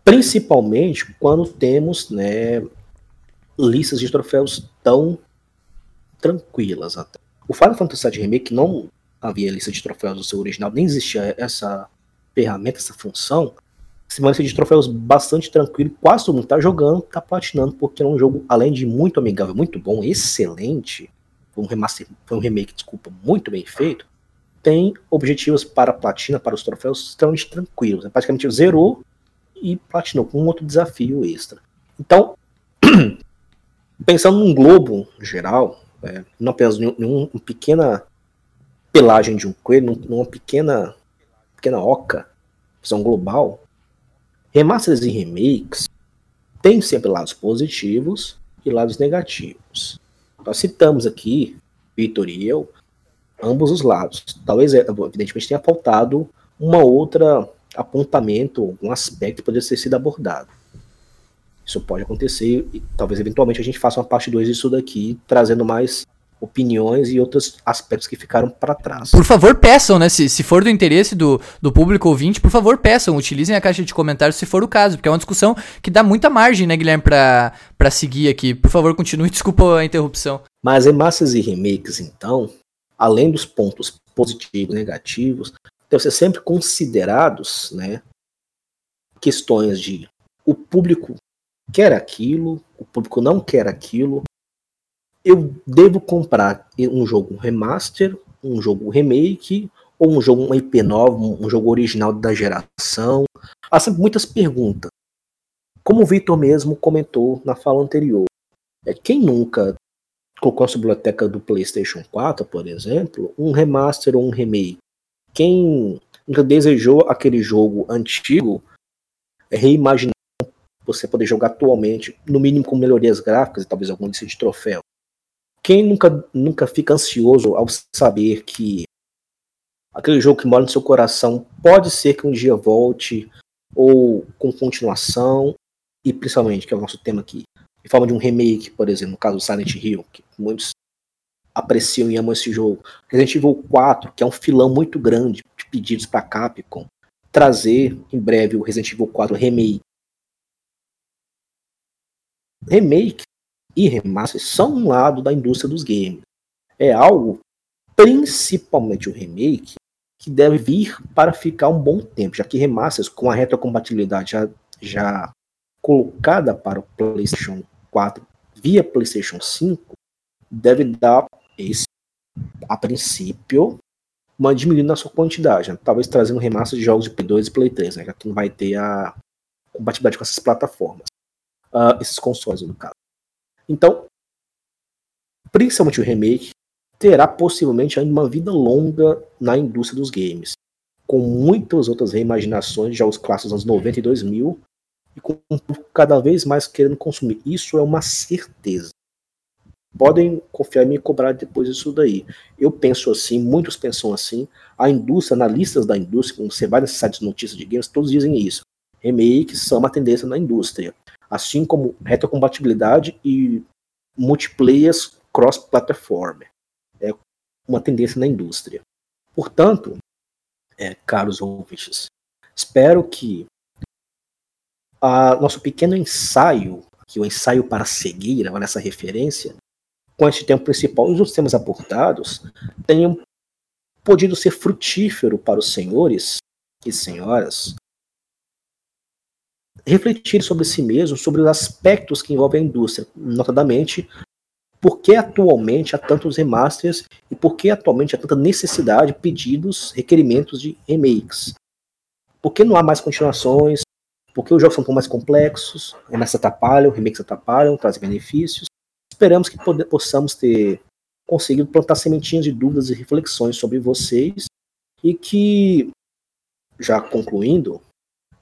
Principalmente quando temos né, listas de troféus tão tranquilas até. O Final Fantasy VII Remake não havia lista de troféus no seu original, nem existia essa ferramenta, essa função, semana de troféus bastante tranquilo, quase todo mundo tá jogando, tá platinando, porque é um jogo, além de muito amigável, muito bom, excelente, foi um remaster, foi um remake, desculpa, muito bem feito, tem objetivos para platina, para os troféus extremamente tranquilos, né? praticamente zerou e platinou com um outro desafio extra. Então, pensando num globo geral, é, não apenas em uma pequena pelagem de um coelho, numa pequena, pequena oca, visão global, Remasters e remakes têm sempre lados positivos e lados negativos. Nós citamos aqui, Vitor e eu, ambos os lados. Talvez, é, evidentemente, tenha faltado uma outra apontamento, um aspecto que poderia ter sido abordado. Isso pode acontecer e talvez eventualmente a gente faça uma parte 2 disso daqui, trazendo mais opiniões e outros aspectos que ficaram para trás. Por favor, peçam, né? Se, se for do interesse do, do público ouvinte, por favor, peçam. Utilizem a caixa de comentários se for o caso, porque é uma discussão que dá muita margem, né, Guilherme, para seguir aqui. Por favor, continue. Desculpa a interrupção. Mas em massas e remakes, então, além dos pontos positivos e negativos, devem ser sempre considerados, né, questões de o público quer aquilo, o público não quer aquilo, eu devo comprar um jogo remaster, um jogo remake, ou um jogo um IP novo, um jogo original da geração? Há sempre muitas perguntas. Como o Victor mesmo comentou na fala anterior, é quem nunca colocou na sua biblioteca do PlayStation 4, por exemplo, um remaster ou um remake? Quem nunca desejou aquele jogo antigo reimaginar você poder jogar atualmente, no mínimo com melhorias gráficas e talvez algum de troféu? Quem nunca, nunca fica ansioso ao saber que aquele jogo que mora no seu coração pode ser que um dia volte, ou com continuação, e principalmente, que é o nosso tema aqui, em forma de um remake, por exemplo, no caso do Silent Hill, que muitos apreciam e amam esse jogo. Resident Evil 4, que é um filão muito grande de pedidos para Capcom, trazer em breve o Resident Evil 4 Remake. Remake e remaster são um lado da indústria dos games. É algo, principalmente o remake, que deve vir para ficar um bom tempo, já que remasters com a retrocompatibilidade já, já colocada para o PlayStation 4 via PlayStation 5, deve dar esse, a princípio, uma diminuição na sua quantidade, né? talvez trazendo remaster de jogos de Play 2 e Play 3, né? já que não vai ter a compatibilidade com essas plataformas, uh, esses consoles no caso. Então, principalmente o remake, terá possivelmente ainda uma vida longa na indústria dos games, com muitas outras reimaginações de jogos clássicos dos anos 90 e 2000, e com cada vez mais querendo consumir. Isso é uma certeza podem confiar em mim e cobrar depois disso daí. Eu penso assim, muitos pensam assim. A indústria, analistas da indústria, quando você vai nesses sites de notícias de games, todos dizem isso. Remakes são uma tendência na indústria. Assim como retrocompatibilidade e multiplayers cross-platform. É uma tendência na indústria. Portanto, é, caros ouvintes, espero que a nosso pequeno ensaio, que o ensaio para seguir, nessa referência, com este tema principal e os temas abordados tenham podido ser frutífero para os senhores e senhoras refletir sobre si mesmos, sobre os aspectos que envolvem a indústria, notadamente por que atualmente há tantos remasters e por que atualmente há tanta necessidade, pedidos, requerimentos de remakes. Por que não há mais continuações? Por que os jogos são tão mais complexos? Remakes atrapalham, remakes atrapalham, trazem benefícios. Esperamos que possamos ter conseguido plantar sementinhas de dúvidas e reflexões sobre vocês e que, já concluindo,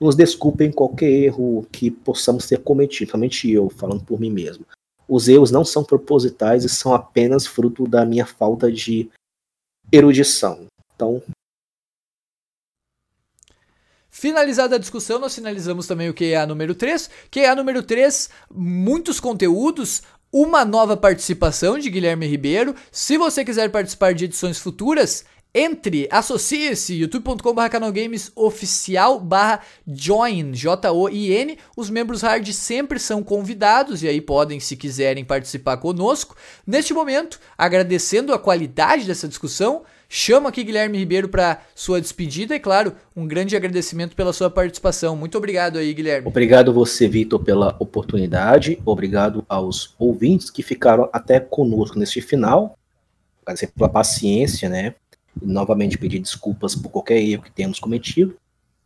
nos desculpem qualquer erro que possamos ter cometido, somente eu, falando por mim mesmo. Os erros não são propositais e são apenas fruto da minha falta de erudição. Então. Finalizada a discussão, nós finalizamos também o QA número 3. QA número 3, muitos conteúdos, uma nova participação de Guilherme Ribeiro. Se você quiser participar de edições futuras, entre, associe-se, youtube.com.br canalgames oficial barra join, J-O-I-N. Os membros hard sempre são convidados e aí podem, se quiserem, participar conosco. Neste momento, agradecendo a qualidade dessa discussão, Chamo aqui Guilherme Ribeiro para sua despedida e, claro, um grande agradecimento pela sua participação. Muito obrigado aí, Guilherme. Obrigado você, Vitor, pela oportunidade. Obrigado aos ouvintes que ficaram até conosco neste final. Agradecer pela paciência, né? Novamente pedir desculpas por qualquer erro que tenhamos cometido.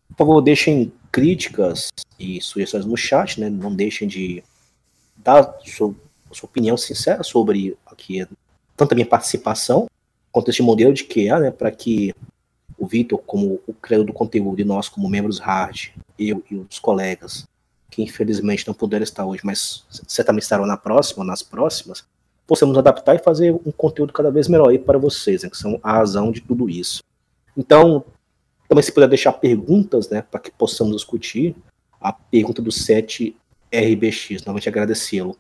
Por favor, deixem críticas e sugestões no chat, né? Não deixem de dar sua, sua opinião sincera sobre aqui tanto a minha participação quanto este modelo de QA, né, para que o Vitor, como o criador do conteúdo, e nós, como membros hard, eu e os colegas, que infelizmente não puderam estar hoje, mas certamente estarão na próxima, nas próximas, possamos adaptar e fazer um conteúdo cada vez melhor aí para vocês, né, que são a razão de tudo isso. Então, também se puder deixar perguntas, né, para que possamos discutir, a pergunta do 7RBX, novamente agradecê-lo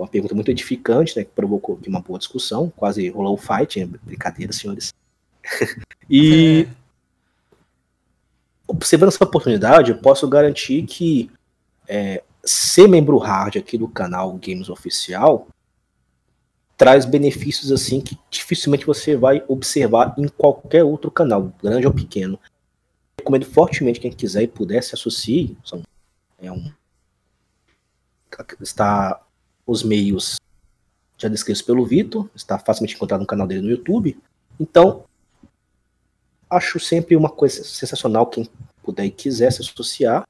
uma pergunta muito edificante, né, que provocou uma boa discussão, quase rolou um fight, né, brincadeira, senhores. e observando essa oportunidade, eu posso garantir que é, ser membro hard aqui do canal Games Oficial traz benefícios assim que dificilmente você vai observar em qualquer outro canal, grande ou pequeno. Recomendo fortemente quem quiser e puder se associe. É um, está os meios já descritos pelo Vitor, está facilmente encontrado no canal dele no YouTube. Então, acho sempre uma coisa sensacional quem puder e quiser se associar,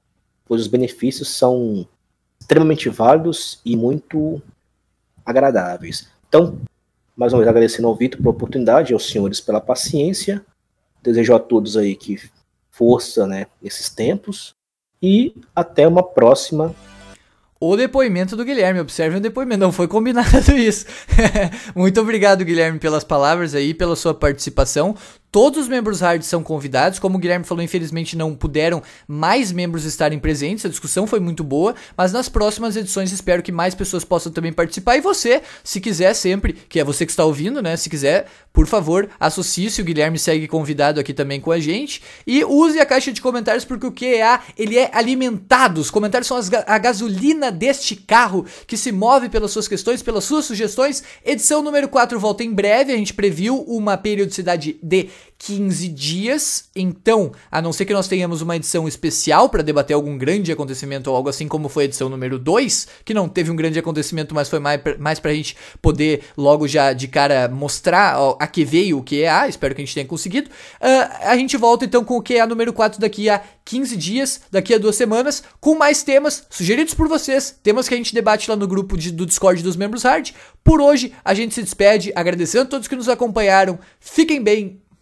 pois os benefícios são extremamente válidos e muito agradáveis. Então, mais uma vez agradecendo ao Vitor pela oportunidade aos senhores pela paciência. Desejo a todos aí que força, né, nesses tempos e até uma próxima o depoimento do Guilherme. Observe o depoimento, não foi combinado isso. Muito obrigado, Guilherme, pelas palavras aí, pela sua participação. Todos os membros hard são convidados. Como o Guilherme falou, infelizmente não puderam mais membros estarem presentes. A discussão foi muito boa, mas nas próximas edições espero que mais pessoas possam também participar. E você, se quiser sempre, que é você que está ouvindo, né? Se quiser, por favor, associe-se. O Guilherme segue convidado aqui também com a gente. E use a caixa de comentários, porque o QA ele é alimentado. Os comentários são as, a gasolina deste carro que se move pelas suas questões, pelas suas sugestões. Edição número 4 volta em breve. A gente previu uma periodicidade de 15 dias. Então, a não ser que nós tenhamos uma edição especial para debater algum grande acontecimento ou algo assim, como foi a edição número 2, que não teve um grande acontecimento, mas foi mais, mais pra gente poder logo já de cara mostrar ó, a que veio o QA. Espero que a gente tenha conseguido. Uh, a gente volta então com o QA número 4 daqui a 15 dias, daqui a duas semanas, com mais temas sugeridos por vocês, temas que a gente debate lá no grupo de, do Discord dos membros hard. Por hoje, a gente se despede, agradecendo a todos que nos acompanharam. Fiquem bem